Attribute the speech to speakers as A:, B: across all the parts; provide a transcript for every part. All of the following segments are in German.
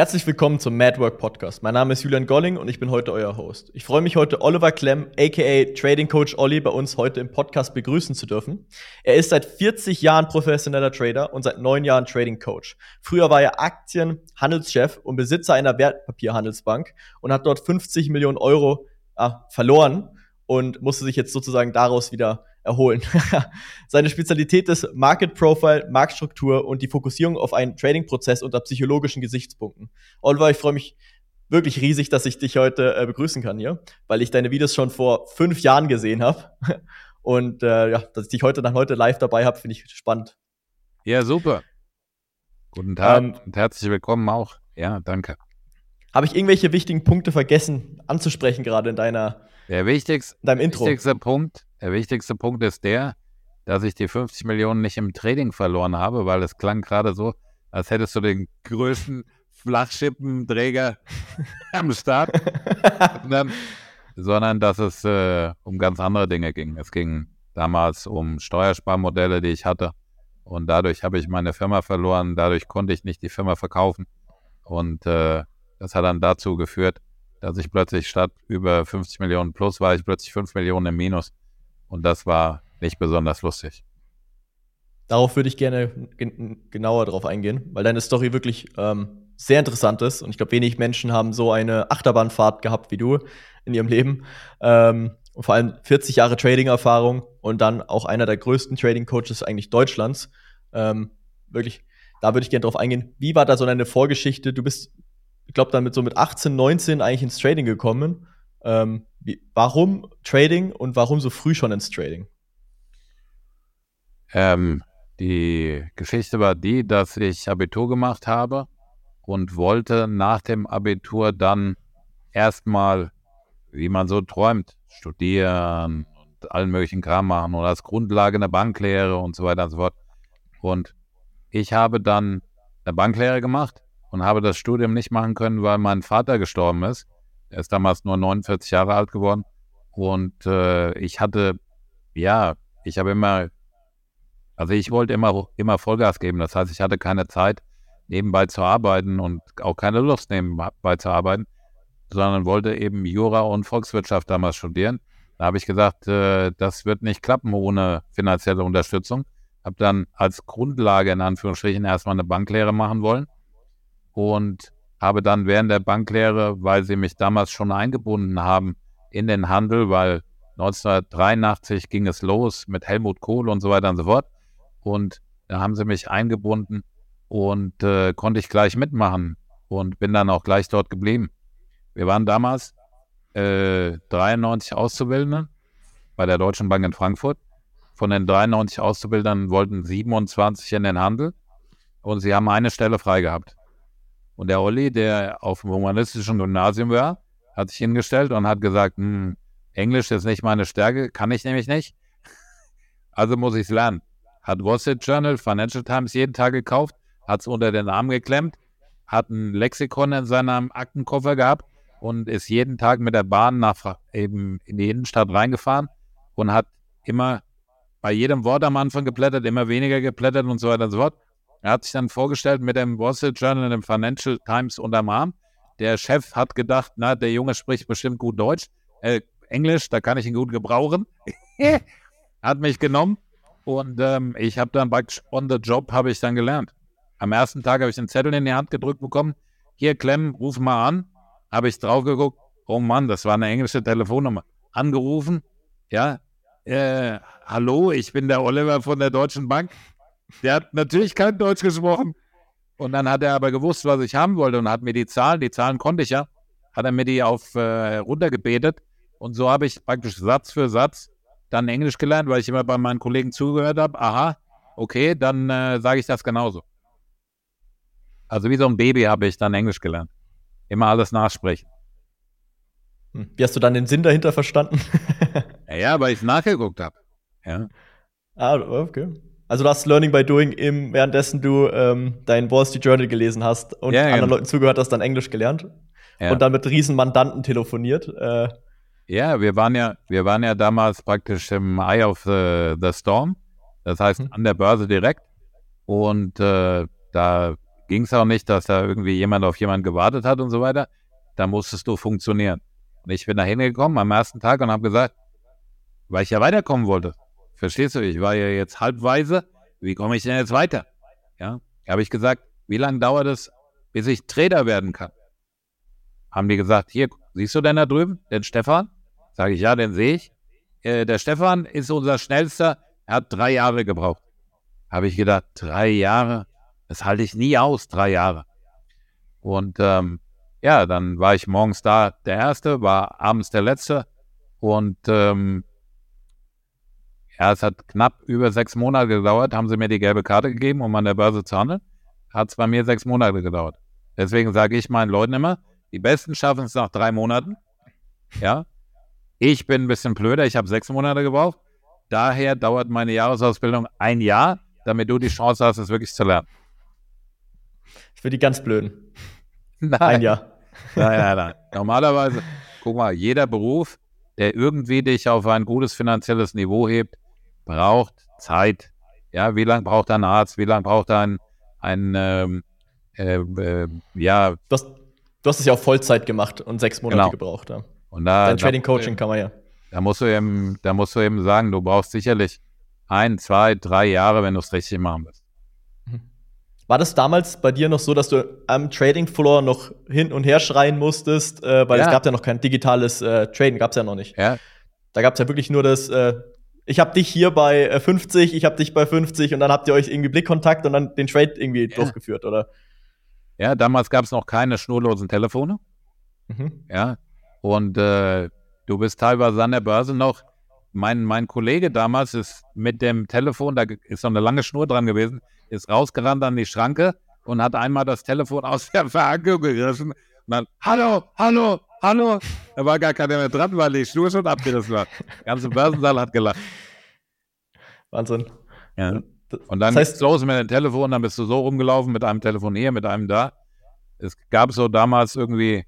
A: Herzlich willkommen zum Madwork Podcast. Mein Name ist Julian Golling und ich bin heute euer Host. Ich freue mich heute Oliver Klemm, aka Trading Coach Olli, bei uns heute im Podcast begrüßen zu dürfen. Er ist seit 40 Jahren professioneller Trader und seit neun Jahren Trading Coach. Früher war er Aktien, Handelschef und Besitzer einer Wertpapierhandelsbank und hat dort 50 Millionen Euro äh, verloren und musste sich jetzt sozusagen daraus wieder erholen. Seine Spezialität ist Market Profile, Marktstruktur und die Fokussierung auf einen Trading-Prozess unter psychologischen Gesichtspunkten. Oliver, ich freue mich wirklich riesig, dass ich dich heute äh, begrüßen kann hier, weil ich deine Videos schon vor fünf Jahren gesehen habe. Und äh, ja, dass ich dich heute nach heute live dabei habe, finde ich spannend.
B: Ja, super. Guten Tag ähm, und herzlich willkommen auch. Ja, danke.
A: Habe ich irgendwelche wichtigen Punkte vergessen anzusprechen gerade in deiner
B: der wichtigste, deinem Intro? wichtigste Punkt der wichtigste Punkt ist der, dass ich die 50 Millionen nicht im Trading verloren habe, weil es klang gerade so, als hättest du den größten Flachschippenträger am Start, dann, sondern dass es äh, um ganz andere Dinge ging. Es ging damals um Steuersparmodelle, die ich hatte. Und dadurch habe ich meine Firma verloren, dadurch konnte ich nicht die Firma verkaufen. Und äh, das hat dann dazu geführt, dass ich plötzlich statt über 50 Millionen plus war, ich plötzlich 5 Millionen im Minus. Und das war nicht besonders lustig.
A: Darauf würde ich gerne genauer drauf eingehen, weil deine Story wirklich ähm, sehr interessant ist. Und ich glaube, wenig Menschen haben so eine Achterbahnfahrt gehabt wie du in ihrem Leben. Ähm, und vor allem 40 Jahre Trading-Erfahrung und dann auch einer der größten Trading-Coaches eigentlich Deutschlands. Ähm, wirklich, da würde ich gerne drauf eingehen. Wie war da so deine Vorgeschichte? Du bist, ich glaube, damit so mit 18, 19 eigentlich ins Trading gekommen. Ähm, wie, warum Trading und warum so früh schon ins Trading?
B: Ähm, die Geschichte war die, dass ich Abitur gemacht habe und wollte nach dem Abitur dann erstmal, wie man so träumt, studieren und allen möglichen Kram machen und als Grundlage eine Banklehre und so weiter und so fort. Und ich habe dann eine Banklehre gemacht und habe das Studium nicht machen können, weil mein Vater gestorben ist. Er ist damals nur 49 Jahre alt geworden. Und äh, ich hatte, ja, ich habe immer, also ich wollte immer, immer Vollgas geben. Das heißt, ich hatte keine Zeit, nebenbei zu arbeiten und auch keine Lust, nebenbei zu arbeiten, sondern wollte eben Jura und Volkswirtschaft damals studieren. Da habe ich gesagt, äh, das wird nicht klappen ohne finanzielle Unterstützung. Habe dann als Grundlage in Anführungsstrichen erstmal eine Banklehre machen wollen und habe dann während der Banklehre, weil sie mich damals schon eingebunden haben in den Handel, weil 1983 ging es los mit Helmut Kohl und so weiter und so fort. Und da haben sie mich eingebunden und äh, konnte ich gleich mitmachen und bin dann auch gleich dort geblieben. Wir waren damals äh, 93 Auszubildende bei der Deutschen Bank in Frankfurt. Von den 93 Auszubildern wollten 27 in den Handel und sie haben eine Stelle frei gehabt. Und der Olli, der auf dem humanistischen Gymnasium war, hat sich hingestellt und hat gesagt, hm, Englisch ist nicht meine Stärke, kann ich nämlich nicht. Also muss ich es lernen. Hat Wall Street Journal, Financial Times jeden Tag gekauft, hat es unter den Arm geklemmt, hat ein Lexikon in seinem Aktenkoffer gehabt und ist jeden Tag mit der Bahn nach eben in die Innenstadt reingefahren und hat immer bei jedem Wort am Anfang geblättert, immer weniger geblättert und so weiter und so fort. Er hat sich dann vorgestellt mit dem Wall Street Journal und dem Financial Times unterm Arm. Der Chef hat gedacht, na, der Junge spricht bestimmt gut Deutsch. Äh, Englisch, da kann ich ihn gut gebrauchen. hat mich genommen und ähm, ich habe dann praktisch on the job habe ich dann gelernt. Am ersten Tag habe ich einen Zettel in die Hand gedrückt bekommen. Hier, Clem, ruf mal an. Habe ich drauf geguckt. Oh Mann, das war eine englische Telefonnummer. Angerufen. Ja, äh, hallo, ich bin der Oliver von der Deutschen Bank. Der hat natürlich kein Deutsch gesprochen. Und dann hat er aber gewusst, was ich haben wollte und hat mir die Zahlen, die Zahlen konnte ich ja, hat er mir die auf äh, runtergebetet. Und so habe ich praktisch Satz für Satz dann Englisch gelernt, weil ich immer bei meinen Kollegen zugehört habe. Aha, okay, dann äh, sage ich das genauso. Also wie so ein Baby habe ich dann Englisch gelernt. Immer alles nachsprechen.
A: Hm. Wie hast du dann den Sinn dahinter verstanden?
B: ja, weil ich es nachgeguckt habe. Ja.
A: Ah, okay. Also du hast Learning by Doing, im, währenddessen du ähm, dein Wall Street Journal gelesen hast und ja, anderen genau. Leuten zugehört hast, dann Englisch gelernt ja. und dann mit riesen Mandanten telefoniert. Äh.
B: Ja, wir waren ja, wir waren ja damals praktisch im Eye of the, the Storm, das heißt mhm. an der Börse direkt. Und äh, da ging es auch nicht, dass da irgendwie jemand auf jemanden gewartet hat und so weiter. Da musstest du funktionieren. Und ich bin da hingekommen am ersten Tag und habe gesagt, weil ich ja weiterkommen wollte. Verstehst du? Ich war ja jetzt halbweise. Wie komme ich denn jetzt weiter? Ja, habe ich gesagt, wie lange dauert es, bis ich Trader werden kann? Haben die gesagt, hier, siehst du denn da drüben, den Stefan? Sage ich, ja, den sehe ich. Äh, der Stefan ist unser schnellster, er hat drei Jahre gebraucht. Habe ich gedacht, drei Jahre, das halte ich nie aus, drei Jahre. Und ähm, ja, dann war ich morgens da der Erste, war abends der Letzte. Und ähm, ja, es hat knapp über sechs Monate gedauert, haben sie mir die gelbe Karte gegeben, um an der Börse zu handeln. Hat es bei mir sechs Monate gedauert. Deswegen sage ich meinen Leuten immer, die Besten schaffen es nach drei Monaten. Ja. Ich bin ein bisschen blöder, ich habe sechs Monate gebraucht. Daher dauert meine Jahresausbildung ein Jahr, damit du die Chance hast, es wirklich zu lernen.
A: Für die ganz Blöden.
B: Nein. Ein Jahr. Nein, nein, nein. Normalerweise, guck mal, jeder Beruf, der irgendwie dich auf ein gutes finanzielles Niveau hebt, braucht Zeit. Ja, wie lange braucht ein Arzt? Wie lange braucht ein, ein ähm, äh, äh, ja.
A: Du hast, du hast es ja auch Vollzeit gemacht und sechs Monate genau. gebraucht. Ja.
B: Und da,
A: Dein Trading Coaching kann man ja.
B: Da musst du eben, da musst du eben sagen, du brauchst sicherlich ein, zwei, drei Jahre, wenn du es richtig machen willst.
A: Mhm. War das damals bei dir noch so, dass du am Trading Floor noch hin und her schreien musstest, äh, weil ja. es gab ja noch kein digitales äh, Traden, gab es ja noch nicht.
B: Ja.
A: Da gab es ja wirklich nur das, äh, ich habe dich hier bei 50, äh, ich habe dich bei 50 und dann habt ihr euch irgendwie Blickkontakt und dann den Trade irgendwie ja. durchgeführt, oder?
B: Ja, damals gab es noch keine schnurlosen Telefone. Mhm. Ja. Und äh, du bist teilweise an der Börse noch. Mein, mein Kollege damals ist mit dem Telefon, da ist noch eine lange Schnur dran gewesen, ist rausgerannt an die Schranke und hat einmal das Telefon aus der Verankerung gegriffen und dann, hallo, hallo, hallo. Da war gar keiner mehr dran, weil die Schnur schon abgerissen war. Der ganze Börsensaal hat gelacht.
A: Wahnsinn.
B: Ja. Und dann das heißt, los mit dem Telefon, dann bist du so rumgelaufen mit einem Telefon hier, mit einem da. Es gab so damals irgendwie,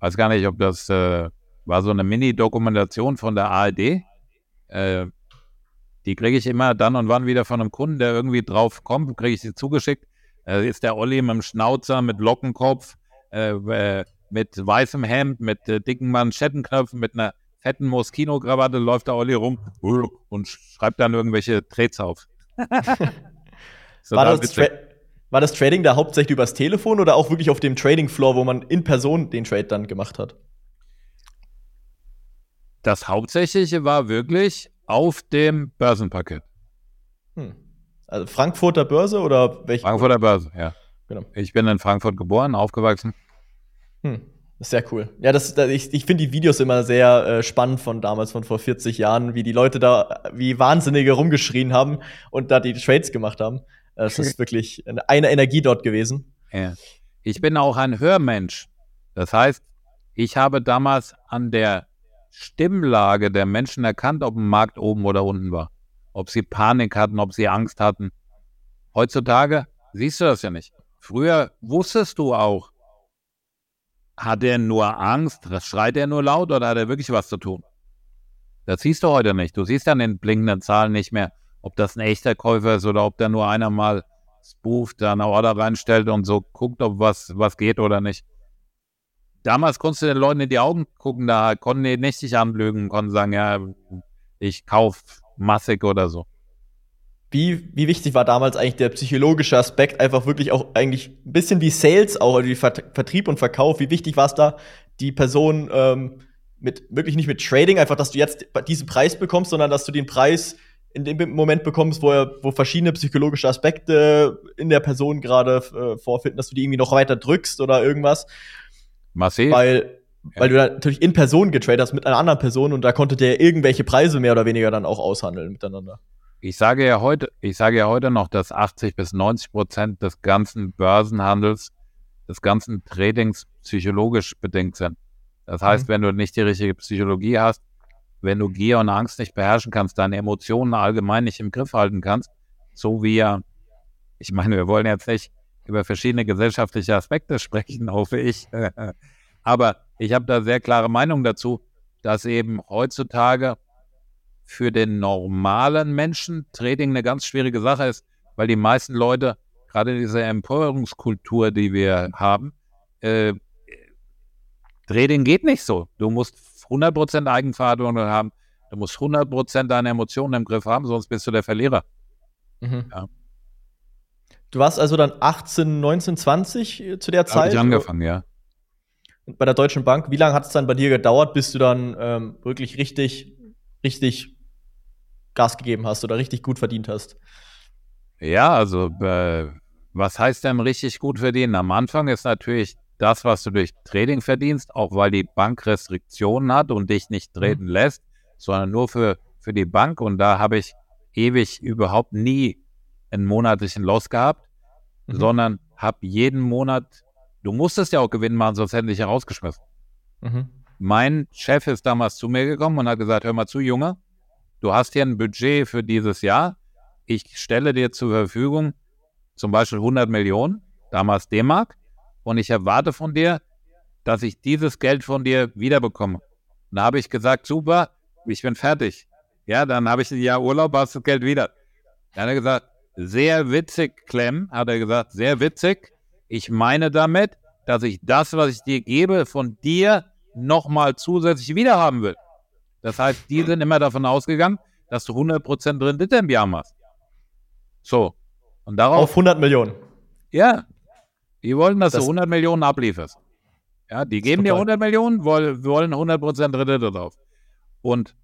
B: weiß gar nicht, ob das äh, war so eine Mini-Dokumentation von der ARD. Äh, die kriege ich immer dann und wann wieder von einem Kunden, der irgendwie drauf kommt, kriege ich sie zugeschickt. Äh, ist der Olli mit dem Schnauzer, mit Lockenkopf, äh, äh mit weißem Hemd, mit äh, dicken Manschettenknöpfen, mit einer fetten Moschino-Krawatte, läuft der Olli rum und schreibt dann irgendwelche Trades auf.
A: war, das war, das Trading da hauptsächlich übers Telefon oder auch wirklich auf dem Trading-Floor, wo man in Person den Trade dann gemacht hat?
B: Das Hauptsächliche war wirklich auf dem Börsenpaket.
A: Hm. Also Frankfurter Börse oder welche?
B: Frankfurter Börse, ja. Genau. Ich bin in Frankfurt geboren, aufgewachsen.
A: Hm. Sehr cool. Ja, das, das ich, ich finde die Videos immer sehr äh, spannend von damals, von vor 40 Jahren, wie die Leute da wie Wahnsinnige rumgeschrien haben und da die Trades gemacht haben. Es ist wirklich eine Energie dort gewesen.
B: Ja. Ich bin auch ein Hörmensch. Das heißt, ich habe damals an der Stimmlage der Menschen erkannt, ob ein Markt oben oder unten war. Ob sie Panik hatten, ob sie Angst hatten. Heutzutage siehst du das ja nicht. Früher wusstest du auch, hat er nur Angst, schreit er nur laut oder hat er wirklich was zu tun? Das siehst du heute nicht. Du siehst an den blinkenden Zahlen nicht mehr, ob das ein echter Käufer ist oder ob da nur einer mal spooft, da eine Order reinstellt und so guckt, ob was, was geht oder nicht damals konntest du den Leuten in die Augen gucken, da konnten die nicht sich anlügen, konnten sagen, ja, ich kaufe massig oder so.
A: Wie, wie wichtig war damals eigentlich der psychologische Aspekt, einfach wirklich auch eigentlich ein bisschen wie Sales auch, also wie Vertrieb und Verkauf, wie wichtig war es da, die Person ähm, mit, wirklich nicht mit Trading, einfach, dass du jetzt diesen Preis bekommst, sondern dass du den Preis in dem Moment bekommst, wo, er, wo verschiedene psychologische Aspekte in der Person gerade äh, vorfinden, dass du die irgendwie noch weiter drückst oder irgendwas.
B: Massiv.
A: Weil, ja. weil du natürlich in Person getradet hast mit einer anderen Person und da konnte der irgendwelche Preise mehr oder weniger dann auch aushandeln miteinander.
B: Ich sage ja heute, ich sage ja heute noch, dass 80 bis 90 Prozent des ganzen Börsenhandels, des ganzen Tradings psychologisch bedingt sind. Das heißt, mhm. wenn du nicht die richtige Psychologie hast, wenn du Gier und Angst nicht beherrschen kannst, deine Emotionen allgemein nicht im Griff halten kannst, so wie ja, ich meine, wir wollen jetzt nicht über verschiedene gesellschaftliche Aspekte sprechen, hoffe ich. Aber ich habe da sehr klare Meinung dazu, dass eben heutzutage für den normalen Menschen Trading eine ganz schwierige Sache ist, weil die meisten Leute, gerade in dieser Empörungskultur, die wir haben, äh, Trading geht nicht so. Du musst 100% Eigenverantwortung haben, du musst 100% deine Emotionen im Griff haben, sonst bist du der Verlierer. Mhm. Ja.
A: Du warst also dann 18, 19, 20 zu der da Zeit? Habe
B: ich angefangen, ja.
A: Bei der Deutschen Bank. Wie lange hat es dann bei dir gedauert, bis du dann ähm, wirklich richtig, richtig Gas gegeben hast oder richtig gut verdient hast?
B: Ja, also äh, was heißt denn richtig gut verdienen? Am Anfang ist natürlich das, was du durch Trading verdienst, auch weil die Bank Restriktionen hat und dich nicht treten mhm. lässt, sondern nur für, für die Bank. Und da habe ich ewig überhaupt nie einen monatlichen Loss gehabt, mhm. sondern habe jeden Monat, du musstest ja auch Gewinn machen, sonst hätte ich herausgeschmissen. Mhm. Mein Chef ist damals zu mir gekommen und hat gesagt, hör mal zu, Junge, du hast hier ein Budget für dieses Jahr. Ich stelle dir zur Verfügung zum Beispiel 100 Millionen, damals D-Mark, und ich erwarte von dir, dass ich dieses Geld von dir wiederbekomme. Da habe ich gesagt, super, ich bin fertig. Ja, dann habe ich ein Jahr Urlaub, hast das Geld wieder. Dann hat er gesagt, sehr witzig, Clem, hat er gesagt, sehr witzig. Ich meine damit, dass ich das, was ich dir gebe, von dir nochmal zusätzlich wiederhaben will. Das heißt, die sind immer davon ausgegangen, dass du 100% Rendite im Jahr machst. So. Und darauf.
A: Auf 100 Millionen.
B: Ja, die wollen, dass das du 100 Millionen ablieferst. Ja, die geben dir 100 Millionen, wollen, wollen 100% Rendite drauf. Und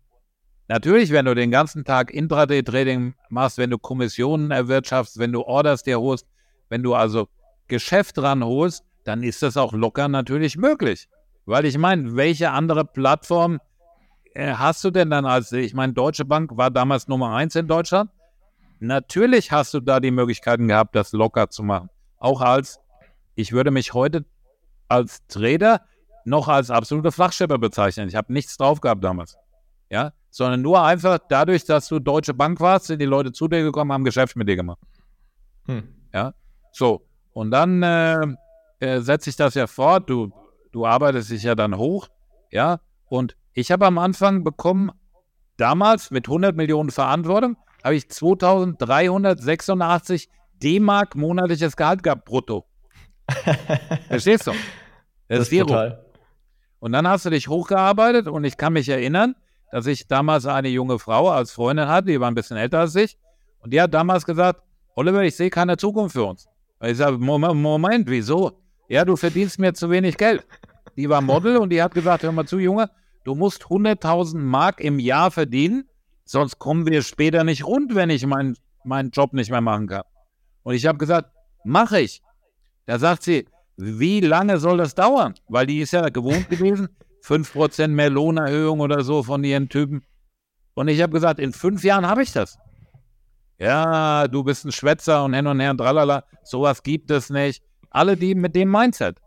B: natürlich, wenn du den ganzen Tag Intraday-Trading machst, wenn du Kommissionen erwirtschaftst, wenn du Orders dir holst, wenn du also Geschäft ranholst, dann ist das auch locker natürlich möglich. Weil ich meine, welche andere Plattform hast du denn dann als, ich meine, Deutsche Bank war damals Nummer eins in Deutschland. Natürlich hast du da die Möglichkeiten gehabt, das locker zu machen. Auch als ich würde mich heute als Trader noch als absoluter Flachschipper bezeichnen. Ich habe nichts drauf gehabt damals. Ja, sondern nur einfach dadurch, dass du Deutsche Bank warst, sind die Leute zu dir gekommen, haben Geschäft mit dir gemacht. Hm. Ja, so. Und dann äh, äh, setze ich das ja fort. Du, du arbeitest dich ja dann hoch. Ja, und ich habe am Anfang bekommen, damals mit 100 Millionen Verantwortung, habe ich 2386 D-Mark monatliches Gehalt gehabt, brutto. Verstehst du?
A: Das, das ist total.
B: Und dann hast du dich hochgearbeitet und ich kann mich erinnern, dass ich damals eine junge Frau als Freundin hatte, die war ein bisschen älter als ich. Und die hat damals gesagt, Oliver, ich sehe keine Zukunft für uns. Und ich sage, Moment, Moment, wieso? Ja, du verdienst mir zu wenig Geld. Die war Model und die hat gesagt, hör mal zu, Junge, du musst 100.000 Mark im Jahr verdienen, sonst kommen wir später nicht rund, wenn ich meinen mein Job nicht mehr machen kann. Und ich habe gesagt, mache ich. Da sagt sie, wie lange soll das dauern? Weil die ist ja gewohnt gewesen, 5% mehr Lohnerhöhung oder so von ihren Typen. Und ich habe gesagt, in fünf Jahren habe ich das. Ja, du bist ein Schwätzer und hin und her und tralala. Sowas gibt es nicht. Alle die mit dem Mindset.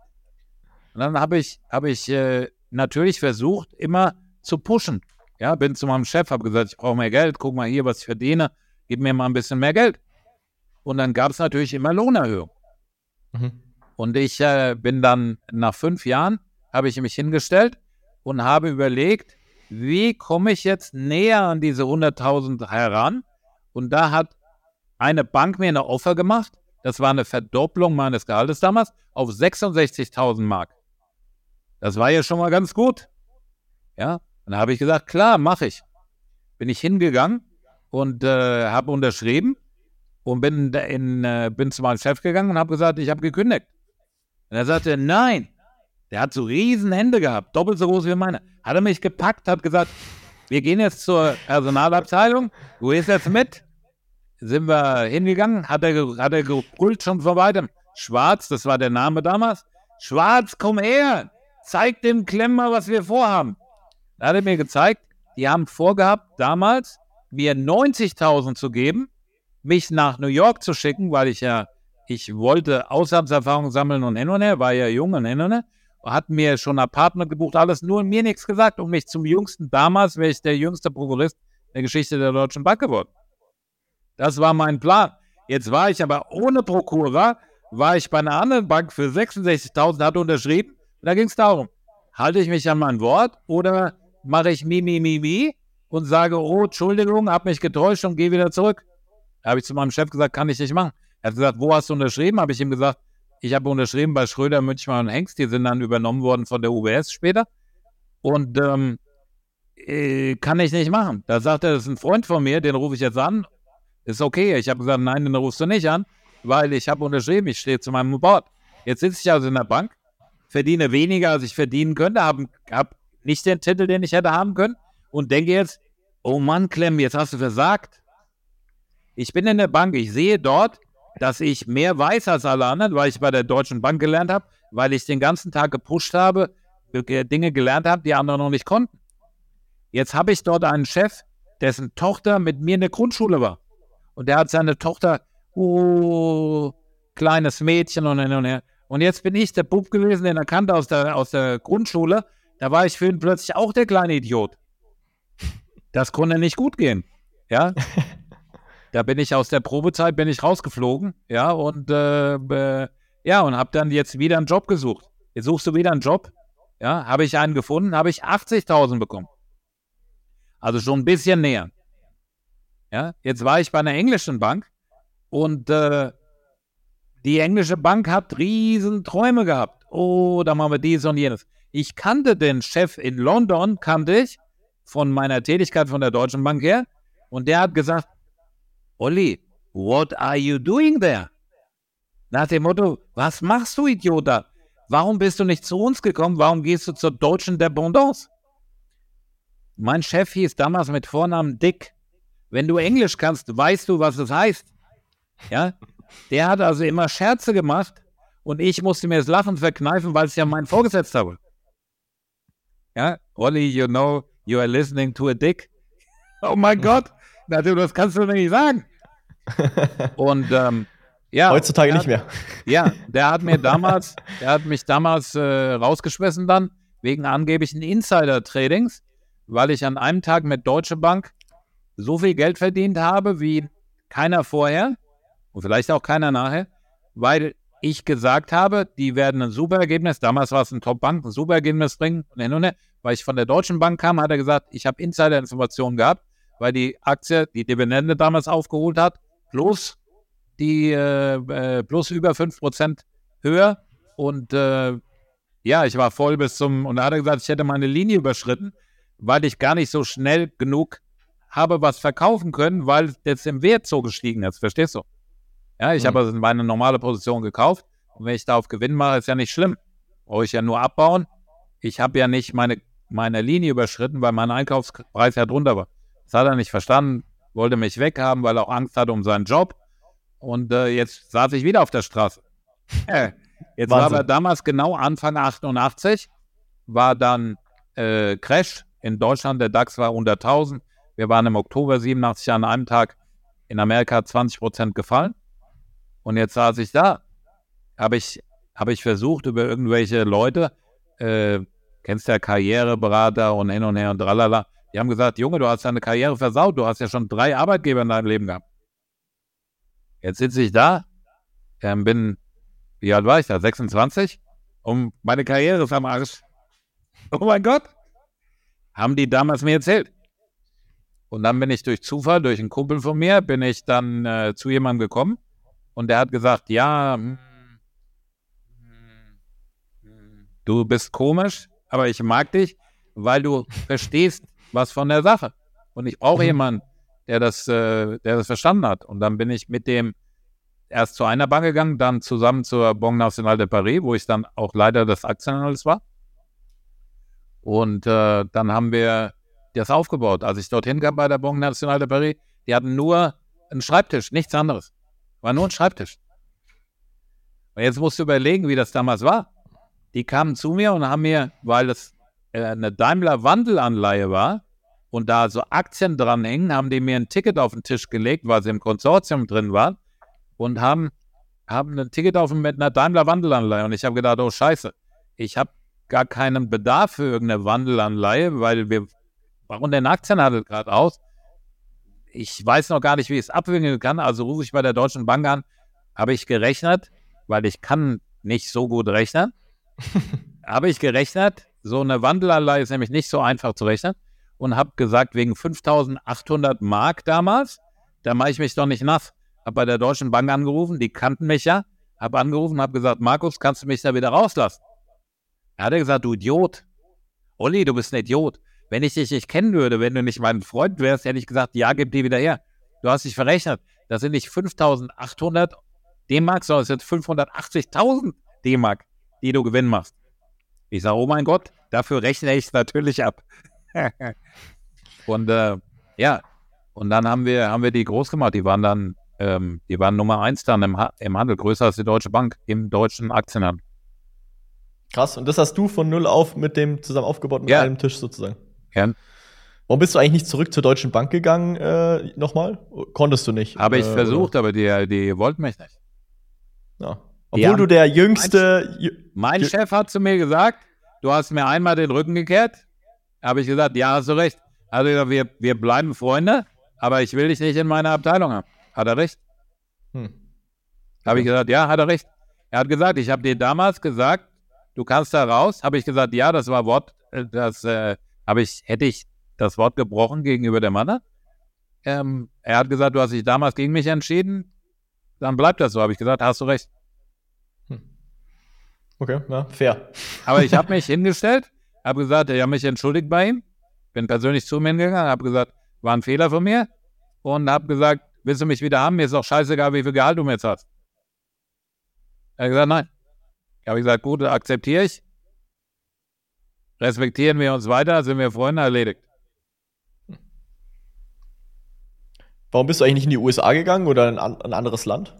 B: Und dann habe ich, hab ich äh, natürlich versucht, immer zu pushen. Ja, bin zu meinem Chef, habe gesagt, ich brauche mehr Geld, guck mal hier, was ich verdiene, gib mir mal ein bisschen mehr Geld. Und dann gab es natürlich immer Lohnerhöhung. Mhm. Und ich äh, bin dann nach fünf Jahren, habe ich mich hingestellt und habe überlegt, wie komme ich jetzt näher an diese 100.000 heran? Und da hat eine Bank mir eine Offer gemacht. Das war eine Verdopplung meines Gehaltes damals auf 66.000 Mark. Das war ja schon mal ganz gut. Ja, und da habe ich gesagt, klar, mache ich. Bin ich hingegangen und äh, habe unterschrieben und bin, in, äh, bin zu meinem Chef gegangen und habe gesagt, ich habe gekündigt. Und er sagte, nein. Der hat so riesen Hände gehabt, doppelt so groß wie meine. Hat er mich gepackt, hat gesagt, wir gehen jetzt zur Personalabteilung, du gehst jetzt mit. Sind wir hingegangen, hat er, hat er gebrüllt schon vor weitem. Schwarz, das war der Name damals. Schwarz, komm her, zeig dem Klemmer, was wir vorhaben. Da hat er mir gezeigt, die haben vorgehabt, damals mir 90.000 zu geben mich nach New York zu schicken, weil ich ja, ich wollte Auslandserfahrung sammeln und hin und her, war ja jung und hin und her, hat mir schon ein Apartment gebucht, alles nur mir nichts gesagt und mich zum jüngsten, damals wäre ich der jüngste Prokurist der Geschichte der Deutschen Bank geworden. Das war mein Plan. Jetzt war ich aber ohne Prokura, war ich bei einer anderen Bank für 66.000, hatte unterschrieben. Da ging es darum, halte ich mich an mein Wort oder mache ich mi, mi, mi, mi und sage, oh, Entschuldigung, habe mich getäuscht und gehe wieder zurück. Da habe ich zu meinem Chef gesagt, kann ich nicht machen. Er hat gesagt, wo hast du unterschrieben? Habe ich ihm gesagt, ich habe unterschrieben bei Schröder, Münchmann und Hengst. Die sind dann übernommen worden von der UBS später. Und ähm, äh, kann ich nicht machen. Da sagt er, das ist ein Freund von mir, den rufe ich jetzt an. Ist okay. Ich habe gesagt, nein, den rufst du nicht an, weil ich habe unterschrieben, ich stehe zu meinem Board. Jetzt sitze ich also in der Bank, verdiene weniger, als ich verdienen könnte, habe hab nicht den Titel, den ich hätte haben können und denke jetzt, oh Mann, Clem, jetzt hast du versagt. Ich bin in der Bank, ich sehe dort, dass ich mehr weiß als alle anderen, weil ich bei der Deutschen Bank gelernt habe, weil ich den ganzen Tag gepusht habe, Dinge gelernt habe, die andere noch nicht konnten. Jetzt habe ich dort einen Chef, dessen Tochter mit mir in der Grundschule war. Und der hat seine Tochter, oh, kleines Mädchen und hin und her. Und jetzt bin ich der Bub gewesen, den er kannte aus der, aus der Grundschule. Da war ich für ihn plötzlich auch der kleine Idiot. Das konnte nicht gut gehen. Ja. da bin ich aus der Probezeit bin ich rausgeflogen. Ja. Und äh, äh, ja, und habe dann jetzt wieder einen Job gesucht. Jetzt suchst du wieder einen Job. Ja, habe ich einen gefunden, habe ich 80.000 bekommen. Also schon ein bisschen näher. Ja, jetzt war ich bei einer englischen Bank und äh, die englische Bank hat riesen Träume gehabt. Oh, da machen wir dies und jenes. Ich kannte den Chef in London, kannte ich von meiner Tätigkeit von der Deutschen Bank her. Und der hat gesagt, Olli, what are you doing there? Nach dem Motto, was machst du, Idiot? Warum bist du nicht zu uns gekommen? Warum gehst du zur Deutschen Dependance? Mein Chef hieß damals mit Vornamen Dick. Wenn du Englisch kannst, weißt du, was es heißt. Ja, der hat also immer Scherze gemacht und ich musste mir das Lachen verkneifen, weil es ja mein Vorgesetzter war. Ja, Olli, you know, you are listening to a dick. Oh mein Gott, das kannst du mir nicht sagen. Und ähm, ja.
A: Heutzutage nicht mehr.
B: Ja, der hat mir damals, der hat mich damals äh, rausgeschmissen dann, wegen angeblichen Insider-Tradings weil ich an einem Tag mit Deutsche Bank so viel Geld verdient habe wie keiner vorher und vielleicht auch keiner nachher, weil ich gesagt habe, die werden ein super Ergebnis, damals war es ein Top-Bank, ein super Ergebnis bringen. Und hin weil ich von der Deutschen Bank kam, hat er gesagt, ich habe Insider-Informationen gehabt, weil die Aktie die Dividende damals aufgeholt hat, plus die äh, äh plus über 5% höher. Und äh, ja, ich war voll bis zum, und da hat er gesagt, ich hätte meine Linie überschritten weil ich gar nicht so schnell genug habe was verkaufen können, weil jetzt im Wert so gestiegen ist. Verstehst du? Ja, ich mhm. habe also meine normale Position gekauft und wenn ich da auf Gewinn mache, ist ja nicht schlimm. Brauche ich ja nur abbauen. Ich habe ja nicht meine, meine Linie überschritten, weil mein Einkaufspreis ja drunter war. Das hat er nicht verstanden, wollte mich weghaben, weil er auch Angst hatte um seinen Job. Und äh, jetzt saß ich wieder auf der Straße. jetzt Wahnsinn. war aber damals genau Anfang 88, war dann äh, Crash in Deutschland, der DAX war unter 1000. Wir waren im Oktober 87 an einem Tag in Amerika 20 Prozent gefallen. Und jetzt saß ich da. Habe ich, hab ich versucht, über irgendwelche Leute, äh, kennst ja Karriereberater und hin und her und tralala, die haben gesagt, Junge, du hast deine Karriere versaut, du hast ja schon drei Arbeitgeber in deinem Leben gehabt. Jetzt sitze ich da, ähm, bin, wie alt war ich da, 26? Und meine Karriere ist am Arsch. Oh mein Gott haben die damals mir erzählt. Und dann bin ich durch Zufall, durch einen Kumpel von mir, bin ich dann äh, zu jemandem gekommen und der hat gesagt, ja, hm, du bist komisch, aber ich mag dich, weil du verstehst was von der Sache. Und ich brauche mhm. jemanden, der das, äh, der das verstanden hat. Und dann bin ich mit dem erst zu einer Bank gegangen, dann zusammen zur Banque Nationale de Paris, wo ich dann auch Leiter des Aktienhandels war. Und äh, dann haben wir das aufgebaut. Als ich dorthin kam bei der Banque Nationale de Paris, die hatten nur einen Schreibtisch, nichts anderes. War nur ein Schreibtisch. Und jetzt musst du überlegen, wie das damals war. Die kamen zu mir und haben mir, weil das äh, eine Daimler-Wandelanleihe war und da so Aktien dranhängen, haben die mir ein Ticket auf den Tisch gelegt, weil sie im Konsortium drin waren und haben, haben ein Ticket auf mit einer Daimler-Wandelanleihe. Und ich habe gedacht, oh Scheiße, ich habe gar keinen Bedarf für irgendeine Wandelanleihe, weil wir bauen den Aktienhandel gerade aus. Ich weiß noch gar nicht, wie ich es abwickeln kann, also rufe ich bei der Deutschen Bank an, habe ich gerechnet, weil ich kann nicht so gut rechnen, habe ich gerechnet, so eine Wandelanleihe ist nämlich nicht so einfach zu rechnen und habe gesagt, wegen 5800 Mark damals, da mache ich mich doch nicht nass. habe bei der Deutschen Bank angerufen, die kannten mich ja, habe angerufen und habe gesagt, Markus, kannst du mich da wieder rauslassen? Er hat gesagt, du Idiot. Olli, du bist ein Idiot. Wenn ich dich nicht kennen würde, wenn du nicht mein Freund wärst, hätte ich gesagt, ja, gib die wieder her. Du hast dich verrechnet. Das sind nicht 5800 D-Mark, sondern es sind 580.000 D-Mark, die du Gewinn machst. Ich sage, oh mein Gott, dafür rechne ich natürlich ab. und äh, ja, und dann haben wir, haben wir die groß gemacht. Die waren dann, ähm, die waren Nummer eins dann im, ha im Handel, größer als die Deutsche Bank im deutschen Aktienhandel.
A: Krass, und das hast du von null auf mit dem zusammen aufgebaut mit
B: Ja.
A: einem Tisch sozusagen.
B: Ja,
A: Warum bist du eigentlich nicht zurück zur Deutschen Bank gegangen äh, nochmal? Konntest du nicht?
B: habe ich
A: äh,
B: versucht, aber die, die wollten mich nicht.
A: Oder? Ja. Obwohl
B: haben-
A: du der jüngste. jü-
B: Mein
A: Ge-
B: Chef hat zu mir gesagt, du hast mir einmal den Rücken gekehrt. Habe ich gesagt, ja, hast du recht. Also wir, wir bleiben Freunde, aber ich will dich nicht in meiner Abteilung haben. Hat er recht?
A: Hm.
B: Habe ich gesagt, ja, hat er recht. Er hat gesagt, ich habe dir damals gesagt, du kannst da raus. Habe ich gesagt, ja, das war Wort, äh, das äh, habe ich, hätte ich das Wort gebrochen gegenüber dem Mann. Ähm, er hat gesagt, du hast dich damals gegen mich entschieden. Dann bleibt das so. Habe ich gesagt, hast du recht.
A: Okay, ja, fair.
B: Aber ich habe mich hingestellt, habe gesagt, ich habe mich entschuldigt bei ihm, bin persönlich zu ihm hingegangen, habe gesagt, war ein Fehler von mir und habe gesagt, willst du mich wieder haben? Mir ist doch scheißegal, wie viel Gehalt du mir jetzt hast. Er hat gesagt, nein. Habe ich gesagt, gut, akzeptiere ich. Respektieren wir uns weiter, sind wir Freunde, erledigt.
A: Warum bist du eigentlich nicht in die USA gegangen oder in ein anderes Land?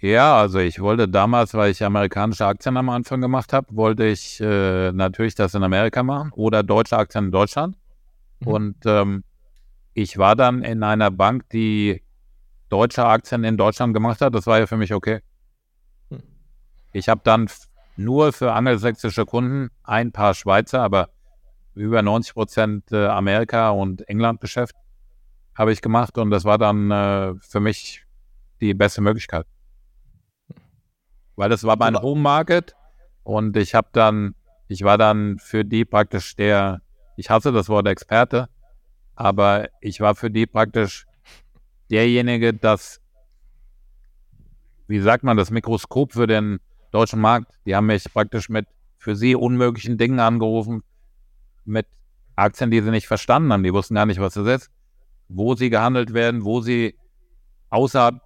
B: Ja, also ich wollte damals, weil ich amerikanische Aktien am Anfang gemacht habe, wollte ich äh, natürlich das in Amerika machen oder deutsche Aktien in Deutschland.
A: Mhm.
B: Und ähm, ich war dann in einer Bank, die deutsche Aktien in Deutschland gemacht hat. Das war ja für mich okay.
A: Hm.
B: Ich habe dann nur für angelsächsische Kunden ein paar Schweizer, aber über 90 Prozent äh, Amerika und England Geschäft habe ich gemacht und das war dann äh, für mich die beste Möglichkeit. Weil das war mein Home Market und ich habe dann, ich war dann für die praktisch der, ich hasse das Wort Experte, aber ich war für die praktisch derjenige, das, wie sagt man, das Mikroskop für den deutschen Markt. Die haben mich praktisch mit für sie unmöglichen Dingen angerufen, mit Aktien, die sie nicht verstanden haben. Die wussten gar nicht, was das ist, wo sie gehandelt werden, wo sie außerhalb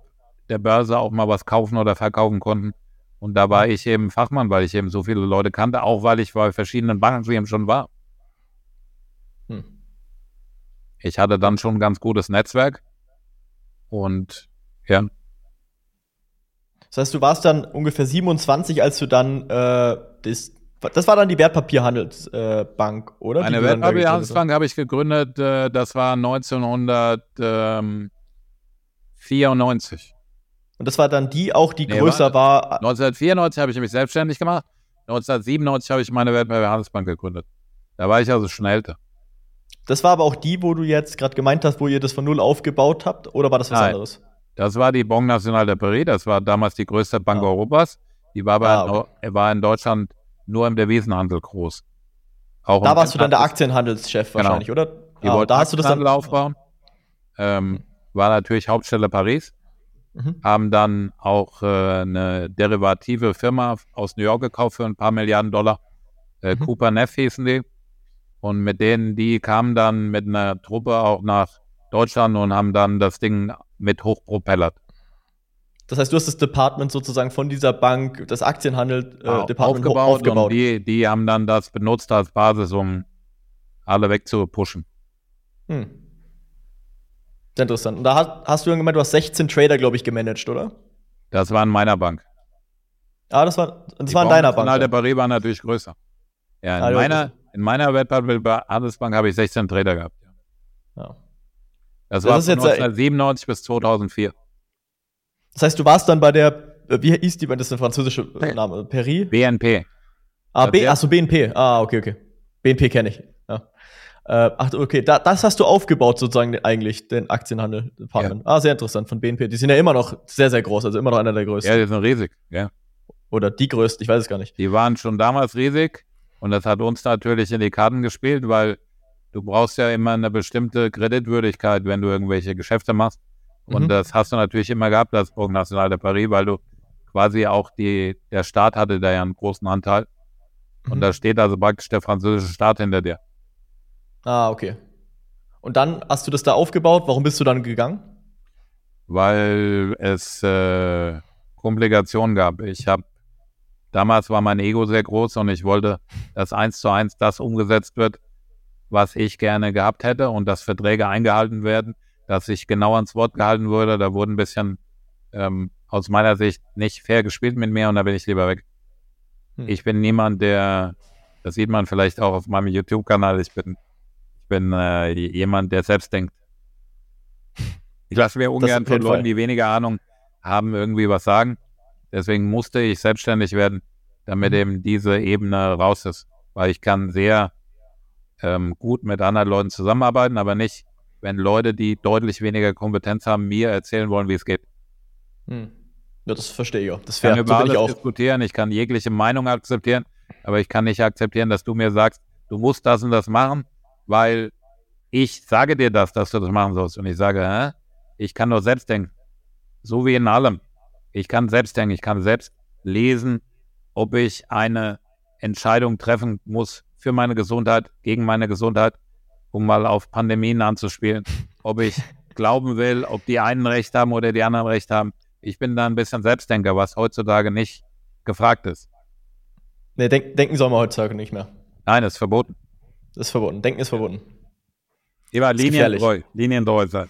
B: der Börse auch mal was kaufen oder verkaufen konnten. Und da war ich eben Fachmann, weil ich eben so viele Leute kannte, auch weil ich bei verschiedenen Banken eben schon war.
A: Hm.
B: Ich hatte dann schon ein ganz gutes Netzwerk und ja,
A: Das heißt, du warst dann ungefähr 27, als du dann äh, das, das war dann die Wertpapierhandelsbank, äh, oder?
B: eine. Wertpapierhandelsbank habe ich gegründet, äh, das war 1994.
A: Und das war dann die auch, die
B: Nee,
A: größer war.
B: 1994 habe ich mich selbstständig gemacht, 1997 habe ich meine Wertpapierhandelsbank gegründet. Da war ich also schon älter.
A: Das war aber auch die, wo du jetzt gerade gemeint hast, wo ihr das von null aufgebaut habt, oder war das was
B: Nein.
A: anderes?
B: Das war die Banque Nationale de Paris, das war damals die größte Bank
A: Ah.
B: Europas. Die war, aber
A: Ah, okay.
B: in, war in Deutschland nur im Devisenhandel groß. Auch
A: Da warst du dann der
B: Handel-
A: Aktienhandelschef
B: Genau.
A: wahrscheinlich, oder?
B: Die
A: Ah, da hast du das dann
B: aufbauen. Ähm, war natürlich Hauptstelle Paris.
A: Mhm.
B: Haben dann auch äh, eine derivative Firma aus New York gekauft für ein paar Milliarden Dollar. Äh,
A: Mhm.
B: Cooper Neff hießen die. Und mit denen, die kamen dann mit einer Truppe auch nach Deutschland und haben dann das Ding mit hochpropellert.
A: Das heißt, du hast das Department sozusagen von dieser Bank, das Aktienhandel äh,
B: Au-
A: Department ho-
B: aufgebaut,
A: aufgebaut.
B: und die, die haben dann das benutzt als Basis, um alle wegzupushen.
A: Hm. Sehr interessant. Und da hast, hast du dann gemeint, du hast 16 Trader, glaube ich, gemanagt, oder?
B: Das war in meiner Bank.
A: Ah, das war, das
B: Die
A: war in deiner Bank.
B: Nationale
A: dann.
B: Paris war natürlich größer. Ja, in
A: Ah, ja,
B: meiner, in meiner Wertpapierhandelsbank habe ich 16 Trader gehabt.
A: Ja.
B: Das,
A: Das
B: war
A: ist
B: von
A: jetzt, äh,
B: 1997 bis 2004.
A: Das heißt, du warst dann bei der, äh, wie hieß die, das ist ein französischer äh, Name, Peri?
B: BNP.
A: Ah, B, achso, BNP. Ah, okay, okay. BNP kenne ich. Ja. Äh, ach, okay, da, das hast du aufgebaut, sozusagen, eigentlich, den Aktienhandel Department. Ah, sehr interessant, von BNP. Die sind ja immer noch sehr, sehr groß, also immer noch einer der größten.
B: Ja, die sind riesig. Ja.
A: Oder die größten, ich weiß es gar nicht.
B: Die waren schon damals riesig und das hat uns natürlich in die Karten gespielt, weil du brauchst ja immer eine bestimmte Kreditwürdigkeit, wenn du irgendwelche Geschäfte machst. Und mhm. das hast du natürlich immer gehabt, das Banque National de Paris, weil du quasi auch die, der Staat hatte da ja einen großen Anteil. Und mhm. da steht also praktisch der französische Staat hinter dir.
A: Ah, okay. Und dann hast du das da aufgebaut. Warum bist du dann gegangen?
B: Weil es äh, Komplikationen gab. Ich habe damals war mein Ego sehr groß und ich wollte, dass eins zu eins das umgesetzt wird, was ich gerne gehabt hätte und dass Verträge eingehalten werden, dass ich genau ans Wort gehalten wurde. Da wurde ein bisschen ähm, aus meiner Sicht nicht fair gespielt mit mir und da bin ich lieber weg. Hm. Ich bin niemand, der, das sieht man vielleicht auch auf meinem YouTube-Kanal, ich bin, ich bin äh, jemand, der selbst denkt. Ich lasse mir ungern von Leuten, die weniger Ahnung haben, irgendwie was sagen. Deswegen musste ich selbstständig werden, damit mhm. eben diese Ebene raus ist. Weil ich kann sehr ähm, gut mit anderen Leuten zusammenarbeiten, aber nicht, wenn Leute, die deutlich weniger Kompetenz haben, mir erzählen wollen, wie es geht.
A: Hm. Ja, das verstehe ich auch. Das
B: ich kann über alles auch. diskutieren, ich kann jegliche Meinung akzeptieren, aber ich kann nicht akzeptieren, dass du mir sagst, du musst das und das machen, weil ich sage dir das, dass du das machen sollst. Und ich sage, hä? ich kann nur selbst denken. So wie in allem. Ich kann selbst denken, ich kann selbst lesen, ob ich eine Entscheidung treffen muss für meine Gesundheit, gegen meine Gesundheit, um mal auf Pandemien anzuspielen, ob ich glauben will, ob die einen Recht haben oder die anderen Recht haben. Ich bin da ein bisschen Selbstdenker, was heutzutage nicht gefragt ist.
A: Nee, denk, denken soll man heutzutage nicht mehr.
B: Nein, das ist verboten.
A: Das ist verboten. Denken ist verboten.
B: Lieber linientreu, linientreu sein.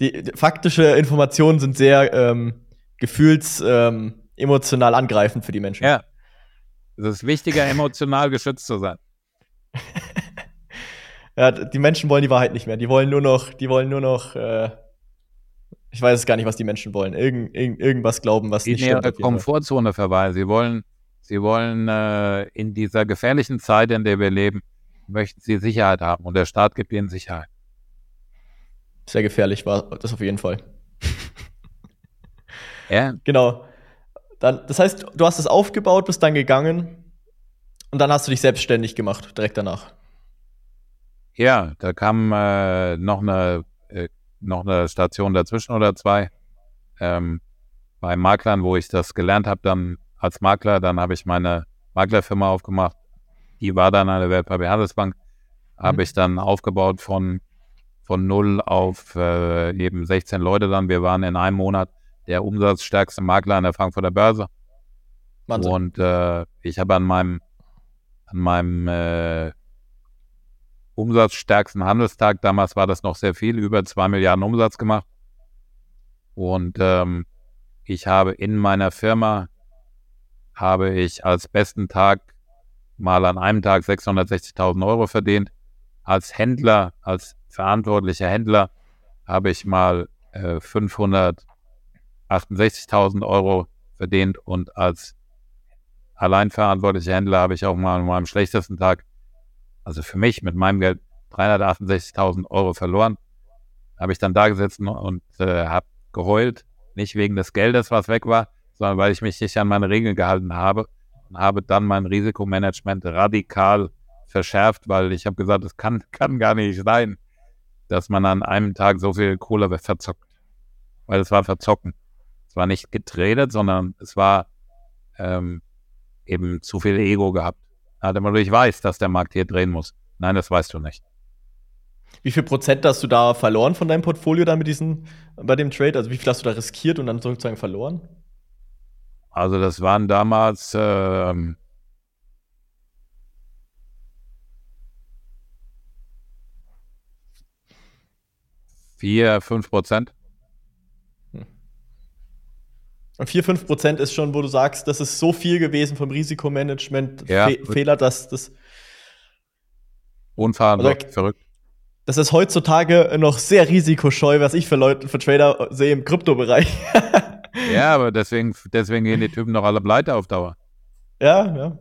A: Die, die, faktische Informationen sind sehr ähm, gefühls ähm, emotional angreifend für die Menschen.
B: Ja. Es ist wichtiger, emotional geschützt zu sein.
A: ja, die Menschen wollen die Wahrheit nicht mehr. Die wollen nur noch, die wollen nur noch, äh, ich weiß es gar nicht, was die Menschen wollen. Irgend, irgend, irgendwas glauben, was
B: die
A: nicht
B: stimmt. In ihrer Komfortzone verweilen. Sie wollen, sie wollen äh, in dieser gefährlichen Zeit, in der wir leben, möchten sie Sicherheit haben und der Staat gibt ihnen Sicherheit.
A: Sehr gefährlich war das auf jeden Fall.
B: Ja.
A: Genau. Dann, das heißt, du hast es aufgebaut, bist dann gegangen und dann hast du dich selbstständig gemacht, direkt danach.
B: Ja, da kam äh, noch, eine, äh, noch eine Station dazwischen oder zwei. Ähm, bei Maklern, wo ich das gelernt habe, dann als Makler, dann habe ich meine Maklerfirma aufgemacht. Die war dann eine Wertpapierhandelsbank. Mhm. Habe ich dann aufgebaut von, von null auf äh, eben 16 Leute dann. Wir waren in einem Monat der umsatzstärkste Makler an der Frankfurter Börse. Wahnsinn. Und äh, ich habe an meinem, an meinem äh, umsatzstärksten Handelstag, damals war das noch sehr viel, über zwei Milliarden Umsatz gemacht. Und ähm, ich habe in meiner Firma, habe ich als besten Tag mal an einem Tag 660.000 Euro verdient. Als Händler, als verantwortlicher Händler habe ich mal äh, 500 68.000 Euro verdient und als alleinverantwortlicher Händler habe ich auch mal an meinem schlechtesten Tag, also für mich mit meinem Geld, 368.000 Euro verloren. Habe ich dann da gesessen und äh, habe geheult, nicht wegen des Geldes, was weg war, sondern weil ich mich nicht an meine Regeln gehalten habe und habe dann mein Risikomanagement radikal verschärft, weil ich habe gesagt, es kann, kann gar nicht sein, dass man an einem Tag so viel Kohle verzockt. Weil es war verzocken. Es war nicht getradet, sondern es war ähm, eben zu viel Ego gehabt. Hat immer ich weiß, dass der Markt hier drehen muss. Nein, das weißt du nicht.
A: Wie viel Prozent hast du da verloren von deinem Portfolio da mit diesen, bei dem Trade? Also wie viel hast du da riskiert und dann sozusagen verloren?
B: Also das waren damals ähm, vier, fünf Prozent.
A: Und 4, 5 Prozent ist schon, wo du sagst, das ist so viel gewesen vom Risikomanagement, ja. Fe Fehler, dass das.
B: Unfahren, also, verrückt.
A: Das ist heutzutage noch sehr risikoscheu, was ich für Leute, für Trader sehe im Kryptobereich.
B: ja, aber deswegen, deswegen gehen die Typen noch alle pleite auf Dauer.
A: Ja, ja.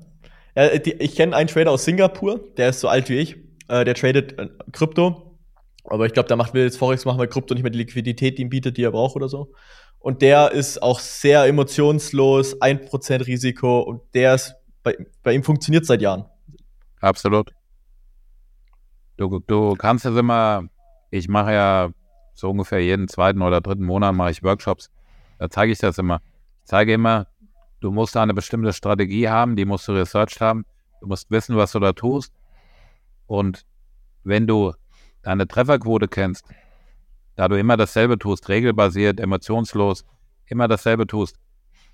A: ja die, ich kenne einen Trader aus Singapur, der ist so alt wie ich. Äh, der tradet äh, Krypto. Aber ich glaube, der macht will jetzt Forex machen, weil Krypto nicht mehr die Liquidität die ihm bietet, die er braucht oder so. Und der ist auch sehr emotionslos, 1% Risiko und der ist, bei, bei ihm funktioniert seit Jahren.
B: Absolut. Du, du kannst es immer, ich mache ja so ungefähr jeden zweiten oder dritten Monat mache ich Workshops. Da zeige ich das immer. Ich zeige immer, du musst eine bestimmte Strategie haben, die musst du researched haben. Du musst wissen, was du da tust. Und wenn du deine Trefferquote kennst, da du immer dasselbe tust, regelbasiert, emotionslos, immer dasselbe tust,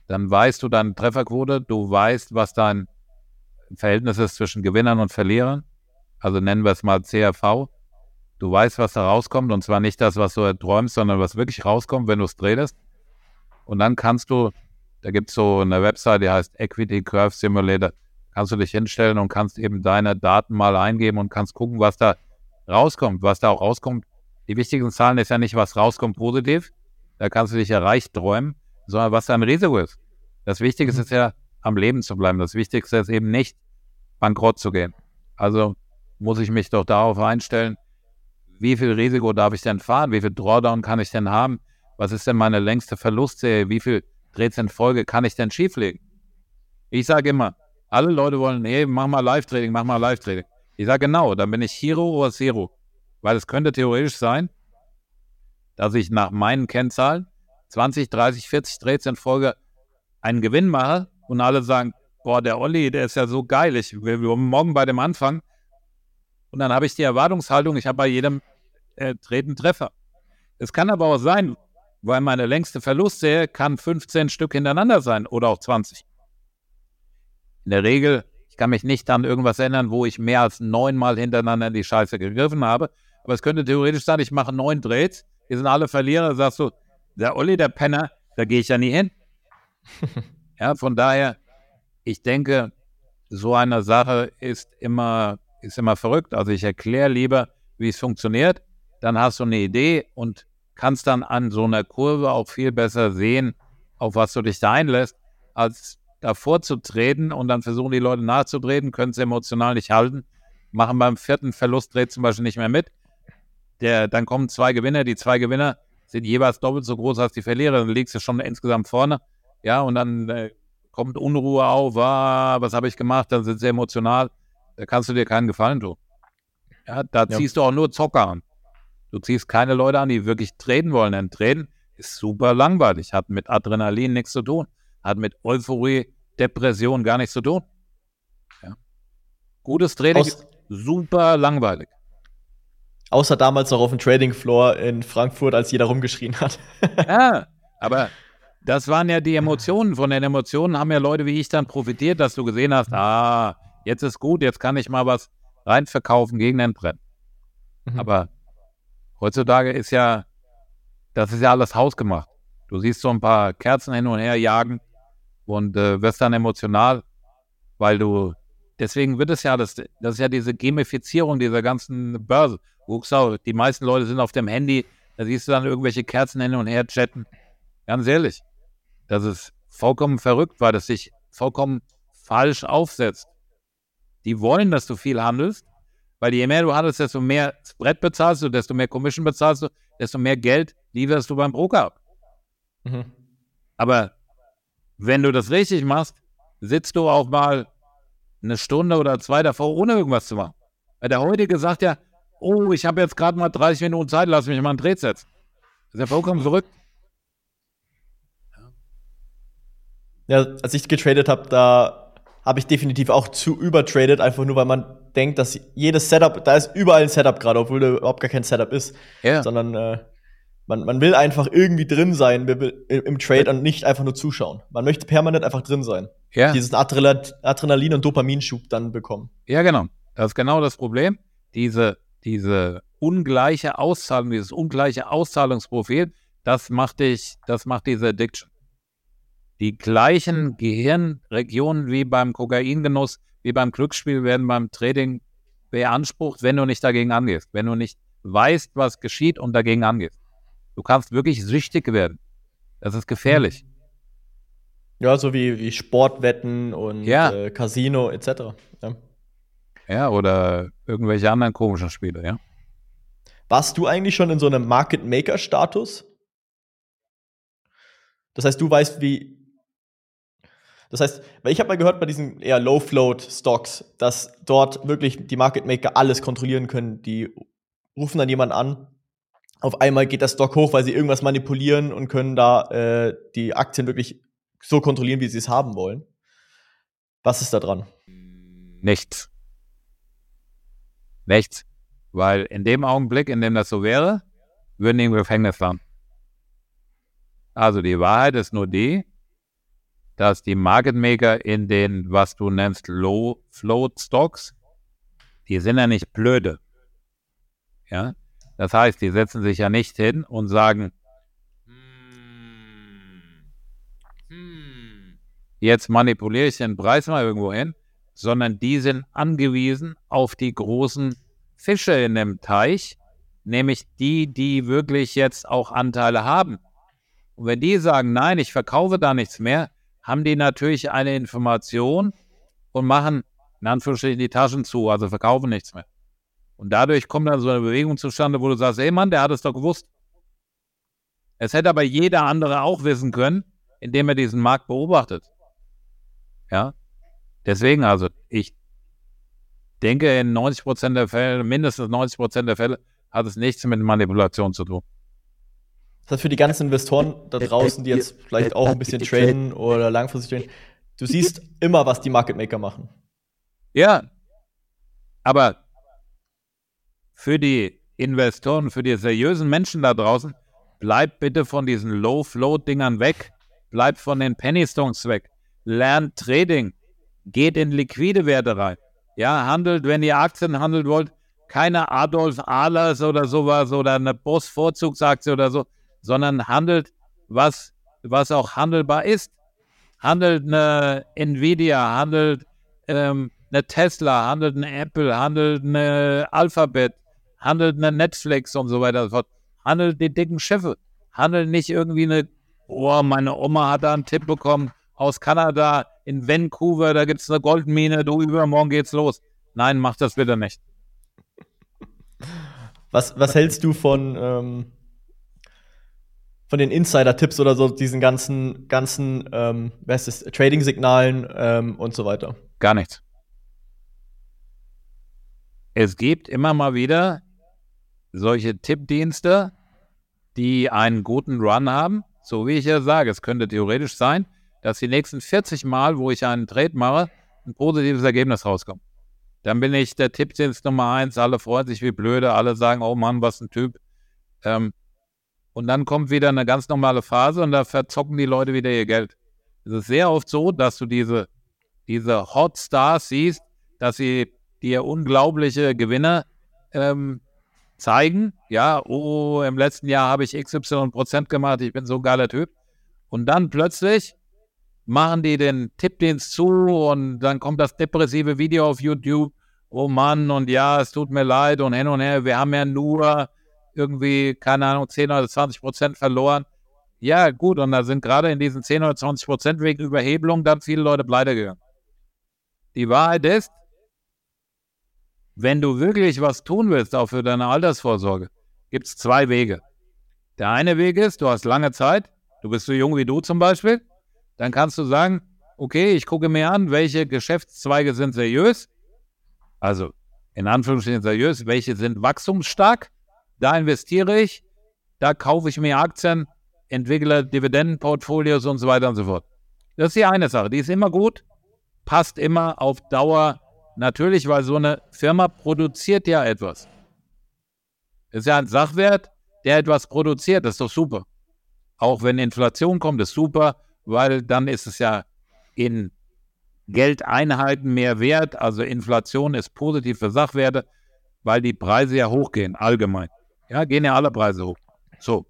B: dann weißt du deine Trefferquote, du weißt, was dein Verhältnis ist zwischen Gewinnern und Verlierern. Also nennen wir es mal CRV. Du weißt, was da rauskommt und zwar nicht das, was du träumst, sondern was wirklich rauskommt, wenn du es drehst. Und dann kannst du, da gibt es so eine Website, die heißt Equity Curve Simulator, kannst du dich hinstellen und kannst eben deine Daten mal eingeben und kannst gucken, was da rauskommt, was da auch rauskommt. Die wichtigsten Zahlen ist ja nicht, was rauskommt positiv, da kannst du dich ja reich träumen, sondern was dein Risiko ist. Das Wichtigste mhm. ist ja, am Leben zu bleiben. Das Wichtigste ist eben nicht, bankrott zu gehen. Also muss ich mich doch darauf einstellen, wie viel Risiko darf ich denn fahren? Wie viel Drawdown kann ich denn haben? Was ist denn meine längste Verlustserie? Wie viel Drehs in Folge kann ich denn schieflegen? Ich sage immer, alle Leute wollen, hey, mach mal Live-Trading, mach mal Live-Trading. Ich sage genau, dann bin ich Hero oder Zero. Weil es könnte theoretisch sein, dass ich nach meinen Kennzahlen 20, 30, 40 Trades in Folge einen Gewinn mache und alle sagen, boah, der Olli, der ist ja so geil, ich will morgen bei dem anfangen. Und dann habe ich die Erwartungshaltung, ich habe bei jedem äh, Treten Treffer. Es kann aber auch sein, weil meine längste Verlustserie kann 15 Stück hintereinander sein oder auch 20. In der Regel, ich kann mich nicht an irgendwas ändern, wo ich mehr als neunmal hintereinander in die Scheiße gegriffen habe. Aber es könnte theoretisch sein, ich mache neun Drehs, die sind alle Verlierer, sagst du, der Olli, der Penner, da gehe ich ja nie hin. ja, von daher, ich denke, so eine Sache ist immer, ist immer verrückt. Also ich erkläre lieber, wie es funktioniert, dann hast du eine Idee und kannst dann an so einer Kurve auch viel besser sehen, auf was du dich da einlässt, als davor zu treten und dann versuchen die Leute nachzutreten, können es emotional nicht halten, machen beim vierten Verlust dreht zum Beispiel nicht mehr mit. Der, dann kommen zwei Gewinner, die zwei Gewinner sind jeweils doppelt so groß als die Verlierer, dann liegst du schon insgesamt vorne. Ja, und dann äh, kommt Unruhe auf, ah, was habe ich gemacht, dann sind sie emotional, da kannst du dir keinen Gefallen tun. Ja, da ja. ziehst du auch nur Zocker an. Du ziehst keine Leute an, die wirklich treten wollen, denn treten ist super langweilig, hat mit Adrenalin nichts zu tun hat mit Euphorie, Depression gar nichts zu tun. Ja. Gutes Training Aus ist super langweilig.
A: Außer damals noch auf dem Trading Floor in Frankfurt, als jeder rumgeschrien hat.
B: ja, aber das waren ja die Emotionen. Von den Emotionen haben ja Leute wie ich dann profitiert, dass du gesehen hast, ah, jetzt ist gut, jetzt kann ich mal was reinverkaufen gegen den Trend. Mhm. Aber heutzutage ist ja, das ist ja alles hausgemacht. Du siehst so ein paar Kerzen hin und her jagen und äh, wirst dann emotional, weil du, deswegen wird es ja, das, das ist ja diese Gamifizierung dieser ganzen Börse. Guckst die meisten Leute sind auf dem Handy, da siehst du dann irgendwelche Kerzen hin und her chatten. Ganz ehrlich, das ist vollkommen verrückt, weil das sich vollkommen falsch aufsetzt. Die wollen, dass du viel handelst, weil je mehr du handelst, desto mehr Brett bezahlst du, desto mehr Commission bezahlst du, desto mehr Geld lieferst du beim Broker ab. Mhm. Aber wenn du das richtig machst, sitzt du auch mal eine Stunde oder zwei davor, ohne irgendwas zu machen. Weil der heutige sagt ja, oh, ich habe jetzt gerade mal 30 Minuten Zeit, lass mich mal ein Dreh setzen. Das ist ja vollkommen verrückt.
A: Ja, als ich getradet habe, da habe ich definitiv auch zu übertradet, einfach nur weil man denkt, dass jedes Setup, da ist überall ein Setup gerade, obwohl da überhaupt gar kein Setup ist. Ja. Sondern äh, man, man will einfach irgendwie drin sein im Trade und nicht einfach nur zuschauen. Man möchte permanent einfach drin sein. Ja. Diesen Adrenalin- und Dopaminschub dann bekommen.
B: Ja, genau. Das ist genau das Problem. Diese, diese ungleiche Auszahlung, dieses ungleiche Auszahlungsprofil, das macht dich, das macht diese Addiction. Die gleichen Gehirnregionen wie beim Kokaingenuss, wie beim Glücksspiel werden beim Trading beansprucht, wenn du nicht dagegen angehst, wenn du nicht weißt, was geschieht und dagegen angehst. Du kannst wirklich süchtig werden. Das ist gefährlich. Mhm.
A: Ja, so wie, wie Sportwetten und ja. äh, Casino etc.
B: Ja. ja, oder irgendwelche anderen komischen Spiele, ja.
A: Warst du eigentlich schon in so einem Market Maker Status? Das heißt, du weißt, wie. Das heißt, weil ich habe mal gehört bei diesen eher Low Float Stocks, dass dort wirklich die Market Maker alles kontrollieren können. Die rufen dann jemanden an auf einmal geht der Stock hoch, weil sie irgendwas manipulieren und können da äh, die Aktien wirklich so kontrollieren, wie sie es haben wollen. Was ist da dran?
B: Nichts. Nichts. Weil in dem Augenblick, in dem das so wäre, würden die im Gefängnis landen. Also die Wahrheit ist nur die, dass die Market Maker in den, was du nennst, Low Float Stocks, die sind ja nicht blöde. Ja, das heißt, die setzen sich ja nicht hin und sagen, jetzt manipuliere ich den Preis mal irgendwo hin, sondern die sind angewiesen auf die großen Fische in dem Teich, nämlich die, die wirklich jetzt auch Anteile haben. Und wenn die sagen, nein, ich verkaufe da nichts mehr, haben die natürlich eine Information und machen in Anführungsstrichen die Taschen zu, also verkaufen nichts mehr. Und dadurch kommt dann so eine Bewegung zustande, wo du sagst, ey Mann, der hat es doch gewusst. Es hätte aber jeder andere auch wissen können, indem er diesen Markt beobachtet. Ja. Deswegen also, ich denke, in 90 Prozent der Fälle, mindestens 90 Prozent der Fälle, hat es nichts mit Manipulation zu tun.
A: Das heißt für die ganzen Investoren da draußen, die jetzt vielleicht auch ein bisschen traden oder langfristig traden, du siehst immer, was die Market Maker machen.
B: Ja, aber für die Investoren, für die seriösen Menschen da draußen, bleibt bitte von diesen Low-Float-Dingern weg, bleibt von den Penny-Stocks weg, lernt Trading, geht in liquide Werte rein. Ja, handelt, wenn ihr Aktien handelt wollt, keine Adolf Ahlers oder sowas oder eine Boss-Vorzugsaktie oder so, sondern handelt, was, was auch handelbar ist. Handelt eine Nvidia, handelt ähm, eine Tesla, handelt eine Apple, handelt eine Alphabet, handelt eine Netflix und so weiter und so fort. Handelt die dicken Schiffe. Handelt nicht irgendwie eine, oh, meine Oma hat da einen Tipp bekommen aus Kanada in Vancouver, da gibt es eine Goldmine, du übermorgen geht's los. Nein, mach das bitte nicht.
A: Was, was hältst du von, ähm, von den Insider-Tipps oder so, diesen ganzen, ganzen, ähm, was ist Trading-Signalen ähm, und so weiter?
B: Gar nichts. Es gibt immer mal wieder solche Tippdienste, die einen guten Run haben. So wie ich ja sage, es könnte theoretisch sein, dass die nächsten 40 Mal, wo ich einen Trade mache, ein positives Ergebnis rauskommt. Dann bin ich der Tippdienst Nummer eins, alle freuen sich wie blöde, alle sagen, oh Mann, was ein Typ. Ähm, und dann kommt wieder eine ganz normale Phase und da verzocken die Leute wieder ihr Geld. Es ist sehr oft so, dass du diese, diese Hot Stars siehst, dass sie dir unglaubliche Gewinne ähm, zeigen. Ja, oh, im letzten Jahr habe ich XY Prozent gemacht, ich bin so ein geiler Typ. Und dann plötzlich machen die den Tippdienst zu und dann kommt das depressive Video auf YouTube. Oh Mann, und ja, es tut mir leid und hin und her. Wir haben ja nur irgendwie, keine Ahnung, 10 oder 20 Prozent verloren. Ja, gut, und da sind gerade in diesen 10 oder 20 Prozent wegen Überhebelung dann viele Leute pleite gegangen. Die Wahrheit ist, wenn du wirklich was tun willst, auch für deine Altersvorsorge, gibt es zwei Wege. Der eine Weg ist, du hast lange Zeit, du bist so jung wie du zum Beispiel, dann kannst du sagen, okay, ich gucke mir an, welche Geschäftszweige sind seriös, also in Anführungsstrichen seriös, welche sind wachstumsstark da investiere ich, da kaufe ich mir Aktien, entwickle Dividendenportfolios und so weiter und so fort. Das ist die eine Sache, die ist immer gut, passt immer auf Dauer. Natürlich, weil so eine Firma produziert ja etwas. Ist ja ein Sachwert, der etwas produziert, das ist doch super. Auch wenn Inflation kommt, ist super, weil dann ist es ja in Geldeinheiten mehr wert. Also Inflation ist positiv für Sachwerte, weil die Preise ja hochgehen, allgemein. Ja, gehen ja alle Preise hoch. So.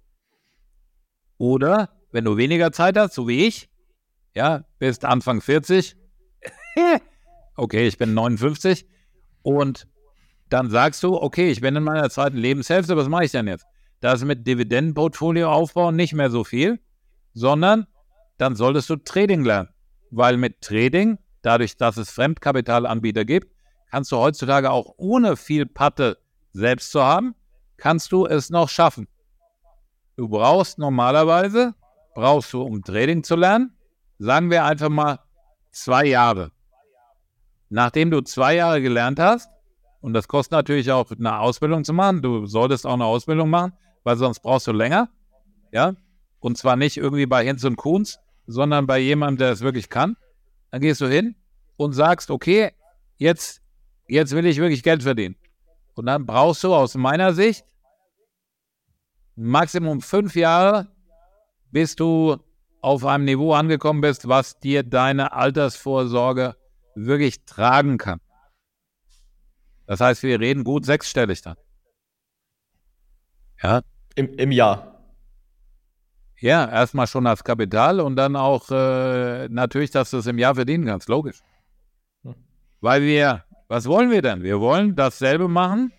B: Oder wenn du weniger Zeit hast, so wie ich, ja, bist Anfang 40, okay, ich bin 59 und dann sagst du, okay, ich bin in meiner zweiten Lebenshälfte, was mache ich denn jetzt? Da ist mit Dividendenportfolio aufbauen nicht mehr so viel, sondern dann solltest du Trading lernen. Weil mit Trading, dadurch, dass es Fremdkapitalanbieter gibt, kannst du heutzutage auch ohne viel Patte selbst zu haben, kannst du es noch schaffen. Du brauchst normalerweise, brauchst du, um Trading zu lernen, sagen wir einfach mal zwei Jahre. Nachdem du zwei Jahre gelernt hast, und das kostet natürlich auch eine Ausbildung zu machen, du solltest auch eine Ausbildung machen, weil sonst brauchst du länger. Ja, und zwar nicht irgendwie bei Hinz und Kunz, sondern bei jemandem, der es wirklich kann. Dann gehst du hin und sagst, okay, jetzt, jetzt will ich wirklich Geld verdienen. Und dann brauchst du aus meiner Sicht Maximum fünf Jahre, bis du auf einem Niveau angekommen bist, was dir deine Altersvorsorge wirklich tragen kann. Das heißt, wir reden gut sechsstellig dann.
A: Ja. Im, im Jahr.
B: Ja, erstmal schon als Kapital und dann auch äh, natürlich, dass du es im Jahr verdienen kannst, logisch. Hm. Weil wir, was wollen wir denn? Wir wollen dasselbe machen,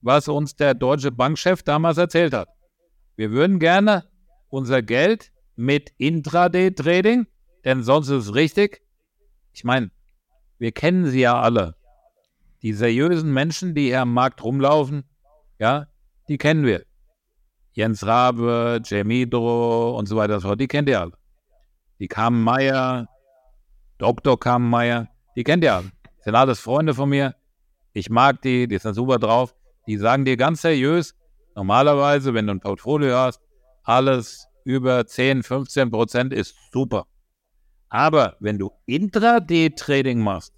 B: was uns der deutsche Bankchef damals erzählt hat. Wir würden gerne unser Geld mit Intraday-Trading, denn sonst ist es richtig. Ich meine, wir kennen sie ja alle. Die seriösen Menschen, die hier am Markt rumlaufen, ja, die kennen wir. Jens Rabe, Jamidro und so weiter die kennt ihr alle. Die Carmen Dr. Carmen die kennt ihr alle. Das sind alles Freunde von mir. Ich mag die, die sind super drauf. Die sagen dir ganz seriös, normalerweise, wenn du ein Portfolio hast, alles über 10, 15 Prozent ist super. Aber wenn du Intraday-Trading machst,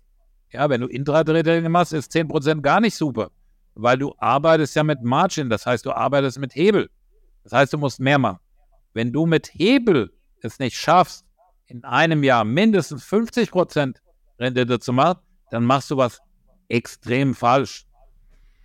B: ja, wenn du Intraday-Trading machst, ist 10 Prozent gar nicht super, weil du arbeitest ja mit Margin, das heißt, du arbeitest mit Hebel. Das heißt, du musst mehr machen. Wenn du mit Hebel es nicht schaffst, in einem Jahr mindestens 50 Prozent Rendite zu machen, dann machst du was extrem falsch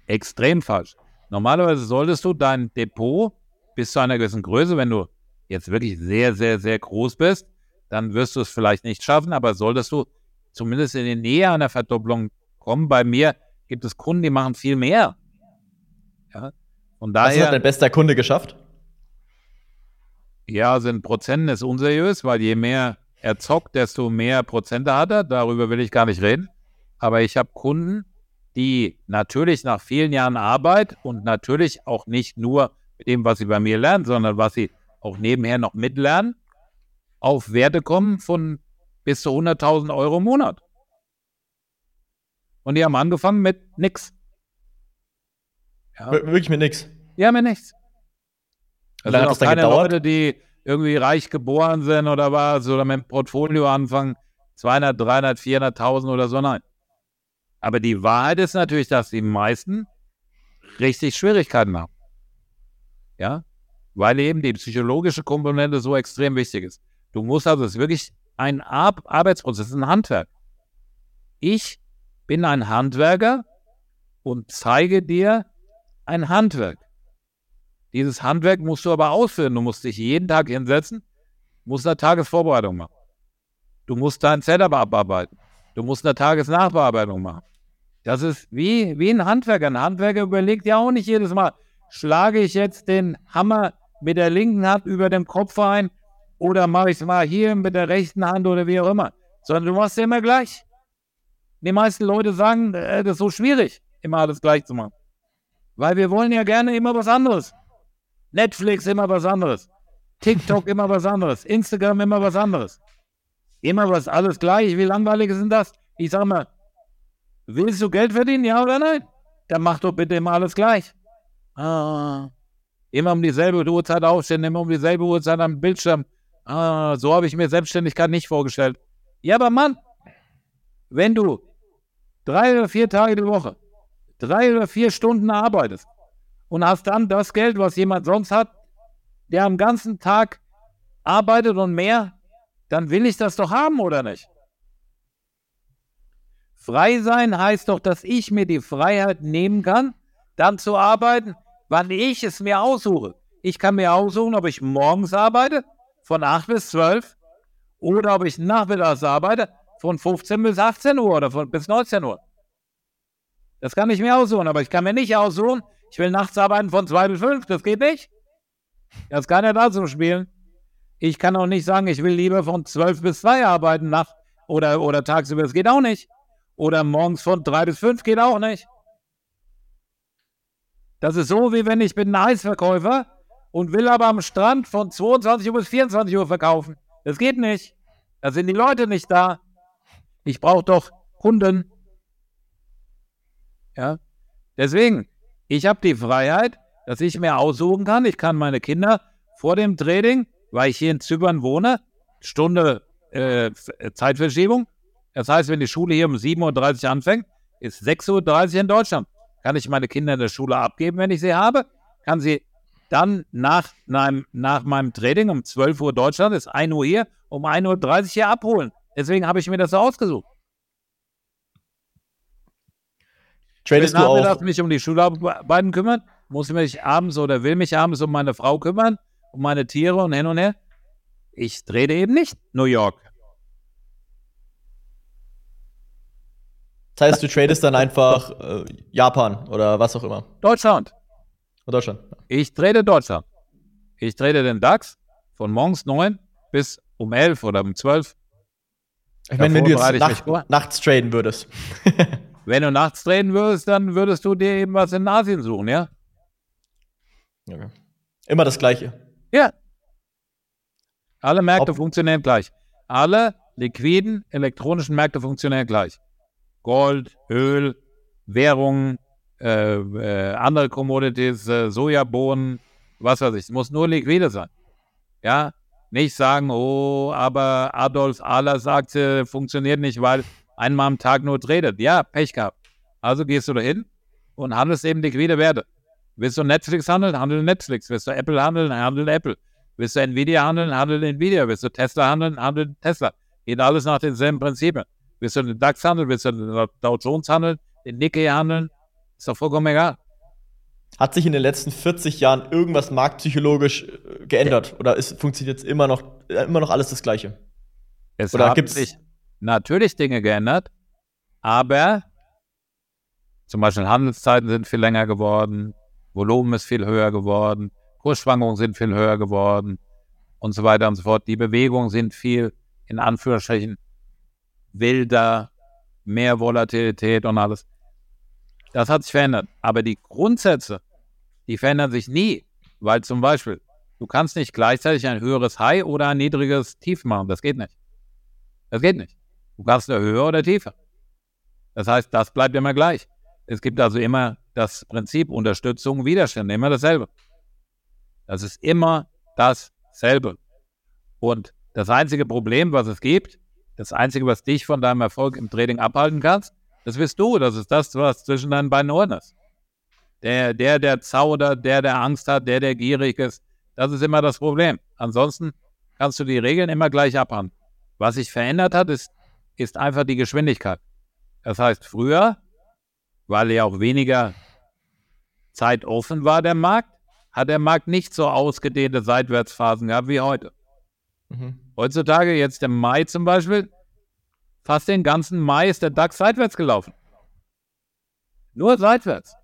B: extrem falsch. Normalerweise solltest du dein Depot bis zu einer gewissen Größe, wenn du jetzt wirklich sehr, sehr, sehr groß bist, dann wirst du es vielleicht nicht schaffen, aber solltest du zumindest in die Nähe einer Verdopplung kommen. Bei mir gibt es Kunden, die machen viel mehr.
A: Ja, von daher. Was hat dein bester Kunde geschafft?
B: Ja, sind Prozenten ist unseriös, weil je mehr er zockt, desto mehr Prozente hat er. Darüber will ich gar nicht reden. Aber ich habe Kunden, die natürlich nach vielen Jahren Arbeit und natürlich auch nicht nur mit dem, was sie bei mir lernen, sondern was sie auch nebenher noch mitlernen, auf Werte kommen von bis zu 100.000 Euro im Monat. Und die haben angefangen mit nix.
A: Ja. Wirklich mit nix?
B: Ja, mit nichts. Das sind auch keine gedauert? Leute, die irgendwie reich geboren sind oder was, oder mit dem Portfolio anfangen, 200, 300, 400.000 oder so, nein. Aber die Wahrheit ist natürlich, dass die meisten richtig Schwierigkeiten haben. Ja, weil eben die psychologische Komponente so extrem wichtig ist. Du musst also, es ist wirklich ein Ar Arbeitsprozess, ein Handwerk. Ich bin ein Handwerker und zeige dir ein Handwerk. Dieses Handwerk musst du aber ausführen. Du musst dich jeden Tag hinsetzen, musst eine Tagesvorbereitung machen. Du musst dein Setup abarbeiten. Du musst eine Tagesnachbearbeitung machen. Das ist wie, wie ein Handwerker. Ein Handwerker überlegt ja auch nicht jedes Mal, schlage ich jetzt den Hammer mit der linken Hand über dem Kopf ein oder mache ich es mal hier mit der rechten Hand oder wie auch immer. Sondern du machst ja immer gleich. Die meisten Leute sagen, äh, das ist so schwierig, immer alles gleich zu machen. Weil wir wollen ja gerne immer was anderes. Netflix immer was anderes. TikTok immer was anderes. Instagram immer was anderes. Immer was alles gleich. Wie langweilig ist denn das? Ich sag mal, Willst du Geld verdienen, ja oder nein? Dann mach doch bitte immer alles gleich. Ah, immer um dieselbe Uhrzeit aufstehen, immer um dieselbe Uhrzeit am Bildschirm. Ah, so habe ich mir Selbstständigkeit nicht vorgestellt. Ja, aber Mann, wenn du drei oder vier Tage die Woche, drei oder vier Stunden arbeitest und hast dann das Geld, was jemand sonst hat, der am ganzen Tag arbeitet und mehr, dann will ich das doch haben, oder nicht? Frei sein heißt doch, dass ich mir die Freiheit nehmen kann, dann zu arbeiten, wann ich es mir aussuche. Ich kann mir aussuchen, ob ich morgens arbeite, von 8 bis 12, oder ob ich nachmittags arbeite, von 15 bis 18 Uhr oder von, bis 19 Uhr. Das kann ich mir aussuchen, aber ich kann mir nicht aussuchen, ich will nachts arbeiten von 2 bis 5, das geht nicht. Das kann ja dazu spielen. Ich kann auch nicht sagen, ich will lieber von 12 bis 2 arbeiten, nachts oder, oder tagsüber, das geht auch nicht. Oder morgens von drei bis fünf geht auch nicht. Das ist so, wie wenn ich bin ein Eisverkäufer und will aber am Strand von 22 Uhr bis 24 Uhr verkaufen. Das geht nicht. Da sind die Leute nicht da. Ich brauche doch Kunden. Ja. Deswegen, ich habe die Freiheit, dass ich mir aussuchen kann, ich kann meine Kinder vor dem Training, weil ich hier in Zypern wohne, Stunde äh, Zeitverschiebung. Das heißt, wenn die Schule hier um 7.30 Uhr anfängt, ist 6.30 Uhr in Deutschland. Kann ich meine Kinder in der Schule abgeben, wenn ich sie habe? Kann sie dann nach, nach, nach meinem Training um 12 Uhr Deutschland, ist 1 Uhr hier, um 1.30 Uhr hier abholen. Deswegen habe ich mir das so ausgesucht. Tradest du auch? mich um die Schularbeiten kümmern, muss ich mich abends oder will mich abends um meine Frau kümmern, um meine Tiere und hin und her. Ich trete eben nicht New York.
A: Das heißt, du tradest dann einfach äh, Japan oder was auch immer.
B: Deutschland.
A: Deutschland.
B: Ich trade Deutschland. Ich trade den DAX von morgens 9 bis um 11 oder um 12.
A: Ich meine, wenn du jetzt Nacht, nachts traden würdest.
B: wenn du nachts traden würdest, dann würdest du dir eben was in Asien suchen, ja?
A: Okay. Immer das Gleiche.
B: Ja. Alle Märkte Ob funktionieren gleich. Alle liquiden elektronischen Märkte funktionieren gleich. Gold, Öl, Währungen, äh, äh, andere Commodities, äh, Sojabohnen, was weiß ich. Es muss nur liquide sein. Ja, nicht sagen, oh, aber Adolf Ahler sagt, äh, funktioniert nicht, weil einmal am Tag nur tradet. Ja, Pech gehabt. Also gehst du da hin und handelst eben liquide Werte. Willst du Netflix handeln, handel Netflix. Willst du Apple handeln, handel Apple. Willst du Nvidia handeln, handel Nvidia. Willst du Tesla handeln, handel Tesla. Geht alles nach denselben Prinzipien. Willst du den DAX handeln, willst du den Dow Jones handeln, den Nikkei handeln, ist doch vollkommen egal.
A: Hat sich in den letzten 40 Jahren irgendwas marktpsychologisch äh, geändert? Oder ist, funktioniert jetzt immer noch, äh, immer noch alles das Gleiche?
B: Es Oder haben sich natürlich Dinge geändert, aber zum Beispiel Handelszeiten sind viel länger geworden, Volumen ist viel höher geworden, Kursschwankungen sind viel höher geworden und so weiter und so fort. Die Bewegungen sind viel, in Anführungsstrichen, wilder, mehr Volatilität und alles. Das hat sich verändert. Aber die Grundsätze, die verändern sich nie. Weil zum Beispiel, du kannst nicht gleichzeitig ein höheres High oder ein niedriges Tief machen. Das geht nicht. Das geht nicht. Du kannst nur höher oder tiefer. Das heißt, das bleibt immer gleich. Es gibt also immer das Prinzip Unterstützung, Widerstand, immer dasselbe. Das ist immer dasselbe. Und das einzige Problem, was es gibt, das einzige, was dich von deinem Erfolg im Trading abhalten kannst, das bist du. Das ist das, was zwischen deinen beiden Ohren ist. Der, der, der zaudert, der, der Angst hat, der, der gierig ist. Das ist immer das Problem. Ansonsten kannst du die Regeln immer gleich abhandeln. Was sich verändert hat, ist, ist einfach die Geschwindigkeit. Das heißt, früher, weil ja auch weniger Zeit offen war, der Markt, hat der Markt nicht so ausgedehnte Seitwärtsphasen gehabt wie heute. Mhm. Heutzutage, jetzt im Mai zum Beispiel, Fast den ganzen Mai ist der DAX seitwärts gelaufen. Nur seitwärts.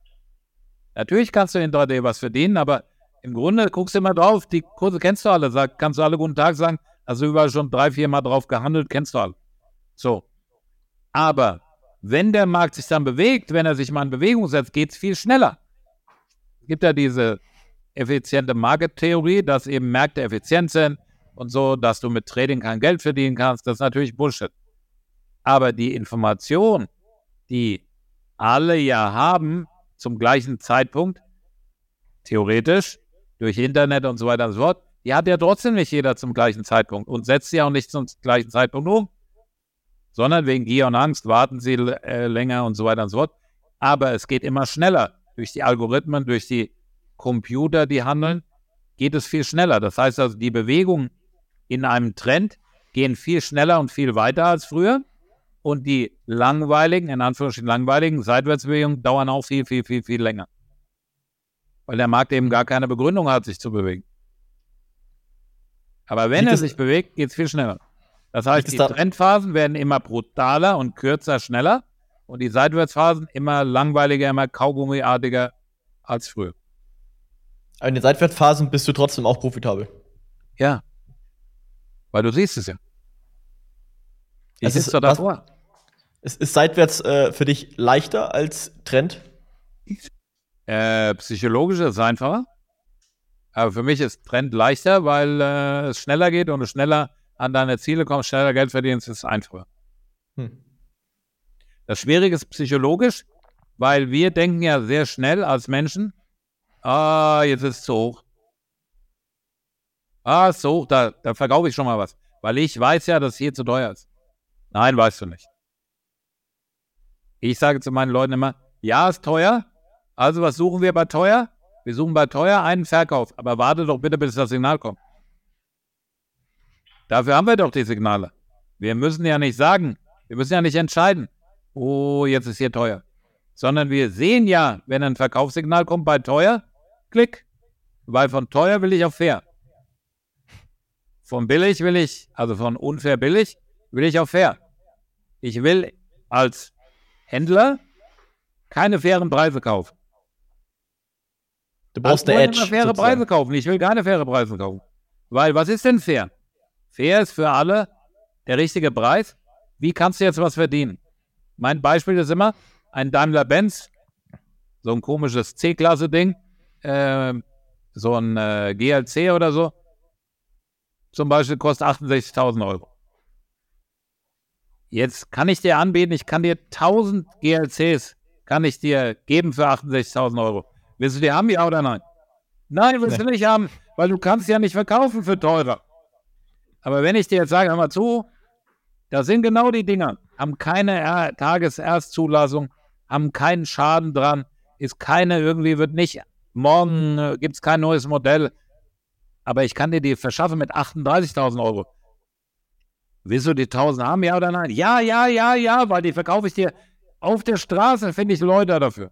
B: Natürlich kannst du in 3D was verdienen, aber im Grunde guckst du immer drauf, die Kurse kennst du alle, sag, kannst du alle guten Tag sagen, also überall schon drei, vier Mal drauf gehandelt, kennst du alle. So. Aber wenn der Markt sich dann bewegt, wenn er sich mal in Bewegung setzt, geht es viel schneller. Es gibt ja diese effiziente Market-Theorie, dass eben Märkte effizient sind und so, dass du mit Trading kein Geld verdienen kannst. Das ist natürlich Bullshit. Aber die Information, die alle ja haben zum gleichen Zeitpunkt, theoretisch, durch Internet und so weiter und so fort, die hat ja trotzdem nicht jeder zum gleichen Zeitpunkt und setzt sie auch nicht zum gleichen Zeitpunkt um, sondern wegen Gier und Angst warten sie äh, länger und so weiter und so fort. Aber es geht immer schneller. Durch die Algorithmen, durch die Computer, die handeln, geht es viel schneller. Das heißt also, die Bewegungen in einem Trend gehen viel schneller und viel weiter als früher. Und die langweiligen, in Anführungsstrichen langweiligen Seitwärtsbewegungen dauern auch viel, viel, viel, viel länger. Weil der Markt eben gar keine Begründung hat, sich zu bewegen. Aber wenn er sich bewegt, geht es viel schneller. Das heißt, die Trendphasen werden immer brutaler und kürzer, schneller. Und die Seitwärtsphasen immer langweiliger, immer kaugummiartiger als früher.
A: Aber in den Seitwärtsphasen bist du trotzdem auch profitabel.
B: Ja. Weil du siehst es ja.
A: Ich sitze da davor. Ist, ist seitwärts äh, für dich leichter als Trend?
B: Äh, psychologisch ist es einfacher. Aber für mich ist Trend leichter, weil äh, es schneller geht und du schneller an deine Ziele kommst, schneller Geld verdienst, ist einfacher. Hm. Das Schwierige ist psychologisch, weil wir denken ja sehr schnell als Menschen, Ah, jetzt ist es zu hoch. Ah, hoch, da, da verkaufe ich schon mal was. Weil ich weiß ja, dass es hier zu teuer ist. Nein, weißt du nicht. Ich sage zu meinen Leuten immer, ja, ist teuer. Also was suchen wir bei teuer? Wir suchen bei teuer einen Verkauf. Aber warte doch bitte, bis das Signal kommt. Dafür haben wir doch die Signale. Wir müssen ja nicht sagen, wir müssen ja nicht entscheiden, oh, jetzt ist hier teuer. Sondern wir sehen ja, wenn ein Verkaufssignal kommt bei teuer, klick. Weil von teuer will ich auf fair. Von billig will ich, also von unfair billig, will ich auf fair. Ich will als Händler keine fairen Preise kaufen.
A: Du brauchst eine Edge.
B: faire sozusagen. Preise kaufen. Ich will keine faire Preise kaufen. Weil was ist denn fair? Fair ist für alle der richtige Preis. Wie kannst du jetzt was verdienen? Mein Beispiel ist immer ein Daimler-Benz, so ein komisches C-Klasse-Ding, äh, so ein äh, GLC oder so, zum Beispiel kostet 68.000 Euro. Jetzt kann ich dir anbieten, ich kann dir 1000 GLCs, kann ich dir geben für 68.000 Euro. Willst du die haben, ja oder nein? Nein, willst nee. du nicht haben, weil du kannst ja nicht verkaufen für teurer. Aber wenn ich dir jetzt sage, hör mal zu, das sind genau die Dinger, haben keine Tageserstzulassung, haben keinen Schaden dran, ist keine irgendwie, wird nicht, morgen äh, gibt es kein neues Modell, aber ich kann dir die verschaffen mit 38.000 Euro. Willst du die 1000 haben, ja oder nein? Ja, ja, ja, ja, weil die verkaufe ich dir auf der Straße, finde ich Leute dafür.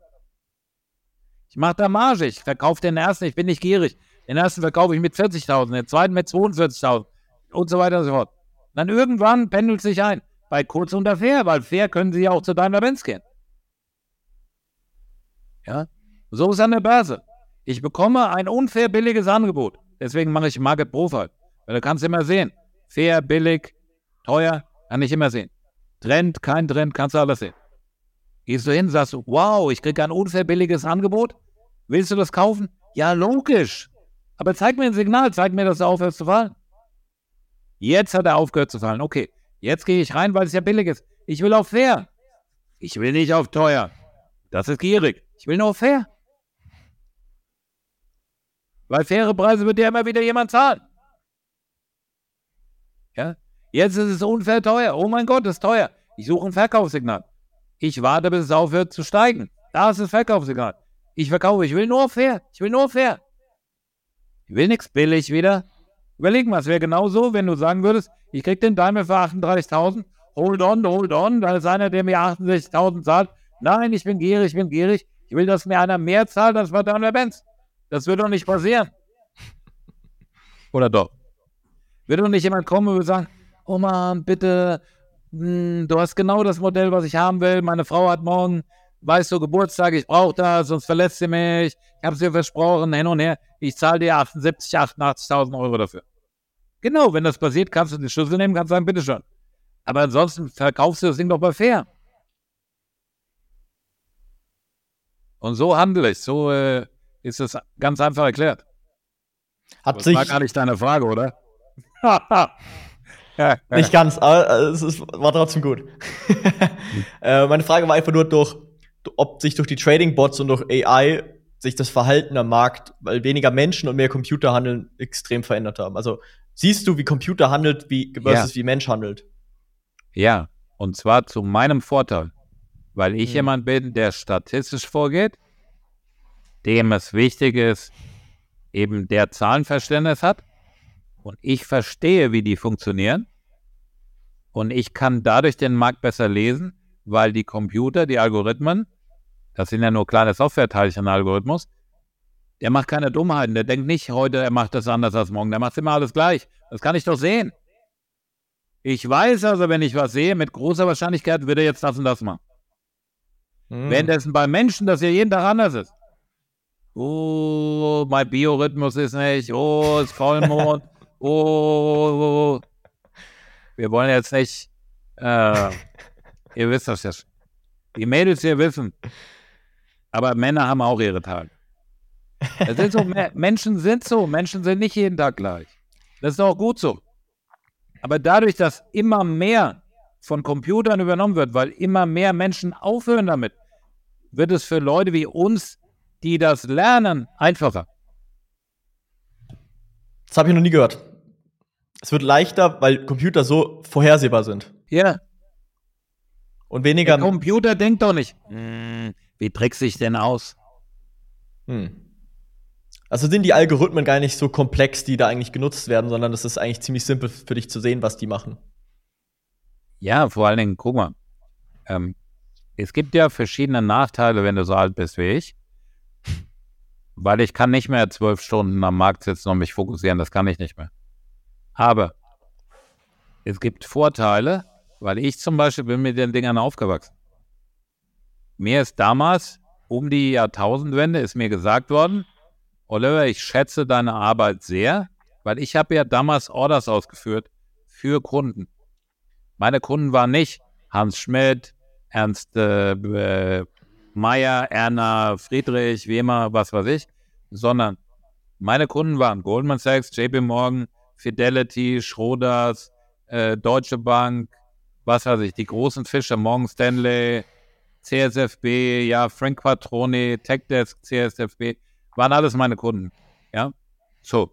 B: Ich mache da Marge, ich verkaufe den ersten, ich bin nicht gierig. Den ersten verkaufe ich mit 40.000, den zweiten mit 42.000 und so weiter und so fort. Dann irgendwann pendelt sich ein. Bei kurz unter fair, weil fair können sie ja auch zu deiner Benz gehen. Ja, so ist an der Börse. Ich bekomme ein unfair billiges Angebot. Deswegen mache ich Market Profile. Weil du kannst immer sehen. Fair, billig, teuer, kann ich immer sehen. Trend, kein Trend, kannst du alles sehen. Gehst du hin, sagst du, wow, ich kriege ein unfair billiges Angebot. Willst du das kaufen? Ja, logisch. Aber zeig mir ein Signal, zeig mir, dass er aufhört zu fallen. Jetzt hat er aufgehört zu fallen. Okay, jetzt gehe ich rein, weil es ja billig ist. Ich will auf fair. Ich will nicht auf teuer. Das ist gierig. Ich will nur auf fair. Weil faire Preise wird ja immer wieder jemand zahlen. Ja? Jetzt ist es unfair teuer. Oh mein Gott, das ist teuer. Ich suche ein Verkaufssignal. Ich warte, bis es aufhört zu steigen. Da ist das Verkaufssignal. Ich verkaufe, ich will nur fair. Ich will nur fair. Ich will nichts billig wieder. Überleg mal, es wäre genauso, wenn du sagen würdest, ich krieg den Daimler für 38.000. Hold on, hold on. Da ist einer, der mir 68.000 zahlt. Nein, ich bin gierig, ich bin gierig. Ich will, dass mir einer mehr zahlt, als bei Daimler Benz. Das wird doch nicht passieren. Oder doch? Wird doch nicht jemand kommen und sagen, oh Mann, bitte, mh, hm, du hast genau das Modell, was ich haben will. Meine Frau hat morgen, weißt du, Geburtstag, ich brauche das, sonst verlässt sie mich. Ich habe es dir versprochen, hin und her. Ich zahle dir 78, 88.000 Euro dafür. Genau, wenn das passiert, kannst du die Schlüssel nehmen, kannst sagen, bitteschön. Aber ansonsten verkaufst du das Ding doch bei fair. Und so handle ich, so äh, ist es ganz einfach erklärt.
A: Hat das sich
B: war gar nicht deine Frage, oder?
A: nicht ganz, aber äh, es ist, war trotzdem gut. äh, meine Frage war einfach nur durch, ob sich durch die Trading-Bots und durch AI sich das Verhalten am Markt, weil weniger Menschen und mehr Computer handeln, extrem verändert haben. Also siehst du, wie Computer handelt, wie versus ja. wie Mensch handelt?
B: Ja, und zwar zu meinem Vorteil, weil ich hm. jemand bin, der statistisch vorgeht dem es wichtig ist, eben der Zahlenverständnis hat und ich verstehe, wie die funktionieren und ich kann dadurch den Markt besser lesen, weil die Computer, die Algorithmen, das sind ja nur kleine Software-Teilchen Algorithmus, der macht keine Dummheiten, der denkt nicht heute, er macht das anders als morgen, der macht immer alles gleich. Das kann ich doch sehen. Ich weiß also, wenn ich was sehe, mit großer Wahrscheinlichkeit wird er jetzt das und das machen. Hm. Währenddessen bei Menschen das ja jeden Tag anders ist oh, mein Biorhythmus ist nicht, oh, es ist Vollmond, oh, wir wollen jetzt nicht, äh, ihr wisst das ja schon. Die Mädels hier wissen, aber Männer haben auch ihre Tage. Sind so, Menschen sind so, Menschen sind nicht jeden Tag gleich. Das ist auch gut so. Aber dadurch, dass immer mehr von Computern übernommen wird, weil immer mehr Menschen aufhören damit, wird es für Leute wie uns die das lernen, einfacher.
A: Das habe ich noch nie gehört. Es wird leichter, weil Computer so vorhersehbar sind.
B: Ja.
A: Und weniger.
B: Der Computer denkt doch nicht, hm, wie trickst ich denn aus?
A: Hm. Also sind die Algorithmen gar nicht so komplex, die da eigentlich genutzt werden, sondern es ist eigentlich ziemlich simpel für dich zu sehen, was die machen.
B: Ja, vor allen Dingen, guck mal, ähm, es gibt ja verschiedene Nachteile, wenn du so alt bist wie ich, weil ich kann nicht mehr zwölf Stunden am Markt sitzen und mich fokussieren, das kann ich nicht mehr. Aber es gibt Vorteile, weil ich zum Beispiel bin mit den Dingern aufgewachsen. Mir ist damals um die Jahrtausendwende ist mir gesagt worden, Oliver, ich schätze deine Arbeit sehr, weil ich habe ja damals Orders ausgeführt für Kunden. Meine Kunden waren nicht Hans Schmidt, Ernst äh, Meyer, Erna, Friedrich, wie immer, was weiß ich, sondern meine Kunden waren Goldman Sachs, JP Morgan, Fidelity, Schroders, äh, Deutsche Bank, was weiß ich, die großen Fische, Morgan Stanley, CSFB, ja, Frank Quattroni, TechDesk, CSFB, waren alles meine Kunden. Ja, so.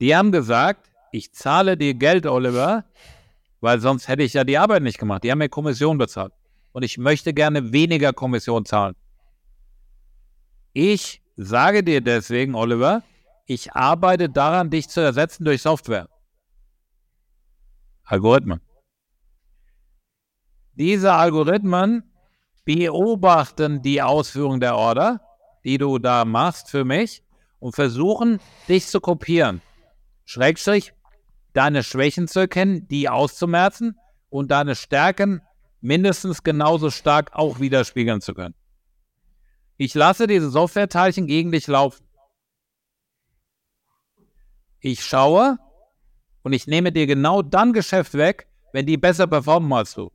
B: Die haben gesagt, ich zahle dir Geld, Oliver, weil sonst hätte ich ja die Arbeit nicht gemacht. Die haben mir Kommission bezahlt. Und ich möchte gerne weniger Kommission zahlen. Ich sage dir deswegen, Oliver, ich arbeite daran, dich zu ersetzen durch Software. Algorithmen. Diese Algorithmen beobachten die Ausführung der Order, die du da machst für mich und versuchen, dich zu kopieren. Schrägstrich, deine Schwächen zu erkennen, die auszumerzen und deine Stärken mindestens genauso stark auch widerspiegeln zu können. Ich lasse diese Softwareteilchen gegen dich laufen. Ich schaue und ich nehme dir genau dann Geschäft weg, wenn die besser performen als du.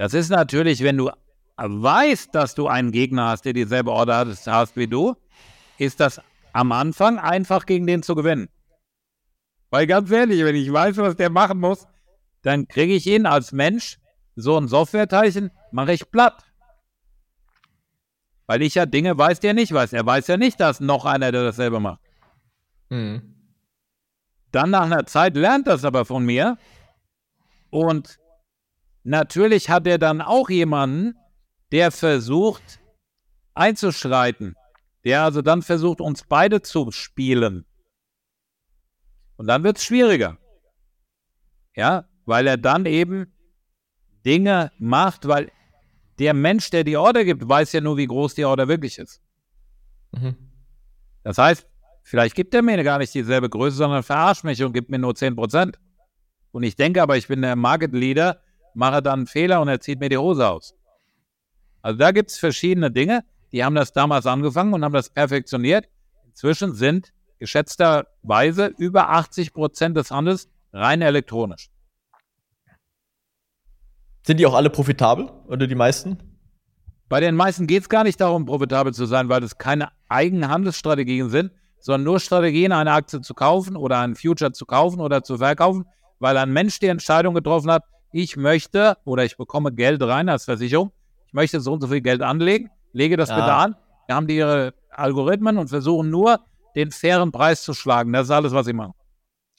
B: Das ist natürlich, wenn du weißt, dass du einen Gegner hast, der dieselbe Order hast wie du, ist das am Anfang einfach gegen den zu gewinnen. Weil ganz ehrlich, wenn ich weiß, was der machen muss, dann kriege ich ihn als Mensch, so ein Softwareteilchen, mache ich platt. Weil ich ja Dinge weiß, die er nicht weiß. Er weiß ja nicht, dass noch einer, der dasselbe macht. Mhm. Dann nach einer Zeit lernt das aber von mir und Natürlich hat er dann auch jemanden, der versucht einzuschreiten, der also dann versucht, uns beide zu spielen. Und dann wird es schwieriger. Ja, weil er dann eben Dinge macht, weil der Mensch, der die Order gibt, weiß ja nur, wie groß die Order wirklich ist. Mhm. Das heißt, vielleicht gibt er mir gar nicht dieselbe Größe, sondern verarscht mich und gibt mir nur 10%. Und ich denke aber, ich bin der Market Leader mache dann einen Fehler und er zieht mir die Hose aus. Also da gibt es verschiedene Dinge, die haben das damals angefangen und haben das perfektioniert. Inzwischen sind geschätzterweise über 80 Prozent des Handels rein elektronisch.
A: Sind die auch alle profitabel oder die meisten?
B: Bei den meisten geht es gar nicht darum, profitabel zu sein, weil es keine eigenen Handelsstrategien sind, sondern nur Strategien, eine Aktie zu kaufen oder einen Future zu kaufen oder zu verkaufen, weil ein Mensch die Entscheidung getroffen hat, ich möchte oder ich bekomme Geld rein als Versicherung, ich möchte so und so viel Geld anlegen, lege das ja. bitte an. Wir haben die ihre Algorithmen und versuchen nur, den fairen Preis zu schlagen. Das ist alles, was sie machen.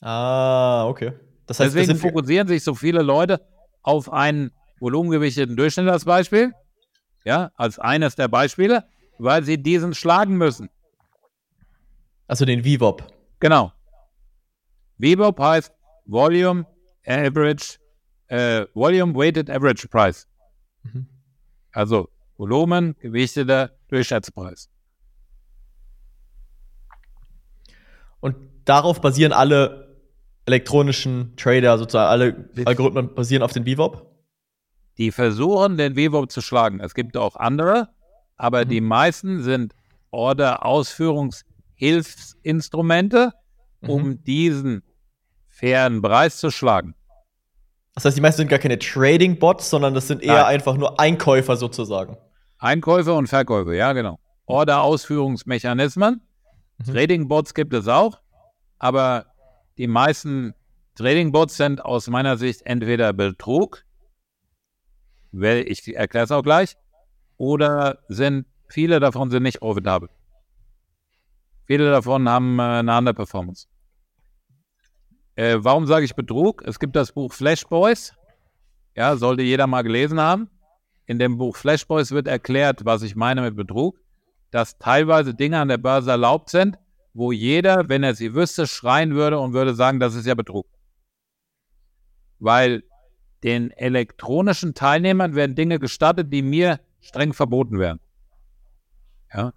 A: Ah, okay.
B: Das heißt, Deswegen fokussieren sich so viele Leute auf einen volumengewichteten Durchschnitt als Beispiel, ja, als eines der Beispiele, weil sie diesen schlagen müssen.
A: Also den VWAP.
B: Genau. VWAP heißt Volume Average äh, Volume Weighted Average Price. Mhm. Also Volumen gewichteter Durchschnittspreis.
A: Und darauf basieren alle elektronischen Trader, sozusagen alle Algorithmen basieren auf den VWAP?
B: Die versuchen, den VWAP zu schlagen. Es gibt auch andere, aber mhm. die meisten sind Order-Ausführungshilfsinstrumente, um mhm. diesen fairen Preis zu schlagen.
A: Das heißt, die meisten sind gar keine Trading-Bots, sondern das sind eher Nein. einfach nur Einkäufer sozusagen.
B: Einkäufer und Verkäufer, ja, genau. Order-Ausführungsmechanismen. Mhm. Trading-Bots gibt es auch, aber die meisten Trading-Bots sind aus meiner Sicht entweder Betrug Ich erkläre es auch gleich. Oder sind viele davon sind nicht profitabel? Viele davon haben äh, eine andere Performance. Äh, warum sage ich Betrug? Es gibt das Buch Flash Boys. Ja, sollte jeder mal gelesen haben. In dem Buch Flash Boys wird erklärt, was ich meine mit Betrug. Dass teilweise Dinge an der Börse erlaubt sind, wo jeder, wenn er sie wüsste, schreien würde und würde sagen, das ist ja Betrug. Weil den elektronischen Teilnehmern werden Dinge gestattet, die mir streng verboten werden. Ja.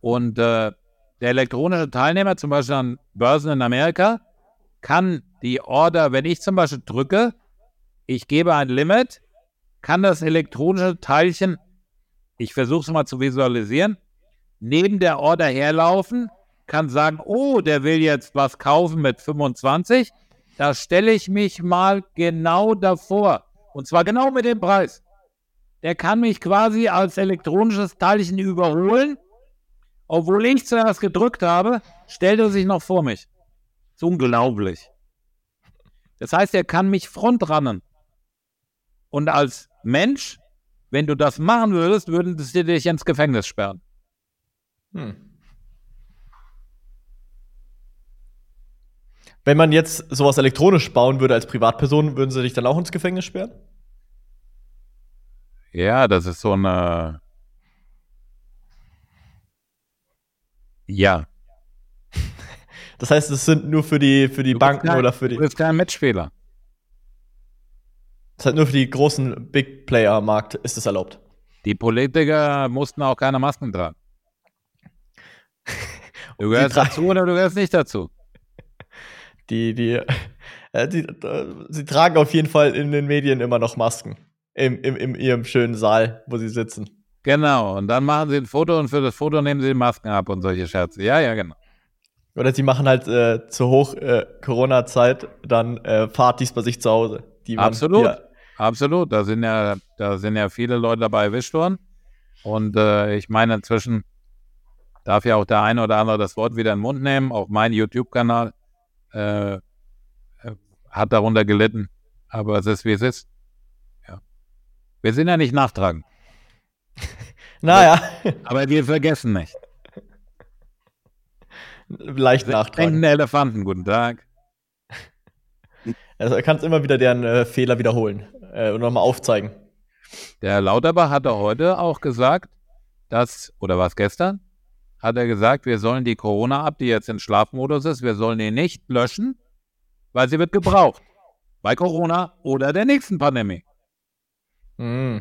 B: Und äh, der elektronische Teilnehmer, zum Beispiel an Börsen in Amerika, kann die Order, wenn ich zum Beispiel drücke, ich gebe ein Limit, kann das elektronische Teilchen, ich versuche es mal zu visualisieren, neben der Order herlaufen, kann sagen, oh, der will jetzt was kaufen mit 25, da stelle ich mich mal genau davor. Und zwar genau mit dem Preis. Der kann mich quasi als elektronisches Teilchen überholen. Obwohl ich zuerst gedrückt habe, stellt er sich noch vor mich. Ist unglaublich. Das heißt, er kann mich frontrannen. Und als Mensch, wenn du das machen würdest, würden sie dich ins Gefängnis sperren. Hm.
A: Wenn man jetzt sowas elektronisch bauen würde als Privatperson, würden sie dich dann auch ins Gefängnis sperren?
B: Ja, das ist so eine. Ja.
A: Das heißt, es sind nur für die, für die Banken
B: kein,
A: oder für die.
B: Du bist kein Matchspieler.
A: Das heißt, nur für die großen Big Player am Markt ist es erlaubt.
B: Die Politiker mussten auch keine Masken tragen. Du gehörst dazu oder du gehörst nicht dazu.
A: Die, die, äh, die, äh, sie tragen auf jeden Fall in den Medien immer noch Masken. Im, im, in ihrem schönen Saal, wo sie sitzen.
B: Genau, und dann machen sie ein Foto und für das Foto nehmen sie die Masken ab und solche Scherze. Ja, ja, genau.
A: Oder sie machen halt äh, zur Hoch-Corona-Zeit äh, dann äh, Partys bei sich zu Hause.
B: Man, absolut, ja. absolut. Da sind ja, da sind ja viele Leute dabei erwischt worden. Und äh, ich meine, inzwischen darf ja auch der eine oder andere das Wort wieder in den Mund nehmen. Auch mein YouTube-Kanal äh, äh, hat darunter gelitten. Aber es ist, wie es ist. Ja. Wir sind ja nicht nachtragend.
A: naja.
B: Aber wir vergessen nicht.
A: Leicht nachtragen.
B: Elefanten, guten Tag.
A: Also er kann immer wieder deren äh, Fehler wiederholen äh, und nochmal aufzeigen.
B: Der Lauterbach hatte heute auch gesagt, dass, oder war es gestern, hat er gesagt, wir sollen die Corona-App, die jetzt in Schlafmodus ist, wir sollen die nicht löschen, weil sie wird gebraucht. Bei Corona oder der nächsten Pandemie.
A: Mm.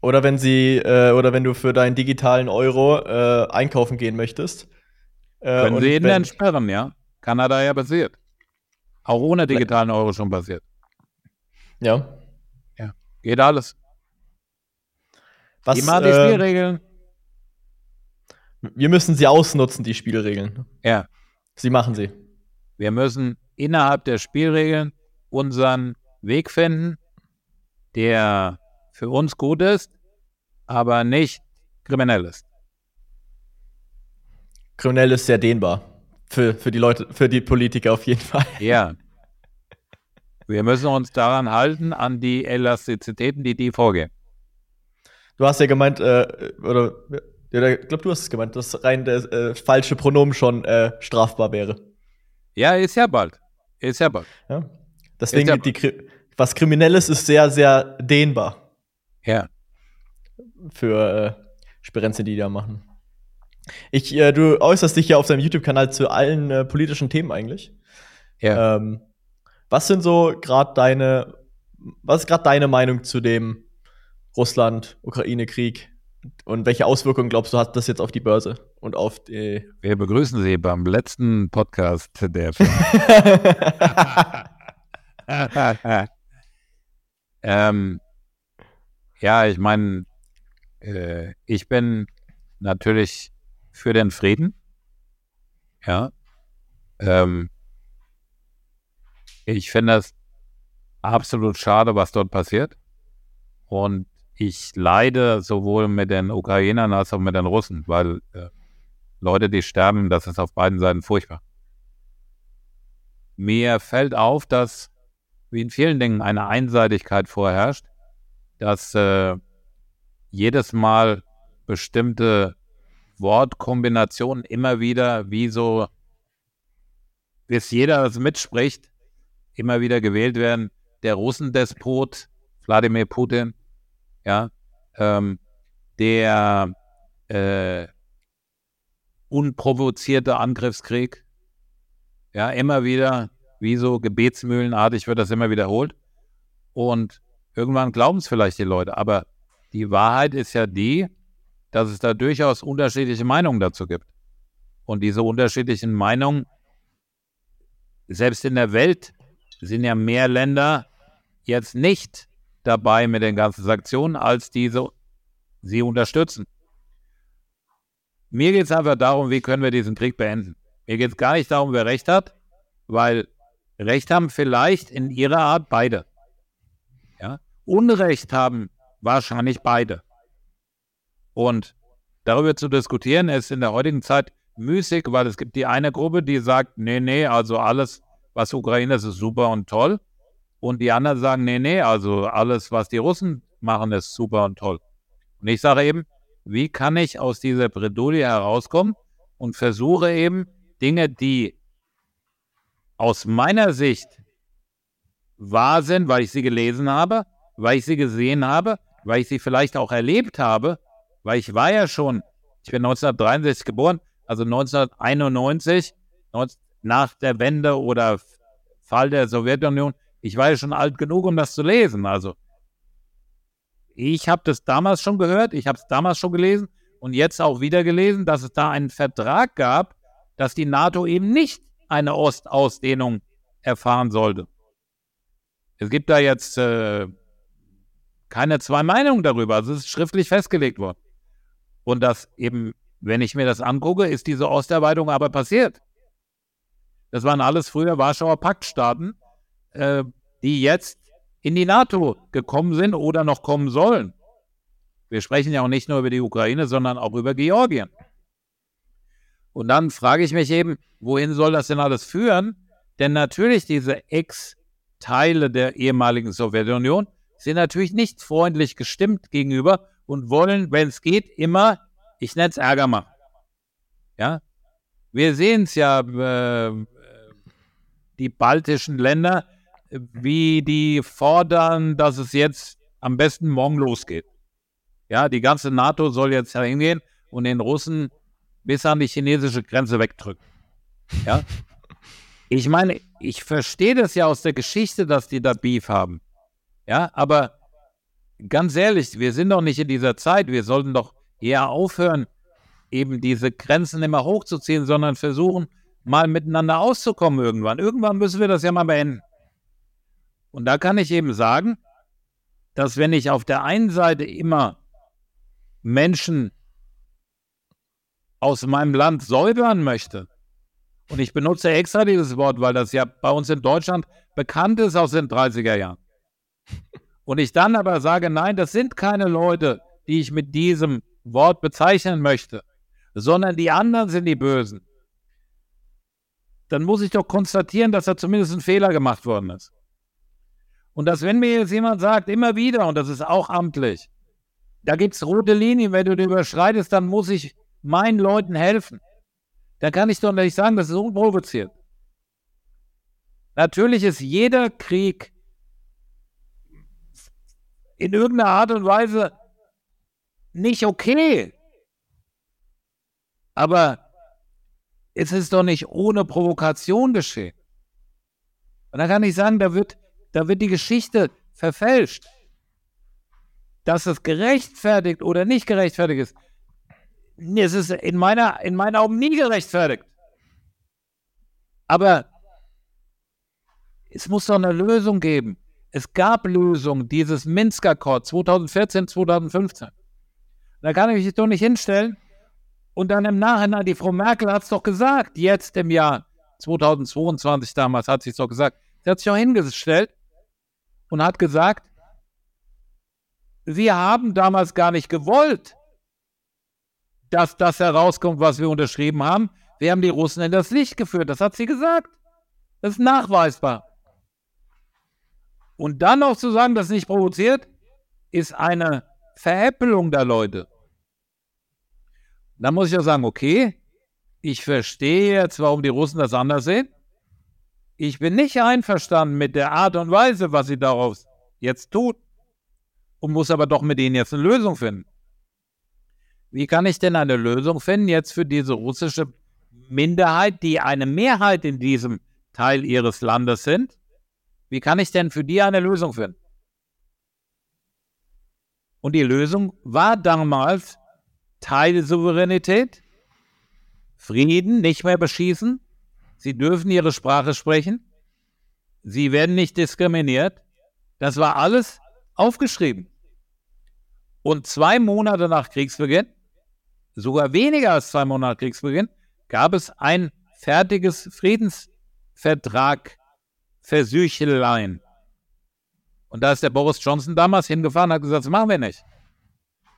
A: Oder wenn sie, äh, oder wenn du für deinen digitalen Euro äh, einkaufen gehen möchtest.
B: Äh, Können sie ihn dann sperren, ja? Kanada ja passiert. Auch ohne digitalen Euro schon passiert.
A: Ja.
B: Ja. Geht alles.
A: Was, die machen die äh, Spielregeln. Wir müssen sie ausnutzen, die Spielregeln.
B: Ja.
A: Sie machen sie.
B: Wir müssen innerhalb der Spielregeln unseren Weg finden, der für uns gut ist, aber nicht kriminell ist.
A: Kriminell ist sehr dehnbar. Für, für die Leute, für die Politiker auf jeden Fall.
B: Ja. Wir müssen uns daran halten, an die Elastizitäten, die die vorgeben.
A: Du hast ja gemeint, äh, oder ja, ich glaube, du hast es gemeint, dass rein der äh, falsche Pronomen schon äh, strafbar wäre.
B: Ja, ist ja bald. Ist ja bald.
A: Ja. Deswegen, ja die, was Kriminelles ist sehr, sehr dehnbar.
B: Ja.
A: Für äh, Sperenzien, die die da machen. Ich, äh, du äußerst dich ja auf deinem YouTube-Kanal zu allen äh, politischen Themen eigentlich.
B: Ja.
A: Ähm, was sind so gerade deine, was ist gerade deine Meinung zu dem Russland-Ukraine-Krieg? Und welche Auswirkungen glaubst du, hat das jetzt auf die Börse und auf die.
B: Wir begrüßen Sie beim letzten Podcast der. ähm, ja, ich meine, äh, ich bin natürlich für den Frieden. Ja. Ähm, ich finde es absolut schade, was dort passiert. Und ich leide sowohl mit den Ukrainern als auch mit den Russen, weil äh, Leute, die sterben, das ist auf beiden Seiten furchtbar. Mir fällt auf, dass wie in vielen Dingen eine Einseitigkeit vorherrscht. dass äh, jedes Mal bestimmte Wortkombinationen immer wieder wie so, bis jeder das mitspricht, immer wieder gewählt werden. Der Russendespot, Wladimir Putin, ja, ähm, der äh, unprovozierte Angriffskrieg, ja, immer wieder, wie so gebetsmühlenartig wird das immer wiederholt. Und irgendwann glauben es vielleicht die Leute. Aber die Wahrheit ist ja die, dass es da durchaus unterschiedliche Meinungen dazu gibt. Und diese unterschiedlichen Meinungen, selbst in der Welt sind ja mehr Länder jetzt nicht dabei mit den ganzen Sanktionen, als diese sie unterstützen. Mir geht es einfach darum, wie können wir diesen Krieg beenden. Mir geht es gar nicht darum, wer Recht hat, weil Recht haben vielleicht in ihrer Art beide. Ja? Unrecht haben wahrscheinlich beide. Und darüber zu diskutieren ist in der heutigen Zeit müßig, weil es gibt die eine Gruppe, die sagt, nee, nee, also alles, was Ukraine ist, ist super und toll. Und die anderen sagen, nee, nee, also alles, was die Russen machen, ist super und toll. Und ich sage eben, wie kann ich aus dieser Bredouille herauskommen und versuche eben Dinge, die aus meiner Sicht wahr sind, weil ich sie gelesen habe, weil ich sie gesehen habe, weil ich sie vielleicht auch erlebt habe, weil ich war ja schon, ich bin 1963 geboren, also 1991, nach der Wende oder Fall der Sowjetunion, ich war ja schon alt genug, um das zu lesen. Also ich habe das damals schon gehört, ich habe es damals schon gelesen und jetzt auch wieder gelesen, dass es da einen Vertrag gab, dass die NATO eben nicht eine Ostausdehnung erfahren sollte. Es gibt da jetzt äh, keine zwei Meinungen darüber. Also es ist schriftlich festgelegt worden. Und das eben, wenn ich mir das angucke, ist diese Osterweiterung aber passiert. Das waren alles früher Warschauer Paktstaaten, äh, die jetzt in die NATO gekommen sind oder noch kommen sollen. Wir sprechen ja auch nicht nur über die Ukraine, sondern auch über Georgien. Und dann frage ich mich eben, wohin soll das denn alles führen? Denn natürlich diese Ex-Teile der ehemaligen Sowjetunion sind natürlich nicht freundlich gestimmt gegenüber und wollen, wenn es geht, immer, ich nenne es Ärger machen. Ja, wir sehen es ja, äh, die baltischen Länder, wie die fordern, dass es jetzt am besten morgen losgeht. Ja, die ganze NATO soll jetzt hingehen und den Russen bis an die chinesische Grenze wegdrücken. Ja. Ich meine, ich verstehe das ja aus der Geschichte, dass die da Beef haben. Ja, aber ganz ehrlich, wir sind doch nicht in dieser Zeit. Wir sollten doch eher aufhören, eben diese Grenzen immer hochzuziehen, sondern versuchen, mal miteinander auszukommen irgendwann. Irgendwann müssen wir das ja mal beenden. Und da kann ich eben sagen, dass wenn ich auf der einen Seite immer Menschen aus meinem Land säubern möchte, und ich benutze extra dieses Wort, weil das ja bei uns in Deutschland bekannt ist aus den 30er Jahren. Und ich dann aber sage, nein, das sind keine Leute, die ich mit diesem Wort bezeichnen möchte, sondern die anderen sind die Bösen. Dann muss ich doch konstatieren, dass da zumindest ein Fehler gemacht worden ist. Und dass, wenn mir jetzt jemand sagt, immer wieder, und das ist auch amtlich, da gibt es rote Linien, wenn du die überschreitest, dann muss ich meinen Leuten helfen. Da kann ich doch nicht sagen, das ist unprovoziert. Natürlich ist jeder Krieg in irgendeiner Art und Weise nicht okay. Aber es ist doch nicht ohne Provokation geschehen. Und da kann ich sagen, da wird, da wird die Geschichte verfälscht. Dass es gerechtfertigt oder nicht gerechtfertigt ist, es ist in, meiner, in meinen Augen nie gerechtfertigt. Aber es muss doch eine Lösung geben. Es gab Lösungen, dieses Minsk-Akkord 2014, 2015. Da kann ich mich doch nicht hinstellen und dann im Nachhinein, die Frau Merkel hat es doch gesagt, jetzt im Jahr 2022 damals hat sie es doch gesagt, sie hat sich auch hingestellt und hat gesagt, wir haben damals gar nicht gewollt, dass das herauskommt, was wir unterschrieben haben. Wir haben die Russen in das Licht geführt, das hat sie gesagt. Das ist nachweisbar. Und dann noch zu sagen, das ist nicht provoziert, ist eine Veräppelung der Leute. Da muss ich ja sagen, okay, ich verstehe jetzt, warum die Russen das anders sehen. Ich bin nicht einverstanden mit der Art und Weise, was sie daraus jetzt tut und muss aber doch mit ihnen jetzt eine Lösung finden. Wie kann ich denn eine Lösung finden jetzt für diese russische Minderheit, die eine Mehrheit in diesem Teil ihres Landes sind? Wie kann ich denn für die eine Lösung finden? Und die Lösung war damals Teilsouveränität, Frieden, nicht mehr beschießen, sie dürfen ihre Sprache sprechen, sie werden nicht diskriminiert. Das war alles aufgeschrieben. Und zwei Monate nach Kriegsbeginn, sogar weniger als zwei Monate nach Kriegsbeginn, gab es ein fertiges Friedensvertrag für Sücheleien. Und da ist der Boris Johnson damals hingefahren und hat gesagt, das machen wir nicht.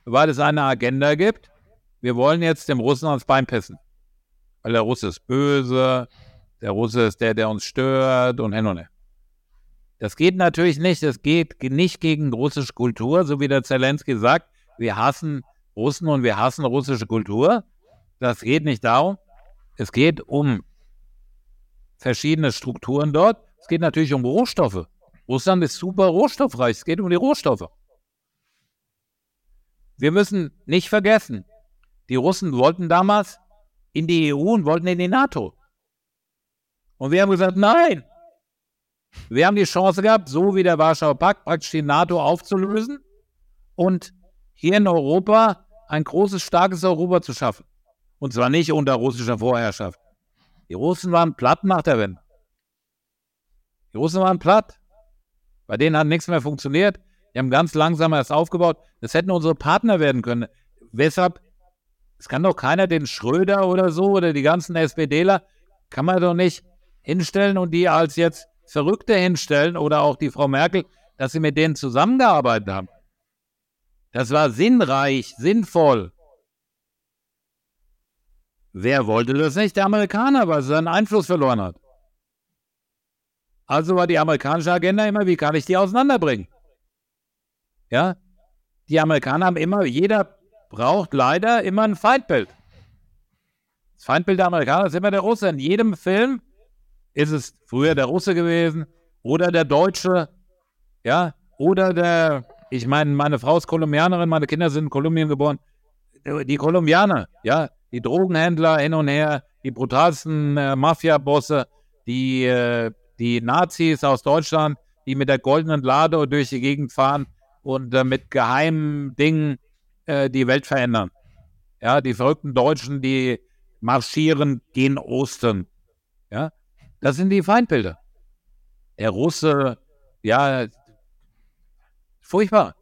B: Weil es eine Agenda gibt, wir wollen jetzt dem Russen ans Bein pissen. Weil der Russe ist böse, der Russe ist der, der uns stört und hin und her. Das geht natürlich nicht. Das geht nicht gegen russische Kultur, so wie der Zelensky sagt. Wir hassen Russen und wir hassen russische Kultur. Das geht nicht darum. Es geht um verschiedene Strukturen dort. Es geht natürlich um Rohstoffe. Russland ist super rohstoffreich. Es geht um die Rohstoffe. Wir müssen nicht vergessen, die Russen wollten damals in die EU und wollten in die NATO. Und wir haben gesagt, nein, wir haben die Chance gehabt, so wie der Warschauer Pakt, praktisch die NATO aufzulösen und hier in Europa ein großes, starkes Europa zu schaffen. Und zwar nicht unter russischer Vorherrschaft. Die Russen waren platt nach der Wende. Die Russen waren platt. Bei denen hat nichts mehr funktioniert. Die haben ganz langsam erst aufgebaut. Das hätten unsere Partner werden können. Weshalb? Es kann doch keiner den Schröder oder so oder die ganzen SPDler, kann man doch nicht hinstellen und die als jetzt Verrückte hinstellen oder auch die Frau Merkel, dass sie mit denen zusammengearbeitet haben. Das war sinnreich, sinnvoll. Wer wollte das nicht? Der Amerikaner, weil er seinen Einfluss verloren hat. Also war die amerikanische Agenda immer, wie kann ich die auseinanderbringen? Ja? Die Amerikaner haben immer, jeder braucht leider immer ein Feindbild. Das Feindbild der Amerikaner ist immer der Russe. In jedem Film ist es früher der Russe gewesen oder der Deutsche, ja, oder der, ich meine, meine Frau ist Kolumbianerin, meine Kinder sind in Kolumbien geboren. Die Kolumbianer, ja, die Drogenhändler hin und her, die brutalsten äh, Mafia-Bosse, die, äh, die Nazis aus Deutschland, die mit der goldenen Lade durch die Gegend fahren und äh, mit geheimen Dingen äh, die Welt verändern. Ja, die verrückten Deutschen, die marschieren gen Osten. Ja, das sind die Feindbilder. Der Russe, ja, furchtbar.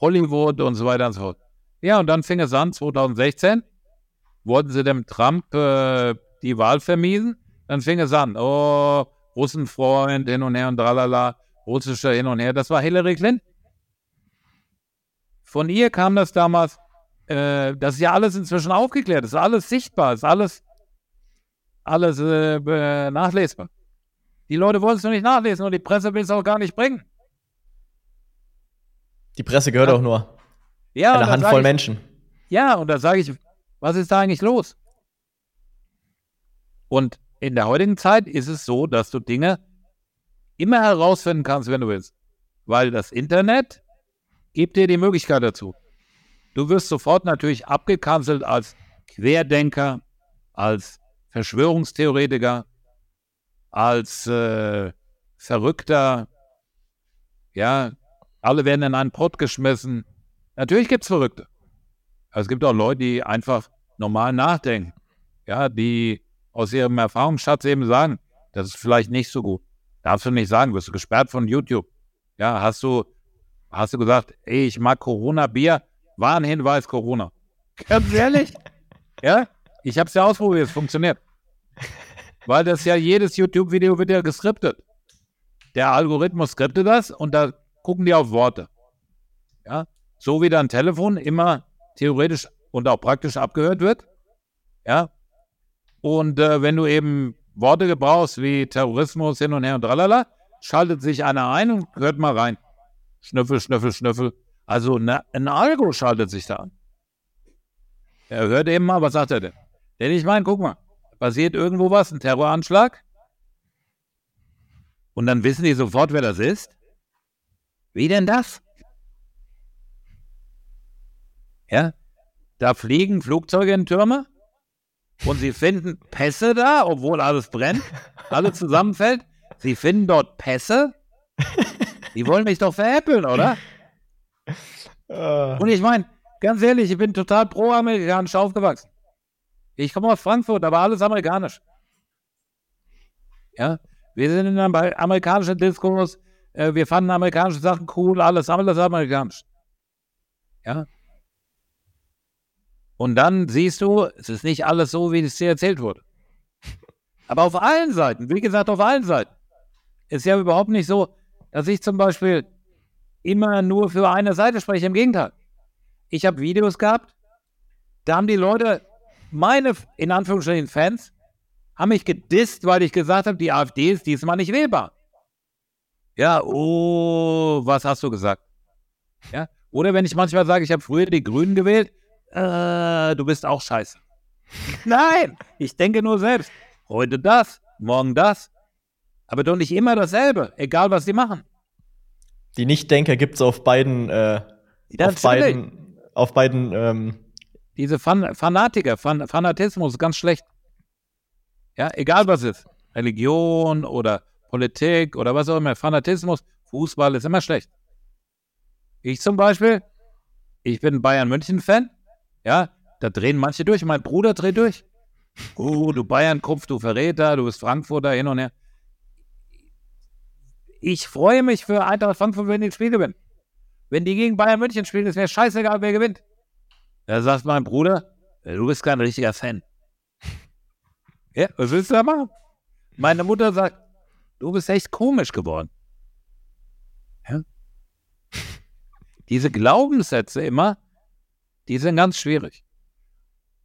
B: Hollywood und so weiter und so fort. Ja, und dann fing es an, 2016, wollten sie dem Trump äh, die Wahl vermiesen. Dann fing es an, oh, Russenfreund, hin und her und tralala, russischer hin und her. Das war Hillary Clinton. Von ihr kam das damals, äh, das ist ja alles inzwischen aufgeklärt, das ist alles sichtbar, ist alles alles äh, nachlesbar. Die Leute wollen es noch nicht nachlesen und die Presse will es auch gar nicht bringen.
A: Die Presse gehört ja. auch nur ja, eine Handvoll ich, Menschen.
B: Ja, und da sage ich, was ist da eigentlich los? Und in der heutigen Zeit ist es so, dass du Dinge immer herausfinden kannst, wenn du willst. Weil das Internet gibt dir die Möglichkeit dazu. Du wirst sofort natürlich abgekanzelt als Querdenker, als Verschwörungstheoretiker, als äh, Verrückter. Ja, alle werden in einen Pott geschmissen. Natürlich gibt es Verrückte. Aber es gibt auch Leute, die einfach normal nachdenken. Ja, die aus ihrem Erfahrungsschatz eben sagen, das ist vielleicht nicht so gut. Darfst du nicht sagen, wirst du gesperrt von YouTube. Ja, hast du, hast du gesagt, ey, ich mag Corona-Bier, Warnhinweis Corona. Ganz ehrlich? ja? Ich habe es ja ausprobiert, es funktioniert. Weil das ja jedes YouTube-Video wird ja geskriptet. Der Algorithmus skriptet das und da gucken die auf Worte. Ja, so wie dein Telefon immer theoretisch und auch praktisch abgehört wird. Ja, und äh, wenn du eben Worte gebrauchst wie Terrorismus hin und her und tralala, schaltet sich einer ein und hört mal rein. Schnüffel, schnüffel, schnüffel. Also ne, ein Algo schaltet sich da an. Er hört eben mal, was sagt er denn? Denn ich meine, guck mal, passiert irgendwo was, ein Terroranschlag. Und dann wissen die sofort, wer das ist. Wie denn das? Ja, da fliegen Flugzeuge in Türme und sie finden Pässe da, obwohl alles brennt, alles zusammenfällt. Sie finden dort Pässe. Die wollen mich doch veräppeln, oder? Und ich meine, ganz ehrlich, ich bin total pro-amerikanisch aufgewachsen. Ich komme aus Frankfurt, aber alles amerikanisch. Ja, wir sind in einem amerikanischen Diskurs. Äh, wir fanden amerikanische Sachen cool, alles, alles amerikanisch. Ja. Und dann siehst du, es ist nicht alles so, wie es dir erzählt wurde. Aber auf allen Seiten, wie gesagt, auf allen Seiten, ist ja überhaupt nicht so, dass ich zum Beispiel immer nur für eine Seite spreche. Im Gegenteil. Ich habe Videos gehabt, da haben die Leute, meine, in Anführungsstrichen, Fans, haben mich gedisst, weil ich gesagt habe, die AfD ist diesmal nicht wählbar. Ja, oh, was hast du gesagt? Ja, oder wenn ich manchmal sage, ich habe früher die Grünen gewählt, äh, du bist auch scheiße. Nein, ich denke nur selbst. Heute das, morgen das. Aber doch nicht immer dasselbe, egal was sie machen.
A: Die Nichtdenker gibt es auf beiden, äh, auf beiden, auf beiden, ähm
B: Diese Fan Fanatiker, Fan Fanatismus ist ganz schlecht. Ja, egal was ist. Religion oder Politik oder was auch immer, Fanatismus, Fußball ist immer schlecht. Ich zum Beispiel, ich bin Bayern München-Fan, ja, da drehen manche durch. Mein Bruder dreht durch. Oh, du Bayern-Kopf, du Verräter, du bist Frankfurter, hin und her. Ich freue mich für Eintracht Frankfurt, wenn die das Spiel gewinnen. Wenn die gegen Bayern München spielen, ist mir scheißegal, wer gewinnt. Da sagt mein Bruder, du bist kein richtiger Fan. Ja, was willst du da machen? Meine Mutter sagt, du bist echt komisch geworden. Ja? Diese Glaubenssätze immer, die sind ganz schwierig.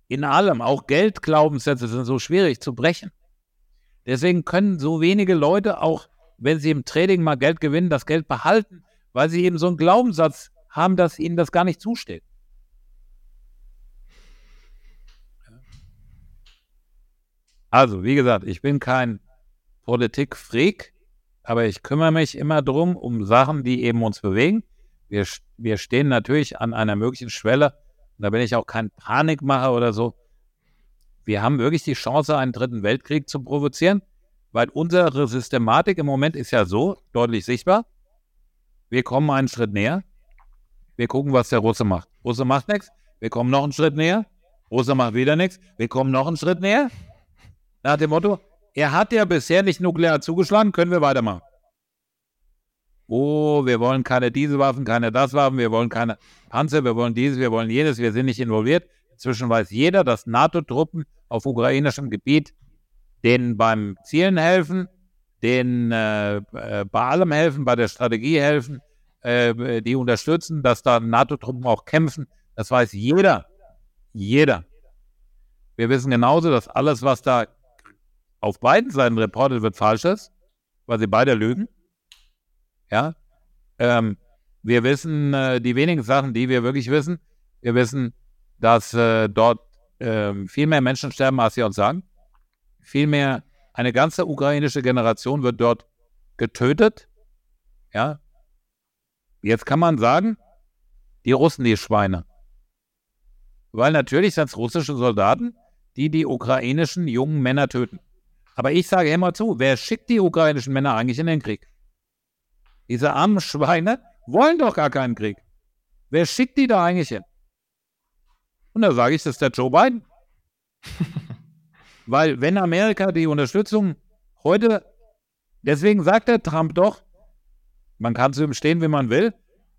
B: In allem, auch Geldglaubenssätze sind so schwierig zu brechen. Deswegen können so wenige Leute auch, wenn sie im Trading mal Geld gewinnen, das Geld behalten, weil sie eben so einen Glaubenssatz haben, dass ihnen das gar nicht zusteht. Also, wie gesagt, ich bin kein Politikfreak, aber ich kümmere mich immer drum um Sachen, die eben uns bewegen. Wir, wir stehen natürlich an einer möglichen Schwelle, und da bin ich auch kein Panikmacher oder so. Wir haben wirklich die Chance, einen dritten Weltkrieg zu provozieren, weil unsere Systematik im Moment ist ja so deutlich sichtbar. Wir kommen einen Schritt näher. Wir gucken, was der Russe macht. Russe macht nichts. Wir kommen noch einen Schritt näher. Russe macht wieder nichts. Wir kommen noch einen Schritt näher. Nach dem Motto, er hat ja bisher nicht nuklear zugeschlagen, können wir weitermachen. Oh, wir wollen keine diese Waffen, keine das Waffen, wir wollen keine Panzer, wir wollen dieses, wir wollen jenes, wir sind nicht involviert. Inzwischen weiß jeder, dass NATO-Truppen auf ukrainischem Gebiet denen beim Zielen helfen, denen äh, äh, bei allem helfen, bei der Strategie helfen, äh, die unterstützen, dass da NATO-Truppen auch kämpfen. Das weiß jeder. Jeder. Wir wissen genauso, dass alles, was da auf beiden Seiten reportet wird, falsch ist, weil sie beide lügen. Ja. Ähm, wir wissen äh, die wenigen Sachen, die wir wirklich wissen. Wir wissen, dass äh, dort äh, viel mehr Menschen sterben, als sie uns sagen. Vielmehr eine ganze ukrainische Generation wird dort getötet. Ja. Jetzt kann man sagen, die Russen, die Schweine. Weil natürlich sind es russische Soldaten, die die ukrainischen jungen Männer töten. Aber ich sage immer zu, wer schickt die ukrainischen Männer eigentlich in den Krieg? Diese armen Schweine wollen doch gar keinen Krieg. Wer schickt die da eigentlich hin? Und da sage ich, das ist der Joe Biden. Weil wenn Amerika die Unterstützung heute, deswegen sagt der Trump doch, man kann zu ihm stehen, wie man will,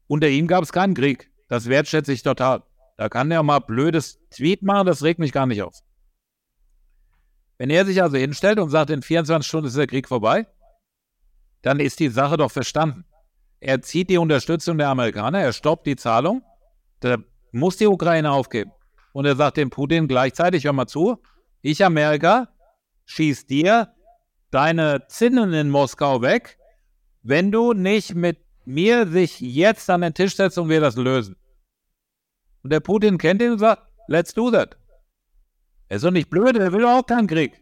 B: unter ihm gab es keinen Krieg. Das wertschätze ich total. Da kann der mal blödes Tweet machen, das regt mich gar nicht auf. Wenn er sich also hinstellt und sagt, in 24 Stunden ist der Krieg vorbei, dann ist die Sache doch verstanden. Er zieht die Unterstützung der Amerikaner, er stoppt die Zahlung, da muss die Ukraine aufgeben. Und er sagt dem Putin gleichzeitig, hör mal zu, ich Amerika schieß dir deine Zinnen in Moskau weg, wenn du nicht mit mir sich jetzt an den Tisch setzen und wir das lösen. Und der Putin kennt ihn und sagt, let's do that. Er ist doch nicht blöd, er will auch keinen Krieg.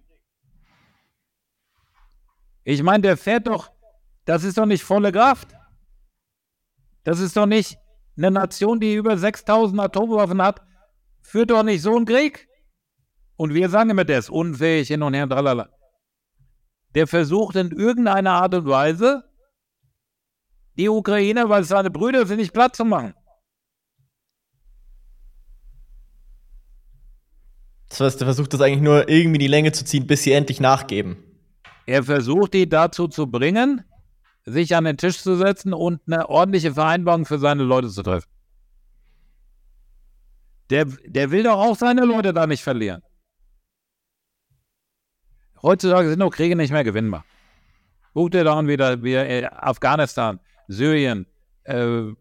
B: Ich meine, der fährt doch, das ist doch nicht volle Kraft. Das ist doch nicht eine Nation, die über 6000 Atomwaffen hat, führt doch nicht so einen Krieg. Und wir sagen immer, der ist unfähig, hin und her, tralala. Der versucht in irgendeiner Art und Weise, die Ukrainer, weil es seine Brüder sind, nicht platt zu machen.
A: Das heißt, er versucht das eigentlich nur irgendwie in die Länge zu ziehen, bis sie endlich nachgeben.
B: Er versucht, die dazu zu bringen, sich an den Tisch zu setzen und eine ordentliche Vereinbarung für seine Leute zu treffen. Der, der will doch auch seine Leute da nicht verlieren. Heutzutage sind doch Kriege nicht mehr gewinnbar. Guck dir da an, wieder wie äh, Afghanistan, Syrien. Äh, äh,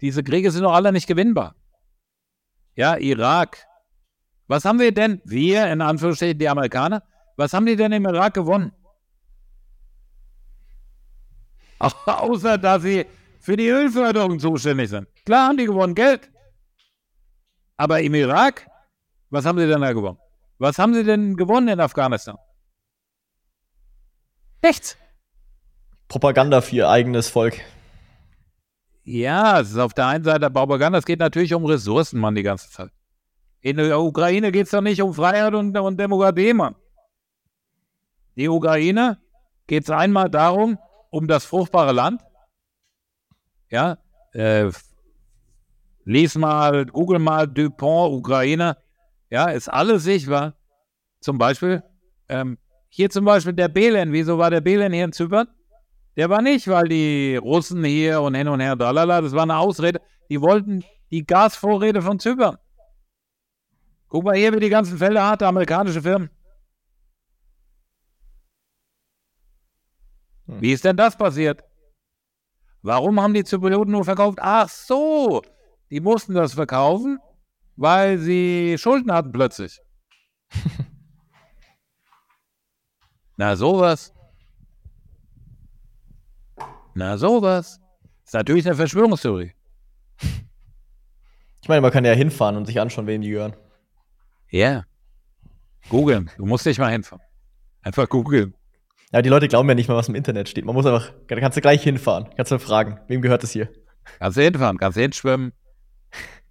B: diese Kriege sind doch alle nicht gewinnbar. Ja, Irak. Was haben wir denn, wir in Anführungsstrichen, die Amerikaner, was haben die denn im Irak gewonnen? Außer, dass sie für die Ölförderung zuständig sind. Klar haben die gewonnen Geld. Aber im Irak, was haben sie denn da gewonnen? Was haben sie denn gewonnen in Afghanistan? Nichts.
A: Propaganda für ihr eigenes Volk.
B: Ja, es ist auf der einen Seite Propaganda, es geht natürlich um Ressourcen, Mann, die ganze Zeit. In der Ukraine geht es doch nicht um Freiheit und, und Demokratie, Mann. Die Ukraine geht es einmal darum, um das fruchtbare Land. Ja, äh, lies mal, google mal Dupont, Ukraine. Ja, ist alles sichtbar. Zum Beispiel, ähm, hier zum Beispiel der Belen. Wieso war der Belen hier in Zypern? Der war nicht, weil die Russen hier und hin und her, dalala, das war eine Ausrede. Die wollten die Gasvorräte von Zypern. Guck mal hier, wie die ganzen Felder hat, amerikanische Firmen. Hm. Wie ist denn das passiert? Warum haben die Zyprioten nur verkauft? Ach so, die mussten das verkaufen, weil sie Schulden hatten plötzlich. Na sowas. Na sowas. Ist natürlich eine Verschwörungstheorie.
A: Ich meine, man kann ja hinfahren und sich anschauen, wem die gehören.
B: Ja. Yeah. Googeln. Du musst nicht mal hinfahren. Einfach googeln.
A: Ja, die Leute glauben ja nicht mal, was im Internet steht. Man muss einfach, da kannst du gleich hinfahren. Kannst du fragen, wem gehört das hier?
B: Kannst du hinfahren, kannst du hinschwimmen.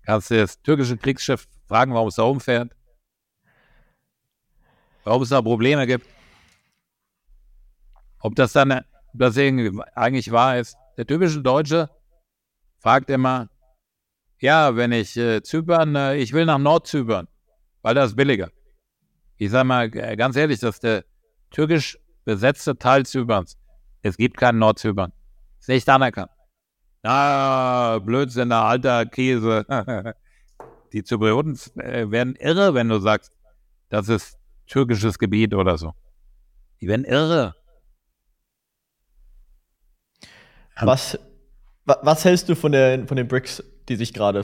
B: Kannst du das türkische Kriegsschiff fragen, warum es da umfährt. Warum es da Probleme gibt. Ob das dann, ob das eigentlich wahr ist. Der typische Deutsche fragt immer, ja, wenn ich äh, Zypern, äh, ich will nach Nordzypern, weil das ist billiger. Ich sage mal ganz ehrlich, dass der türkisch besetzte Teil Zyperns. Es gibt keinen Nordzypern. Ist nicht anerkannt. Ah, Blödsinn, alter Käse. Die Zyprioten äh, werden irre, wenn du sagst, das ist türkisches Gebiet oder so. Die werden irre.
A: Was, was hältst du von, der, von den BRICS, die sich gerade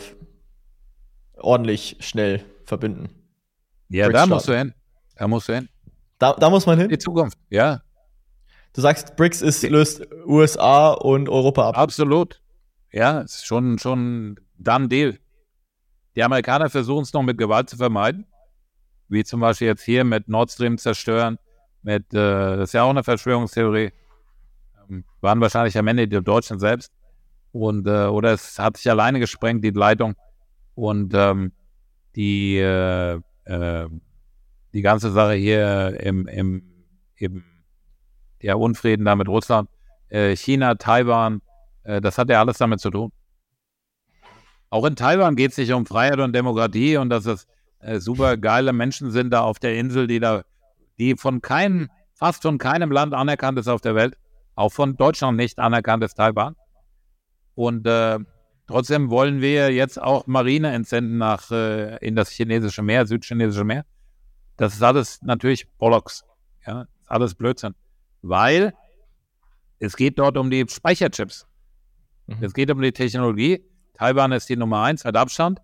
A: ordentlich schnell verbinden?
B: Ja, da musst du hin. Da musst du hin.
A: Da, da muss man hin?
B: Die Zukunft, ja.
A: Du sagst, BRICS ist, löst USA und Europa ab.
B: Absolut. Ja, ist schon, schon dann Deal. Die Amerikaner versuchen es noch mit Gewalt zu vermeiden. Wie zum Beispiel jetzt hier mit Nord Stream zerstören. Mit, äh, das ist ja auch eine Verschwörungstheorie. Ähm, waren wahrscheinlich am Ende die Deutschen selbst. Und, äh, oder es hat sich alleine gesprengt, die Leitung. Und ähm, die, äh, äh die ganze Sache hier im, im, im der Unfrieden da mit Russland, äh, China, Taiwan, äh, das hat ja alles damit zu tun. Auch in Taiwan geht es nicht um Freiheit und Demokratie und dass es äh, super geile Menschen sind da auf der Insel, die da, die von keinem, fast von keinem Land anerkannt ist auf der Welt, auch von Deutschland nicht anerkannt ist Taiwan. Und äh, trotzdem wollen wir jetzt auch Marine entsenden nach äh, in das chinesische Meer, südchinesische Meer. Das ist alles natürlich Bollocks. Ja, alles Blödsinn. Weil es geht dort um die Speicherchips. Mhm. Es geht um die Technologie. Taiwan ist die Nummer eins mit Abstand.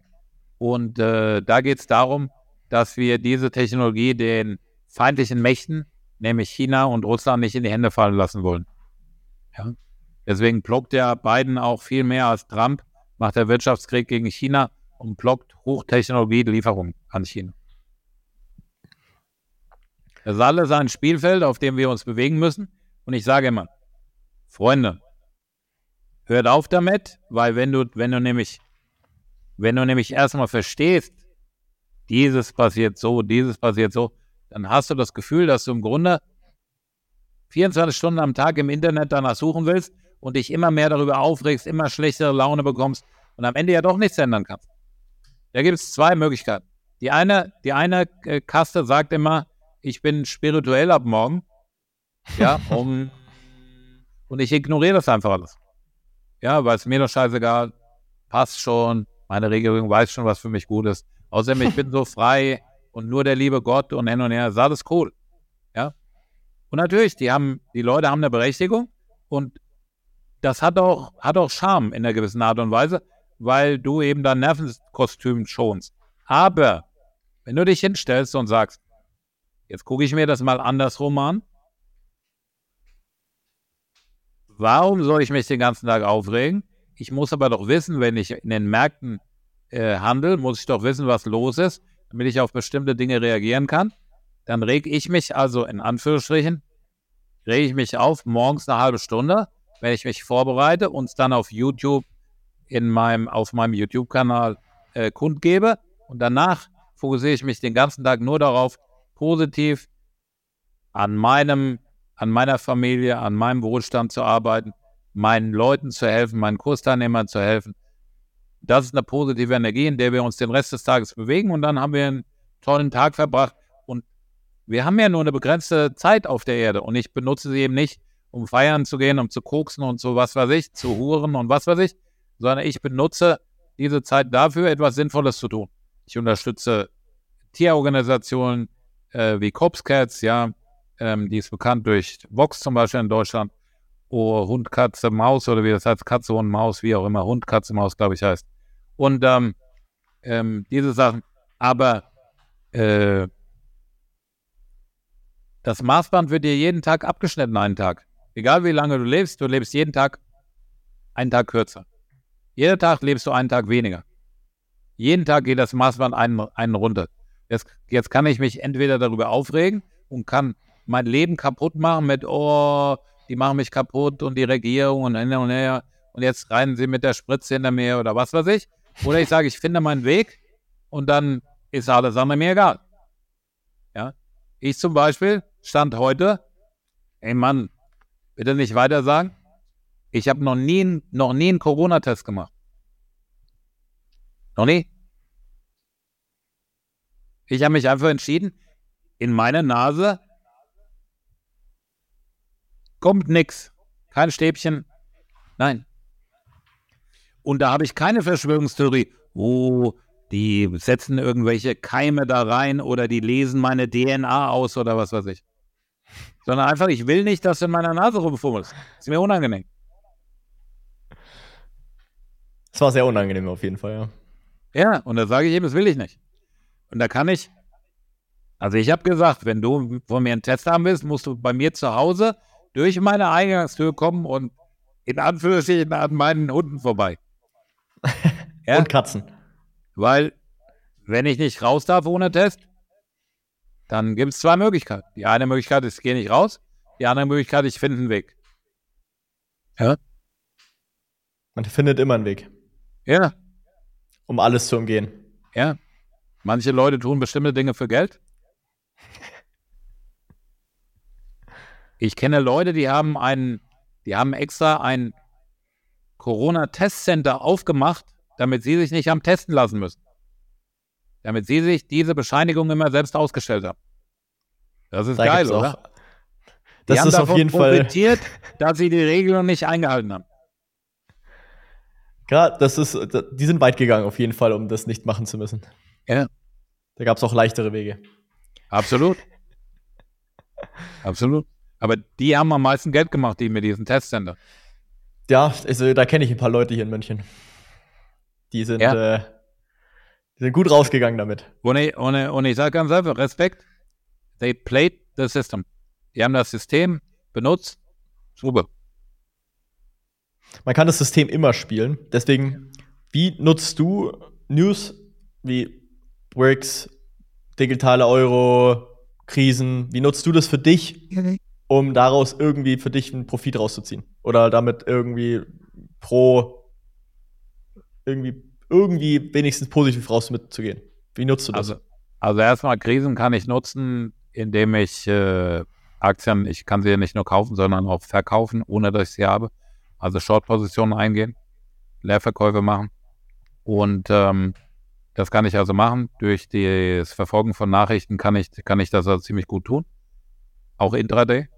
B: Und äh, da geht es darum, dass wir diese Technologie den feindlichen Mächten, nämlich China und Russland, nicht in die Hände fallen lassen wollen. Ja? Deswegen blockt ja Biden auch viel mehr als Trump, macht der Wirtschaftskrieg gegen China und blockt Hochtechnologie-Lieferungen an China. Das ist alles ein Spielfeld, auf dem wir uns bewegen müssen. Und ich sage immer, Freunde, hört auf damit, weil wenn du, wenn du nämlich, wenn du nämlich erstmal verstehst, dieses passiert so, dieses passiert so, dann hast du das Gefühl, dass du im Grunde 24 Stunden am Tag im Internet danach suchen willst und dich immer mehr darüber aufregst, immer schlechtere Laune bekommst und am Ende ja doch nichts ändern kannst. Da gibt es zwei Möglichkeiten. Die eine, die eine äh, Kaste sagt immer, ich bin spirituell ab morgen. Ja, um, und ich ignoriere das einfach alles. Ja, weil es mir doch scheißegal, passt schon, meine Regierung weiß schon, was für mich gut ist. Außerdem, ich bin so frei und nur der liebe Gott und hin und her, ist alles cool. Ja. Und natürlich, die haben, die Leute haben eine Berechtigung und das hat auch, hat auch Charme in einer gewissen Art und Weise, weil du eben dein Nervenkostüm schonst. Aber wenn du dich hinstellst und sagst, jetzt gucke ich mir das mal andersrum an, warum soll ich mich den ganzen Tag aufregen? Ich muss aber doch wissen, wenn ich in den Märkten äh, handle, muss ich doch wissen, was los ist, damit ich auf bestimmte Dinge reagieren kann. Dann reg ich mich also in Anführungsstrichen, rege ich mich auf morgens eine halbe Stunde, wenn ich mich vorbereite und es dann auf YouTube in meinem, auf meinem YouTube-Kanal äh, kundgebe. Und danach fokussiere ich mich den ganzen Tag nur darauf, positiv an meinem, an meiner Familie, an meinem Wohlstand zu arbeiten, meinen Leuten zu helfen, meinen Kursteilnehmern zu helfen. Das ist eine positive Energie, in der wir uns den Rest des Tages bewegen und dann haben wir einen tollen Tag verbracht. Und wir haben ja nur eine begrenzte Zeit auf der Erde und ich benutze sie eben nicht, um feiern zu gehen, um zu koksen und so was weiß ich, zu huren und was weiß ich, sondern ich benutze diese Zeit dafür, etwas Sinnvolles zu tun. Ich unterstütze Tierorganisationen äh, wie Cops Cats, ja, ähm, die ist bekannt durch Vox zum Beispiel in Deutschland, oh, Hund, Katze, Maus oder wie das heißt, Katze, und Maus, wie auch immer, Hund, Katze, Maus, glaube ich, heißt. Und ähm, ähm, diese Sachen. Aber äh, das Maßband wird dir jeden Tag abgeschnitten, einen Tag. Egal wie lange du lebst, du lebst jeden Tag einen Tag kürzer. Jeden Tag lebst du einen Tag weniger. Jeden Tag geht das Maßband einen, einen runter. Jetzt, jetzt kann ich mich entweder darüber aufregen und kann mein Leben kaputt machen mit, oh, die machen mich kaputt und die Regierung und und her und jetzt reinen sie mit der Spritze hinter mir oder was weiß ich. Oder ich sage, ich finde meinen Weg und dann ist alles andere mir egal. Ja. Ich zum Beispiel stand heute, ey Mann, bitte nicht weiter sagen, ich habe noch nie, noch nie einen Corona-Test gemacht. Noch nie. Ich habe mich einfach entschieden, in meine Nase kommt nichts. Kein Stäbchen. Nein. Und da habe ich keine Verschwörungstheorie. Oh, die setzen irgendwelche Keime da rein oder die lesen meine DNA aus oder was weiß ich. Sondern einfach, ich will nicht, dass du in meiner Nase rumfummelst. Ist mir unangenehm.
A: Es war sehr unangenehm auf jeden Fall, ja.
B: Ja, und da sage ich eben, das will ich nicht. Und da kann ich, also ich habe gesagt, wenn du von mir einen Test haben willst, musst du bei mir zu Hause durch meine Eingangstür kommen und in Anführungsstrichen an meinen Hunden vorbei.
A: ja? Und Katzen.
B: Weil, wenn ich nicht raus darf ohne Test, dann gibt es zwei Möglichkeiten. Die eine Möglichkeit ist, ich gehe nicht raus. Die andere Möglichkeit, ich finde einen Weg.
A: Ja? Man findet immer einen Weg.
B: Ja.
A: Um alles zu umgehen.
B: Ja. Manche Leute tun bestimmte Dinge für Geld. Ich kenne Leute, die haben einen, die haben extra ein Corona-Testcenter aufgemacht, damit sie sich nicht haben testen lassen müssen. Damit sie sich diese Bescheinigung immer selbst ausgestellt haben. Das ist da geil, oder? Auch,
A: das ist auf jeden Fall.
B: dass sie die Regeln nicht eingehalten haben.
A: Gerade, das ist, die sind weit gegangen auf jeden Fall, um das nicht machen zu müssen.
B: Ja.
A: Da gab es auch leichtere Wege.
B: Absolut. Absolut. Aber die haben am meisten Geld gemacht, die mit diesen Testcenter.
A: Ja, also, da kenne ich ein paar Leute hier in München. Die sind, ja. äh, die sind gut rausgegangen damit.
B: Und ich, und, und ich sage ganz einfach, Respekt. They played the system. Die haben das System benutzt. Super.
A: man kann das System immer spielen. Deswegen, wie nutzt du News wie Works, digitale Euro, Krisen? Wie nutzt du das für dich, um daraus irgendwie für dich einen Profit rauszuziehen? Oder damit irgendwie pro irgendwie, irgendwie wenigstens positiv raus mitzugehen? Wie nutzt du das?
B: Also, also erstmal Krisen kann ich nutzen, indem ich äh, Aktien, ich kann sie ja nicht nur kaufen, sondern auch verkaufen, ohne dass ich sie habe. Also Short-Positionen eingehen, Leerverkäufe machen. Und ähm, das kann ich also machen. Durch das Verfolgen von Nachrichten kann ich, kann ich das also ziemlich gut tun. Auch intraday.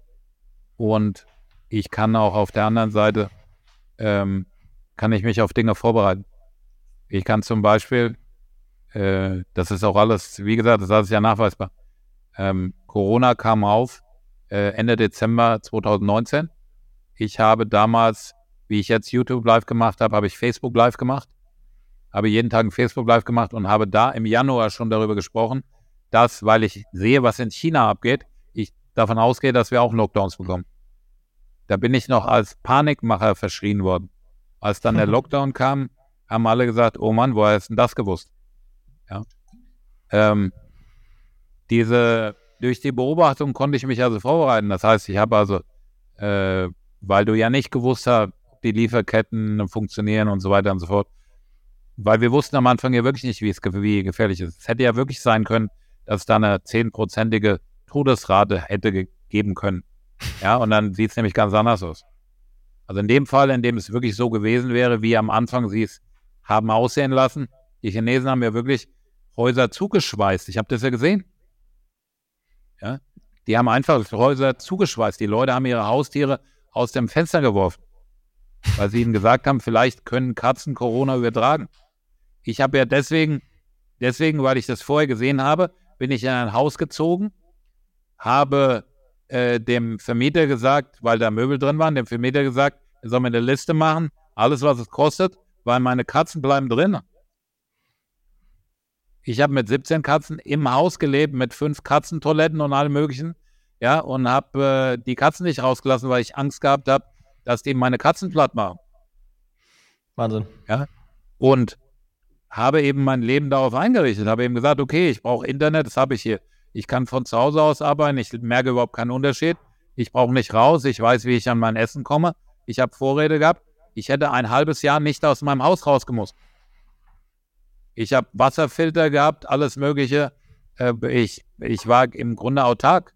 B: Und ich kann auch auf der anderen Seite, ähm, kann ich mich auf Dinge vorbereiten. Ich kann zum Beispiel, äh, das ist auch alles, wie gesagt, das ist ja nachweisbar. Ähm, Corona kam auf äh, Ende Dezember 2019. Ich habe damals, wie ich jetzt YouTube live gemacht habe, habe ich Facebook live gemacht habe jeden Tag ein Facebook Live gemacht und habe da im Januar schon darüber gesprochen, dass, weil ich sehe, was in China abgeht, ich davon ausgehe, dass wir auch Lockdowns bekommen. Da bin ich noch als Panikmacher verschrien worden. Als dann der Lockdown kam, haben alle gesagt, oh Mann, woher ist denn das gewusst? Ja. Ähm, diese, durch die Beobachtung konnte ich mich also vorbereiten. Das heißt, ich habe also, äh, weil du ja nicht gewusst hast, ob die Lieferketten funktionieren und so weiter und so fort, weil wir wussten am Anfang ja wirklich nicht, wie es wie gefährlich ist. Es hätte ja wirklich sein können, dass es da eine zehnprozentige Todesrate hätte gegeben können. Ja, und dann sieht es nämlich ganz anders aus. Also in dem Fall, in dem es wirklich so gewesen wäre, wie am Anfang sie es haben aussehen lassen, die Chinesen haben ja wirklich Häuser zugeschweißt. Ich habe das ja gesehen. Ja, die haben einfach Häuser zugeschweißt. Die Leute haben ihre Haustiere aus dem Fenster geworfen, weil sie ihnen gesagt haben, vielleicht können Katzen Corona übertragen. Ich habe ja deswegen, deswegen, weil ich das vorher gesehen habe, bin ich in ein Haus gezogen, habe äh, dem Vermieter gesagt, weil da Möbel drin waren, dem Vermieter gesagt, er soll mir eine Liste machen, alles, was es kostet, weil meine Katzen bleiben drin. Ich habe mit 17 Katzen im Haus gelebt, mit fünf Katzentoiletten und allem möglichen. Ja, und habe äh, die Katzen nicht rausgelassen, weil ich Angst gehabt habe, dass die meine Katzen platt machen.
A: Wahnsinn.
B: Ja. Und habe eben mein Leben darauf eingerichtet, habe eben gesagt, okay, ich brauche Internet, das habe ich hier. Ich kann von zu Hause aus arbeiten, ich merke überhaupt keinen Unterschied. Ich brauche nicht raus, ich weiß, wie ich an mein Essen komme. Ich habe Vorräte gehabt. Ich hätte ein halbes Jahr nicht aus meinem Haus rausgemusst. Ich habe Wasserfilter gehabt, alles Mögliche. Äh, ich, ich war im Grunde autark.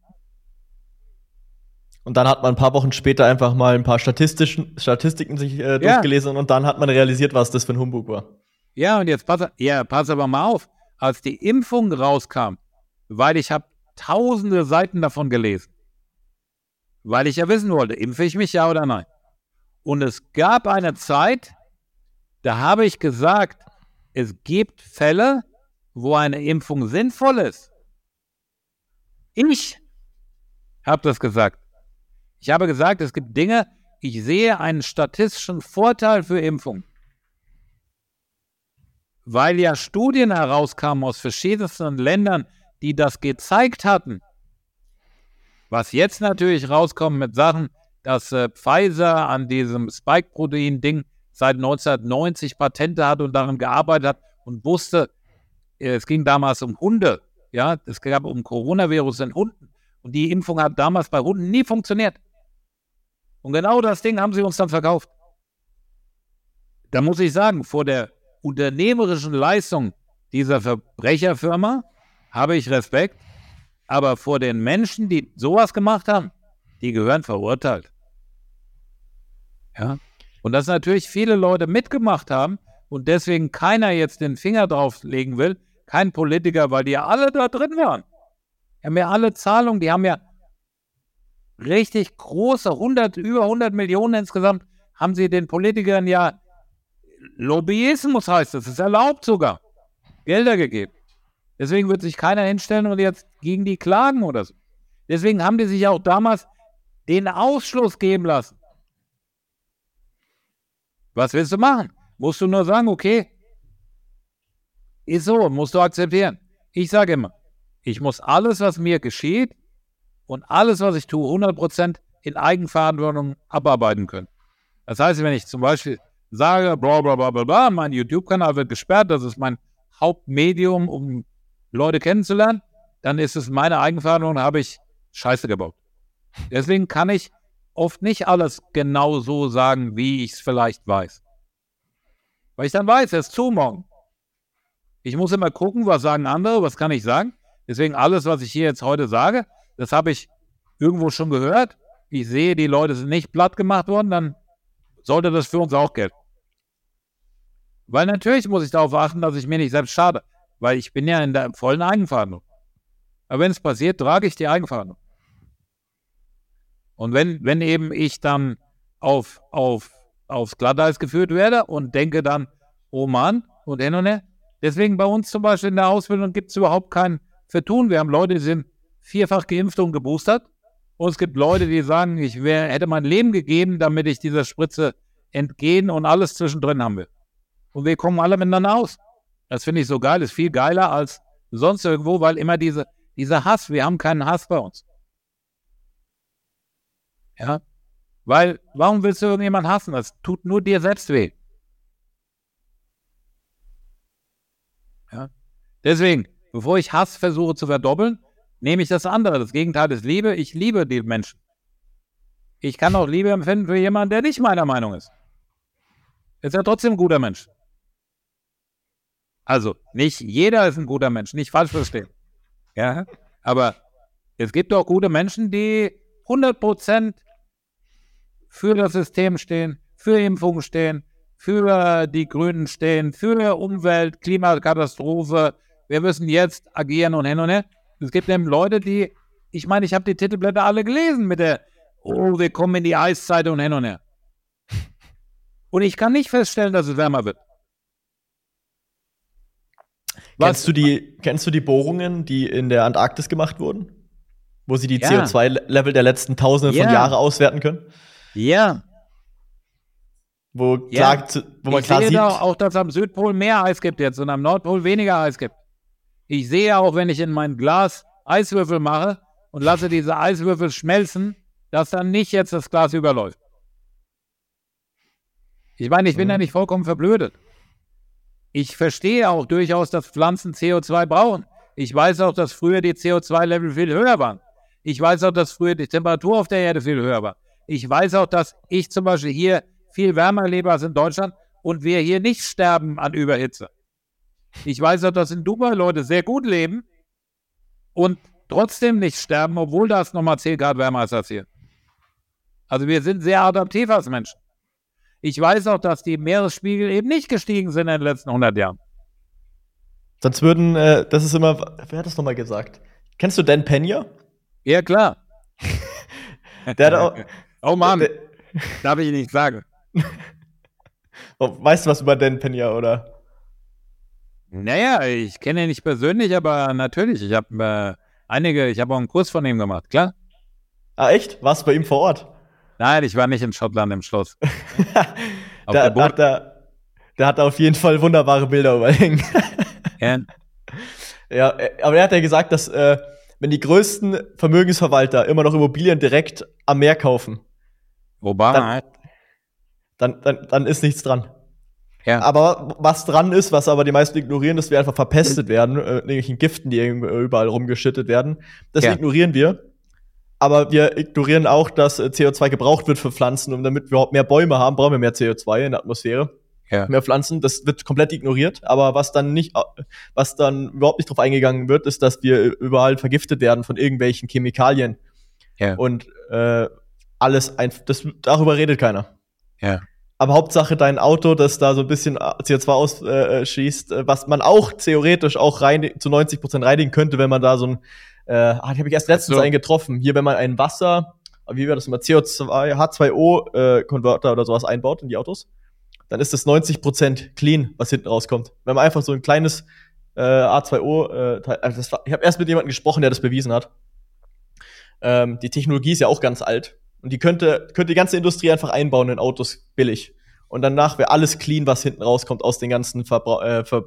A: Und dann hat man ein paar Wochen später einfach mal ein paar statistischen, Statistiken sich äh, durchgelesen ja. und dann hat man realisiert, was das für ein Humbug war.
B: Ja, und jetzt pass, ja, pass aber mal auf. Als die Impfung rauskam, weil ich habe tausende Seiten davon gelesen, weil ich ja wissen wollte, impfe ich mich ja oder nein. Und es gab eine Zeit, da habe ich gesagt, es gibt Fälle, wo eine Impfung sinnvoll ist. Ich habe das gesagt. Ich habe gesagt, es gibt Dinge, ich sehe einen statistischen Vorteil für Impfung weil ja Studien herauskamen aus verschiedensten Ländern, die das gezeigt hatten. Was jetzt natürlich rauskommt mit Sachen, dass äh, Pfizer an diesem Spike-Protein-Ding seit 1990 Patente hat und daran gearbeitet hat und wusste, äh, es ging damals um Hunde, ja, es gab um Coronavirus in Hunden und die Impfung hat damals bei Hunden nie funktioniert. Und genau das Ding haben sie uns dann verkauft. Da muss ich sagen, vor der unternehmerischen Leistung dieser Verbrecherfirma habe ich Respekt, aber vor den Menschen, die sowas gemacht haben, die gehören verurteilt. Ja. Und dass natürlich viele Leute mitgemacht haben und deswegen keiner jetzt den Finger drauflegen will, kein Politiker, weil die ja alle da drin waren. Die haben ja alle Zahlungen, die haben ja richtig große, 100, über 100 Millionen insgesamt, haben sie den Politikern ja Lobbyismus heißt es ist erlaubt sogar. Gelder gegeben. Deswegen wird sich keiner hinstellen und jetzt gegen die klagen oder so. Deswegen haben die sich auch damals den Ausschluss geben lassen. Was willst du machen? Musst du nur sagen, okay, ist so, musst du akzeptieren. Ich sage immer, ich muss alles, was mir geschieht und alles, was ich tue, 100% in Eigenverantwortung abarbeiten können. Das heißt, wenn ich zum Beispiel sage, bla bla bla bla bla, mein YouTube-Kanal wird gesperrt, das ist mein Hauptmedium, um Leute kennenzulernen, dann ist es meine Eigenverantwortung, habe ich Scheiße gebaut. Deswegen kann ich oft nicht alles genau so sagen, wie ich es vielleicht weiß. Weil ich dann weiß, es ist zu morgen. Ich muss immer gucken, was sagen andere, was kann ich sagen. Deswegen alles, was ich hier jetzt heute sage, das habe ich irgendwo schon gehört. Ich sehe, die Leute sind nicht platt gemacht worden, dann sollte das für uns auch gelten. Weil natürlich muss ich darauf achten, dass ich mir nicht selbst schade, weil ich bin ja in der vollen Eigenverantwortung. Aber wenn es passiert, trage ich die Eigenverantwortung. Und wenn, wenn eben ich dann auf, auf, aufs Glatteis geführt werde und denke dann, oh Mann, und hin und her. Deswegen bei uns zum Beispiel in der Ausbildung gibt es überhaupt kein Vertun. Wir haben Leute, die sind vierfach geimpft und geboostert. Und es gibt Leute, die sagen, ich wär, hätte mein Leben gegeben, damit ich dieser Spritze entgehen und alles zwischendrin haben will. Und wir kommen alle miteinander aus. Das finde ich so geil, ist viel geiler als sonst irgendwo, weil immer diese, dieser Hass, wir haben keinen Hass bei uns. Ja, weil, warum willst du irgendjemanden hassen? Das tut nur dir selbst weh. Ja, deswegen, bevor ich Hass versuche zu verdoppeln, nehme ich das andere. Das Gegenteil ist Liebe. Ich liebe die Menschen. Ich kann auch Liebe empfinden für jemanden, der nicht meiner Meinung ist. Ist ja trotzdem ein guter Mensch. Also, nicht jeder ist ein guter Mensch, nicht falsch verstehen. Ja, aber es gibt auch gute Menschen, die 100% für das System stehen, für Impfungen stehen, für die Grünen stehen, für Umwelt, Klimakatastrophe. Wir müssen jetzt agieren und hin und her. Es gibt eben Leute, die, ich meine, ich habe die Titelblätter alle gelesen mit der, oh, wir kommen in die Eiszeit und hin und her. Und ich kann nicht feststellen, dass es wärmer wird.
A: Kennst du, die, kennst du die Bohrungen, die in der Antarktis gemacht wurden? Wo sie die ja. CO2-Level der letzten Tausende ja. von Jahren auswerten können?
B: Ja.
A: Wo, klar, ja. wo man
B: ich
A: klar
B: sehe
A: sieht.
B: auch, dass es am Südpol mehr Eis gibt jetzt und am Nordpol weniger Eis gibt. Ich sehe auch, wenn ich in mein Glas Eiswürfel mache und lasse diese Eiswürfel schmelzen, dass dann nicht jetzt das Glas überläuft. Ich meine, ich bin mhm. ja nicht vollkommen verblödet. Ich verstehe auch durchaus, dass Pflanzen CO2 brauchen. Ich weiß auch, dass früher die CO2-Level viel höher waren. Ich weiß auch, dass früher die Temperatur auf der Erde viel höher war. Ich weiß auch, dass ich zum Beispiel hier viel wärmer lebe als in Deutschland und wir hier nicht sterben an Überhitze. Ich weiß auch, dass in Dubai Leute sehr gut leben und trotzdem nicht sterben, obwohl das nochmal 10 Grad wärmer ist als hier. Also wir sind sehr adaptiv als Menschen. Ich weiß auch, dass die Meeresspiegel eben nicht gestiegen sind in den letzten 100 Jahren.
A: Sonst würden, äh, das ist immer, wer hat das nochmal gesagt? Kennst du Dan Pena?
B: Ja, klar.
A: der hat auch,
B: oh Mann, der, darf ich nicht sagen.
A: Oh, weißt du was über Dan Pena, oder?
B: Naja, ich kenne ihn nicht persönlich, aber natürlich. Ich habe äh, einige, ich habe auch einen Kurs von ihm gemacht, klar.
A: Ah, echt? Warst du bei ihm vor Ort?
B: Nein, ich war nicht in Schottland im Schloss.
A: da, da, hat er, der hat auf jeden Fall wunderbare Bilder überhängen. ja. ja, äh, aber er hat ja gesagt, dass äh, wenn die größten Vermögensverwalter immer noch Immobilien direkt am Meer kaufen,
B: Obama,
A: dann, dann, dann, dann ist nichts dran. Ja. Aber was dran ist, was aber die meisten ignorieren, dass wir einfach verpestet werden, äh, irgendwelchen Giften, die überall rumgeschüttet werden. Das ja. ignorieren wir. Aber wir ignorieren auch, dass äh, CO2 gebraucht wird für Pflanzen. Und damit wir überhaupt mehr Bäume haben, brauchen wir mehr CO2 in der Atmosphäre. Ja. Mehr Pflanzen, das wird komplett ignoriert. Aber was dann nicht, äh, was dann überhaupt nicht drauf eingegangen wird, ist, dass wir überall vergiftet werden von irgendwelchen Chemikalien. Ja. Und äh, alles einfach, das, darüber redet keiner.
B: Ja.
A: Aber Hauptsache dein Auto, das da so ein bisschen CO2 ausschießt, äh, was man auch theoretisch auch rein, zu 90 Prozent reinigen könnte, wenn man da so ein, äh, ah, die habe ich erst letztens so. einen getroffen. Hier, wenn man ein Wasser, wie wäre das immer, CO2, H2O-Konverter äh, oder sowas einbaut in die Autos, dann ist das 90 Prozent clean, was hinten rauskommt. Wenn man einfach so ein kleines äh, A2O, äh, also das war, ich habe erst mit jemandem gesprochen, der das bewiesen hat. Ähm, die Technologie ist ja auch ganz alt. Und die könnte, könnte die ganze Industrie einfach einbauen in Autos billig. Und danach wäre alles clean, was hinten rauskommt aus den ganzen Verbra äh, Ver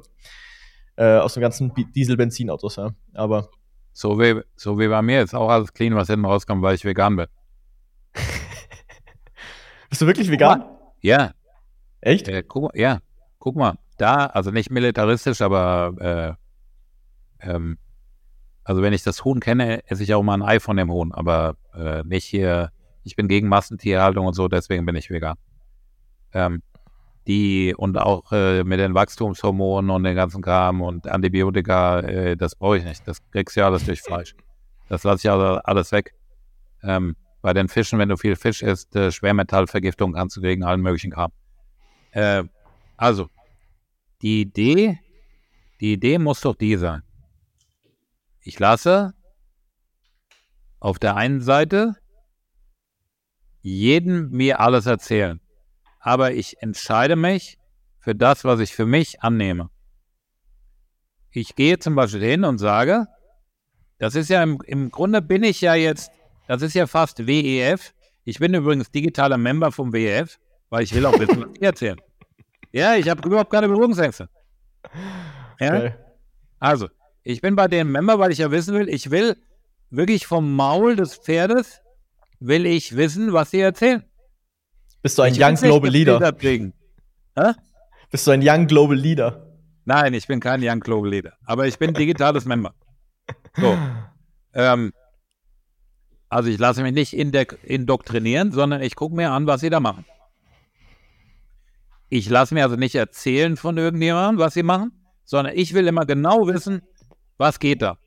A: äh, aus den ganzen Diesel-Benzin-Autos, ja. Aber.
B: So wie, so wie bei mir ist auch alles clean, was hinten rauskommt, weil ich vegan bin.
A: Bist du wirklich vegan?
B: Ja.
A: Echt?
B: Äh, guck, ja, guck mal, da, also nicht militaristisch, aber äh, ähm, also wenn ich das Huhn kenne, esse ich auch mal ein Ei von dem Huhn, aber äh, nicht hier, ich bin gegen Massentierhaltung und so, deswegen bin ich vegan. Ähm, die und auch äh, mit den Wachstumshormonen und den ganzen Kram und Antibiotika, äh, das brauche ich nicht. Das kriegst du ja alles durch Fleisch. Das lasse ich also alles weg. Ähm, bei den Fischen, wenn du viel Fisch isst, äh, Schwermetallvergiftung kannst allen möglichen Kram. Äh, also, die Idee, die Idee muss doch die sein. Ich lasse auf der einen Seite jeden mir alles erzählen aber ich entscheide mich für das, was ich für mich annehme. Ich gehe zum Beispiel hin und sage, das ist ja im, im Grunde bin ich ja jetzt, das ist ja fast WEF. Ich bin übrigens digitaler Member vom WEF, weil ich will auch wissen, was die erzählen. Ja, ich habe überhaupt keine Berührungsängste. Ja? Okay. Also, ich bin bei den Member, weil ich ja wissen will, ich will wirklich vom Maul des Pferdes, will ich wissen, was sie erzählen.
A: Bist du ein ich Young Global Leader? Bist du ein Young Global Leader?
B: Nein, ich bin kein Young Global Leader, aber ich bin digitales Member. So. Ähm, also ich lasse mich nicht indoktrinieren, sondern ich gucke mir an, was sie da machen. Ich lasse mir also nicht erzählen von irgendjemandem, was sie machen, sondern ich will immer genau wissen, was geht da.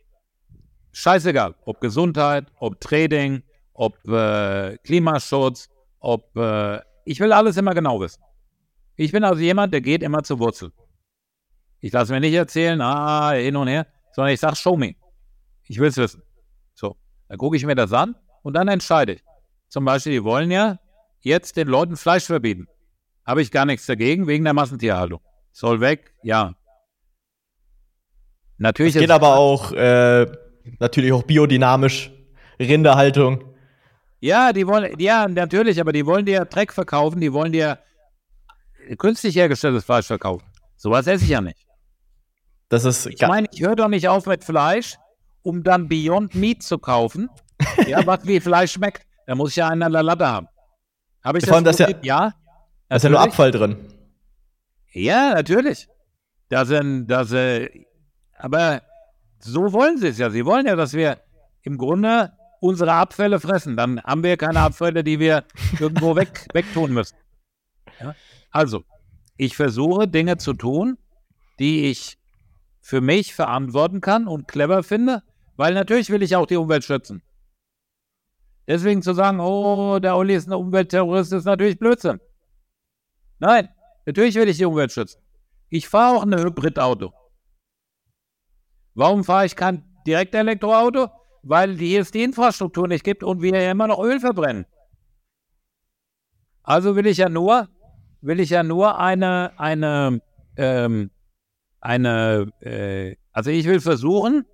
B: Scheißegal, ob Gesundheit, ob Trading, ob äh, Klimaschutz, ob äh, ich will alles immer genau wissen. Ich bin also jemand, der geht immer zur Wurzel. Ich lasse mir nicht erzählen, ah, hin und her, sondern ich sage, show me. Ich will es wissen. So, dann gucke ich mir das an und dann entscheide ich. Zum Beispiel, die wollen ja jetzt den Leuten Fleisch verbieten. Habe ich gar nichts dagegen, wegen der Massentierhaltung. Soll weg, ja.
A: Natürlich. Es geht aber auch, äh, natürlich auch biodynamisch, Rinderhaltung.
B: Ja, die wollen, ja, natürlich, aber die wollen dir Dreck verkaufen, die wollen dir künstlich hergestelltes Fleisch verkaufen. Sowas esse ich ja nicht.
A: Das ist
B: ich meine, ich höre doch nicht auf mit Fleisch, um dann Beyond Meat zu kaufen. ja, was wie Fleisch schmeckt. Da muss ich ja einen an der Latte haben.
A: Habe ich Vor das? Allem, das ja, ja. Da ist ja nur Abfall drin.
B: Ja, natürlich. Da sind, das, äh, aber so wollen sie es ja. Sie wollen ja, dass wir im Grunde unsere Abfälle fressen. Dann haben wir keine Abfälle, die wir irgendwo weg, wegtun müssen. Ja? Also, ich versuche Dinge zu tun, die ich für mich verantworten kann und clever finde, weil natürlich will ich auch die Umwelt schützen. Deswegen zu sagen, oh, der Olli ist ein Umweltterrorist, ist natürlich Blödsinn. Nein, natürlich will ich die Umwelt schützen. Ich fahre auch ein Hybridauto. Warum fahre ich kein Direktelektroauto? Weil hier es die Infrastruktur nicht gibt und wir ja immer noch Öl verbrennen. Also will ich ja nur, will ich ja nur eine, eine, ähm, eine, äh, also ich will versuchen,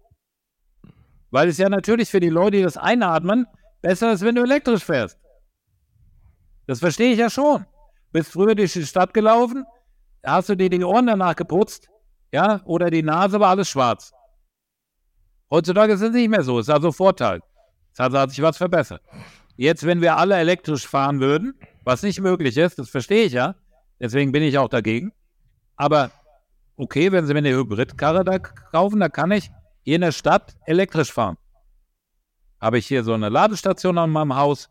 B: weil es ja natürlich für die Leute, die das einatmen, besser ist, wenn du elektrisch fährst. Das verstehe ich ja schon. Bist früher durch die Stadt gelaufen, hast du dir die Ohren danach geputzt, ja, oder die Nase war alles schwarz. Heutzutage ist es nicht mehr so, ist also Vorteil. Also hat sich was verbessert. Jetzt, wenn wir alle elektrisch fahren würden, was nicht möglich ist, das verstehe ich ja, deswegen bin ich auch dagegen. Aber okay, wenn Sie mir eine Hybridkarre da kaufen, dann kann ich hier in der Stadt elektrisch fahren. Habe ich hier so eine Ladestation an meinem Haus?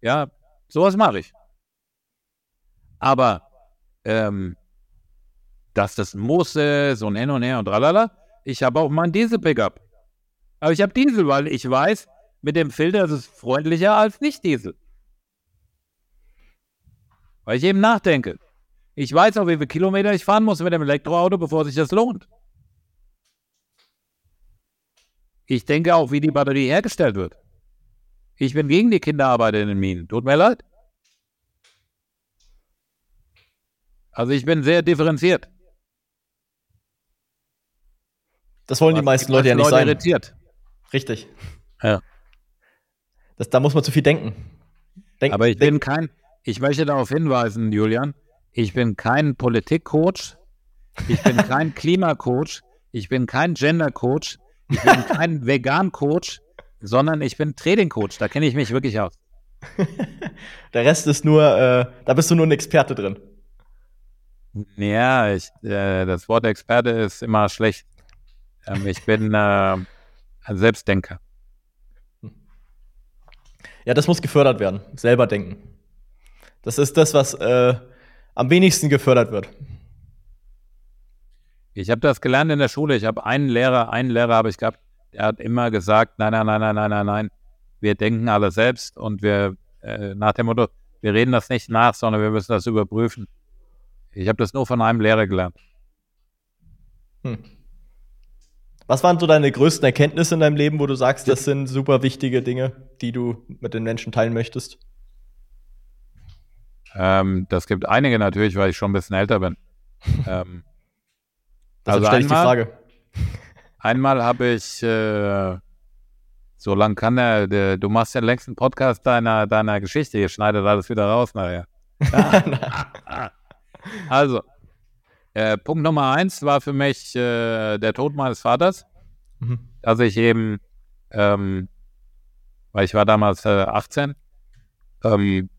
B: Ja, sowas mache ich. Aber ähm, dass das muss ist und hin und her und tralala, ich habe auch meinen Diesel-Pickup. Aber ich habe Diesel, weil ich weiß, mit dem Filter ist es freundlicher als nicht Diesel. Weil ich eben nachdenke. Ich weiß auch, wie viele Kilometer ich fahren muss mit dem Elektroauto, bevor sich das lohnt. Ich denke auch, wie die Batterie hergestellt wird. Ich bin gegen die Kinderarbeit in den Minen. Tut mir leid. Also ich bin sehr differenziert.
A: Das wollen die meisten Leute ja nicht Leute sein. Irritiert. Richtig.
B: Ja.
A: Das, da muss man zu viel denken.
B: Denk, Aber ich bin kein, ich möchte darauf hinweisen, Julian, ich bin kein Politikcoach, ich bin kein Klimacoach, ich bin kein Gendercoach, ich bin kein Vegan-Coach, sondern ich bin Trading-Coach. Da kenne ich mich wirklich aus.
A: Der Rest ist nur, äh, da bist du nur ein Experte drin.
B: Ja, ich, äh, das Wort Experte ist immer schlecht. Ähm, ich bin äh, ein Selbstdenker.
A: Ja, das muss gefördert werden. Selber denken. Das ist das, was äh, am wenigsten gefördert wird.
B: Ich habe das gelernt in der Schule. Ich habe einen Lehrer, einen Lehrer habe ich gehabt, der hat immer gesagt, nein, nein, nein, nein, nein, nein, nein, wir denken alle selbst und wir äh, nach dem Motto, wir reden das nicht nach, sondern wir müssen das überprüfen. Ich habe das nur von einem Lehrer gelernt. Hm.
A: Was waren so deine größten Erkenntnisse in deinem Leben, wo du sagst, das sind super wichtige Dinge, die du mit den Menschen teilen möchtest?
B: Ähm, das gibt einige natürlich, weil ich schon ein bisschen älter bin. ähm,
A: also stelle ich die Frage.
B: Einmal habe ich, äh, so lang kann er, der, du machst den längsten Podcast deiner, deiner Geschichte, ihr schneidet alles wieder raus nachher. also, äh, Punkt Nummer eins war für mich äh, der Tod meines Vaters. Mhm. Dass ich eben, ähm, weil ich war damals äh, 18, ähm,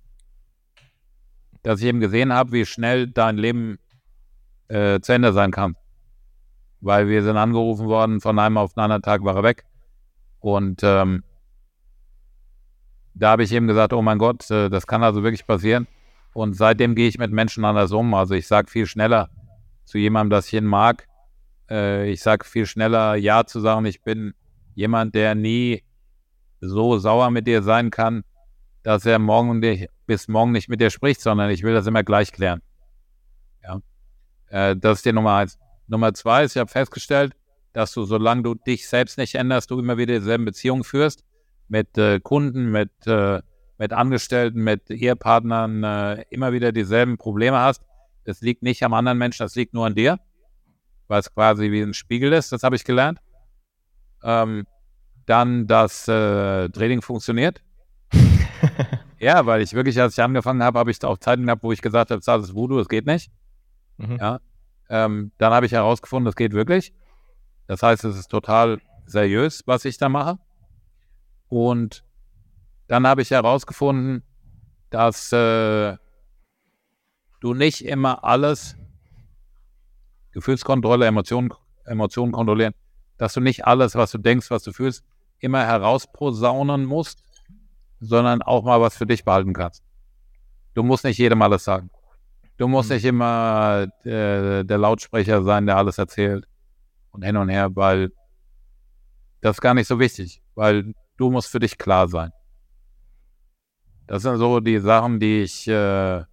B: dass ich eben gesehen habe, wie schnell dein Leben äh, zu Ende sein kann. Weil wir sind angerufen worden, von einem auf den anderen Tag war er weg. Und ähm, da habe ich eben gesagt, oh mein Gott, äh, das kann also wirklich passieren. Und seitdem gehe ich mit Menschen anders um. Also ich sage viel schneller, zu jemandem, das ich ihn mag. Äh, ich sage viel schneller Ja zu sagen. Ich bin jemand, der nie so sauer mit dir sein kann, dass er morgen bis morgen nicht mit dir spricht, sondern ich will das immer gleich klären. Ja. Äh, das ist die Nummer eins. Nummer zwei ist, ich habe festgestellt, dass du, solange du dich selbst nicht änderst, du immer wieder dieselben Beziehungen führst mit äh, Kunden, mit, äh, mit Angestellten, mit Ehepartnern, äh, immer wieder dieselben Probleme hast es liegt nicht am anderen Menschen, das liegt nur an dir, weil es quasi wie ein Spiegel ist, das habe ich gelernt. Ähm, dann, dass äh, Training funktioniert. ja, weil ich wirklich, als ich angefangen habe, habe ich auch Zeiten gehabt, wo ich gesagt habe, das ist Voodoo, es geht nicht. Mhm. Ja. Ähm, dann habe ich herausgefunden, das geht wirklich. Das heißt, es ist total seriös, was ich da mache. Und dann habe ich herausgefunden, dass äh, du nicht immer alles, Gefühlskontrolle, Emotionen, Emotionen kontrollieren, dass du nicht alles, was du denkst, was du fühlst, immer herausposaunen musst, sondern auch mal was für dich behalten kannst. Du musst nicht jedem alles sagen. Du musst mhm. nicht immer äh, der Lautsprecher sein, der alles erzählt und hin und her, weil das ist gar nicht so wichtig, weil du musst für dich klar sein. Das sind so die Sachen, die ich äh,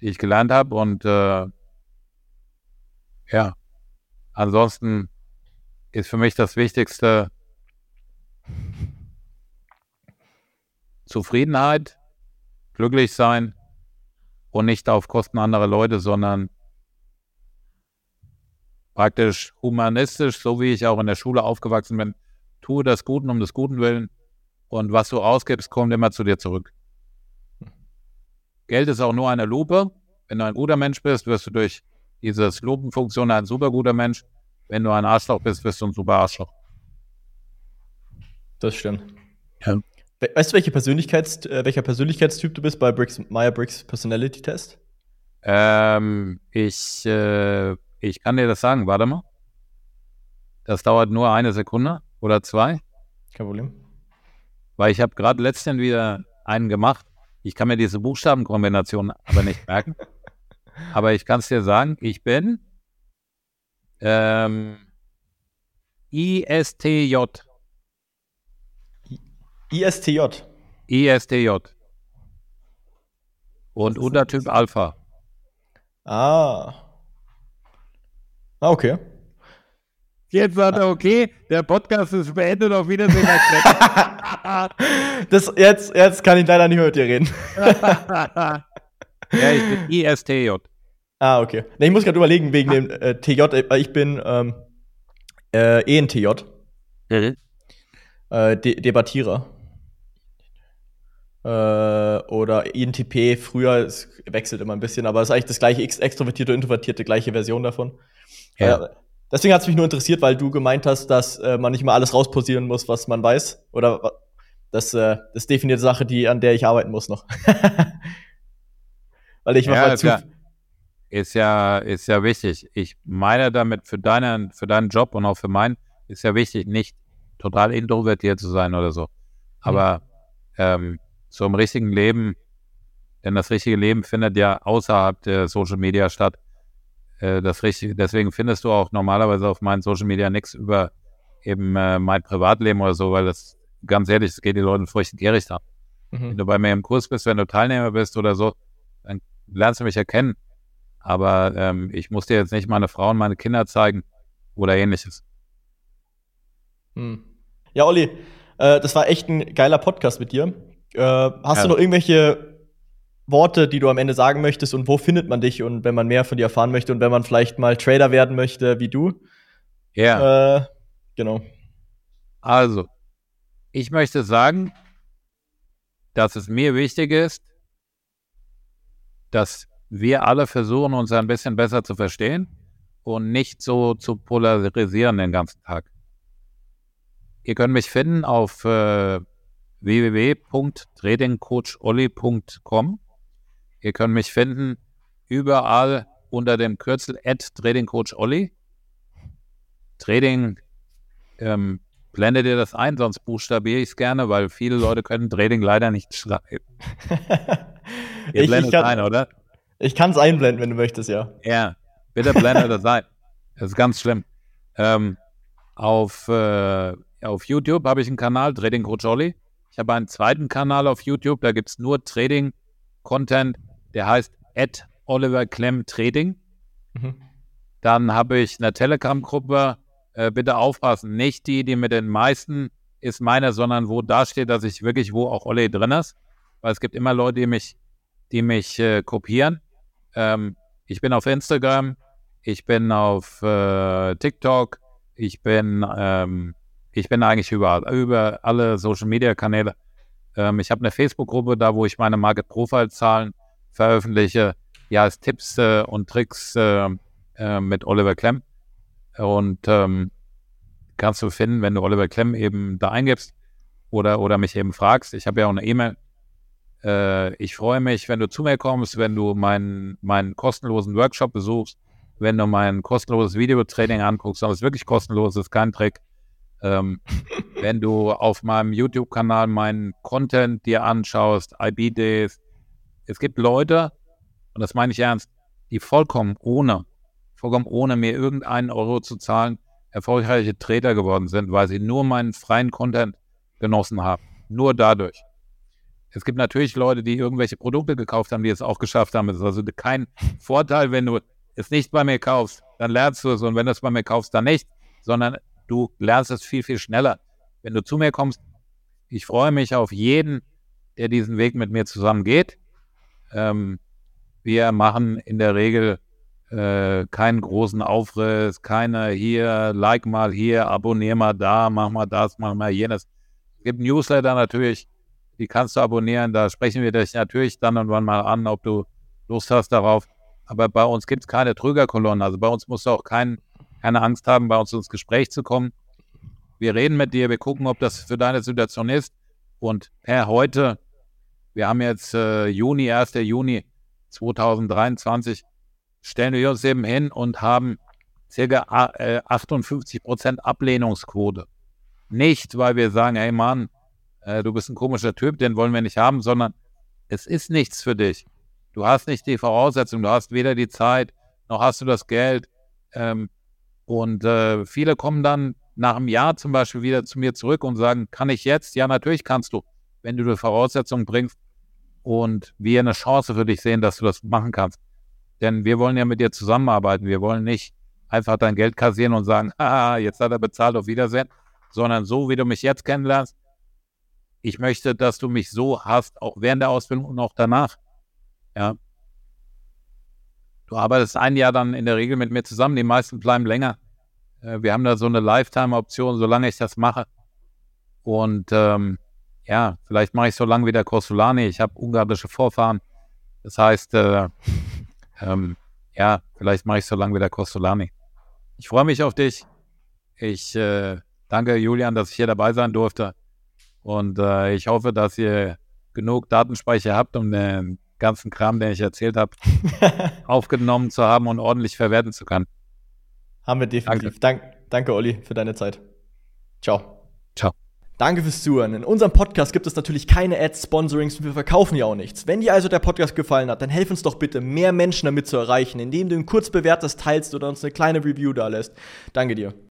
B: die ich gelernt habe. Und äh, ja, ansonsten ist für mich das Wichtigste Zufriedenheit, glücklich sein und nicht auf Kosten anderer Leute, sondern praktisch humanistisch, so wie ich auch in der Schule aufgewachsen bin. Tue das Guten um des Guten willen und was du ausgibst, kommt immer zu dir zurück. Geld ist auch nur eine Lupe. Wenn du ein guter Mensch bist, wirst du durch diese Lupenfunktion ein super guter Mensch. Wenn du ein Arschloch bist, wirst du ein super Arschloch.
A: Das stimmt. Ja. Weißt du, welche Persönlichkeits, äh, welcher Persönlichkeitstyp du bist bei Briggs, Meyer-Briggs Personality Test?
B: Ähm, ich, äh, ich kann dir das sagen. Warte mal. Das dauert nur eine Sekunde oder zwei.
A: Kein Problem.
B: Weil ich habe gerade letztens wieder einen gemacht ich kann mir diese Buchstabenkombination aber nicht merken. aber ich kann es dir sagen, ich bin ähm, ISTJ.
A: ISTJ.
B: ISTJ. Und Untertyp Alpha.
A: Ah. Ah, okay.
B: Jetzt sagt er, okay, der Podcast ist beendet, auf Wiedersehen.
A: das, jetzt, jetzt kann ich leider nicht mehr mit dir reden.
B: ja, ich bin ISTJ.
A: Ah, okay. Nee, ich muss gerade überlegen, wegen dem äh, TJ, äh, ich bin ähm, äh, ENTJ. Mhm. Äh, De Debattierer. Äh, oder INTP, früher, es wechselt immer ein bisschen, aber es ist eigentlich das gleiche extrovertierte, introvertierte, gleiche Version davon. Ja. Deswegen hat es mich nur interessiert, weil du gemeint hast, dass äh, man nicht mal alles rausposieren muss, was man weiß. Oder Das, äh, das definiert Sache, die, an der ich arbeiten muss noch.
B: Weil ich ja, zu. Ja, ist ja, ist ja wichtig. Ich meine damit für deinen, für deinen Job und auch für meinen, ist ja wichtig, nicht total introvertiert zu sein oder so. Aber mhm. ähm, so im richtigen Leben, denn das richtige Leben findet ja außerhalb der Social Media statt. Äh, das richtige, deswegen findest du auch normalerweise auf meinen Social Media nichts über eben äh, mein Privatleben oder so, weil das ganz ehrlich, es geht die Leute furchtbar gierig an. Mhm. Wenn du bei mir im Kurs bist, wenn du Teilnehmer bist oder so, dann lernst du mich erkennen. Aber ähm, ich muss dir jetzt nicht meine Frau und meine Kinder zeigen oder ähnliches.
A: Hm. Ja, Olli, äh, das war echt ein geiler Podcast mit dir. Äh, hast ja. du noch irgendwelche Worte, die du am Ende sagen möchtest und wo findet man dich und wenn man mehr von dir erfahren möchte und wenn man vielleicht mal Trader werden möchte wie du?
B: Ja.
A: Äh, genau.
B: Also, ich möchte sagen, dass es mir wichtig ist, dass wir alle versuchen, uns ein bisschen besser zu verstehen und nicht so zu polarisieren den ganzen Tag. Ihr könnt mich finden auf äh, www.tradingcoacholli.com. Ihr könnt mich finden überall unter dem Kürzel at tradingcoacholli. Trading ähm, blende dir das ein, sonst buchstabiere ich es gerne, weil viele Leute können Trading leider nicht schreiben.
A: Ihr ich, blendet kann, ein, oder? Ich kann es einblenden, wenn du möchtest, ja.
B: Ja, bitte blende das ein. Das ist ganz schlimm. Ähm, auf, äh, auf YouTube habe ich einen Kanal, Trading Coach Olli. Ich habe einen zweiten Kanal auf YouTube, da gibt es nur Trading-Content, der heißt at Oliver Clem Trading. Mhm. Dann habe ich eine Telegram-Gruppe, äh, bitte aufpassen. Nicht die, die mit den meisten ist meine, sondern wo da steht, dass ich wirklich, wo auch Olli drin ist. Weil es gibt immer Leute, die mich, die mich äh, kopieren. Ähm, ich bin auf Instagram, ich bin auf äh, TikTok, ich bin, ähm, ich bin eigentlich überall, über alle Social Media Kanäle. Ähm, ich habe eine Facebook-Gruppe, da wo ich meine Market Profile Zahlen veröffentliche. Ja, als Tipps äh, und Tricks äh, äh, mit Oliver Klemm. Und ähm, kannst du finden, wenn du Oliver Klemm eben da eingibst oder, oder mich eben fragst. Ich habe ja auch eine E-Mail. Äh, ich freue mich, wenn du zu mir kommst, wenn du meinen, meinen kostenlosen Workshop besuchst, wenn du mein kostenloses Videotraining anguckst. Das ist wirklich kostenlos, ist kein Trick. Ähm, wenn du auf meinem YouTube-Kanal meinen Content dir anschaust, IB-Days. Es gibt Leute, und das meine ich ernst, die vollkommen ohne vollkommen ohne mir irgendeinen Euro zu zahlen, erfolgreiche Trader geworden sind, weil sie nur meinen freien Content genossen haben. Nur dadurch. Es gibt natürlich Leute, die irgendwelche Produkte gekauft haben, die es auch geschafft haben. Es ist also kein Vorteil, wenn du es nicht bei mir kaufst, dann lernst du es und wenn du es bei mir kaufst, dann nicht, sondern du lernst es viel, viel schneller. Wenn du zu mir kommst, ich freue mich auf jeden, der diesen Weg mit mir zusammen geht. Ähm, wir machen in der Regel äh, keinen großen Aufriss, keine hier, like mal hier, abonnier mal da, mach mal das, mach mal jenes. Es gibt Newsletter natürlich, die kannst du abonnieren, da sprechen wir dich natürlich dann und wann mal an, ob du Lust hast darauf. Aber bei uns gibt es keine Trügerkolonnen, also bei uns musst du auch kein, keine Angst haben, bei uns ins Gespräch zu kommen. Wir reden mit dir, wir gucken, ob das für deine Situation ist. Und per heute, wir haben jetzt äh, Juni, 1. Juni 2023, stellen wir uns eben hin und haben circa 58% äh, Ablehnungsquote. Nicht, weil wir sagen, hey Mann, äh, du bist ein komischer Typ, den wollen wir nicht haben, sondern es ist nichts für dich. Du hast nicht die Voraussetzungen, du hast weder die Zeit, noch hast du das Geld. Ähm, und äh, viele kommen dann nach einem Jahr zum Beispiel wieder zu mir zurück und sagen, kann ich jetzt? Ja, natürlich kannst du, wenn du die Voraussetzungen bringst und wir eine Chance für dich sehen, dass du das machen kannst. Denn wir wollen ja mit dir zusammenarbeiten. Wir wollen nicht einfach dein Geld kassieren und sagen, haha, jetzt hat er bezahlt, auf Wiedersehen, sondern so, wie du mich jetzt kennenlernst. Ich möchte, dass du mich so hast, auch während der Ausbildung und auch danach. Ja. Du arbeitest ein Jahr dann in der Regel mit mir zusammen. Die meisten bleiben länger. Äh, wir haben da so eine Lifetime-Option, solange ich das mache. Und ähm, ja, vielleicht mache ich so lange wie der Corsulani. Ich habe ungarische Vorfahren. Das heißt, äh, ähm, ja, vielleicht mache ich so lange wie der Costolani. Ich freue mich auf dich. Ich äh, danke Julian, dass ich hier dabei sein durfte. Und äh, ich hoffe, dass ihr genug Datenspeicher habt, um den ganzen Kram, den ich erzählt habe, aufgenommen zu haben und ordentlich verwerten zu können.
A: Haben wir definitiv. Danke, Dank, danke Olli, für deine Zeit.
B: Ciao.
A: Danke fürs Zuhören. In unserem Podcast gibt es natürlich keine Ads, Sponsorings und wir verkaufen ja auch nichts. Wenn dir also der Podcast gefallen hat, dann helf uns doch bitte, mehr Menschen damit zu erreichen, indem du ihn kurz bewertest, teilst oder uns eine kleine Review da lässt. Danke dir.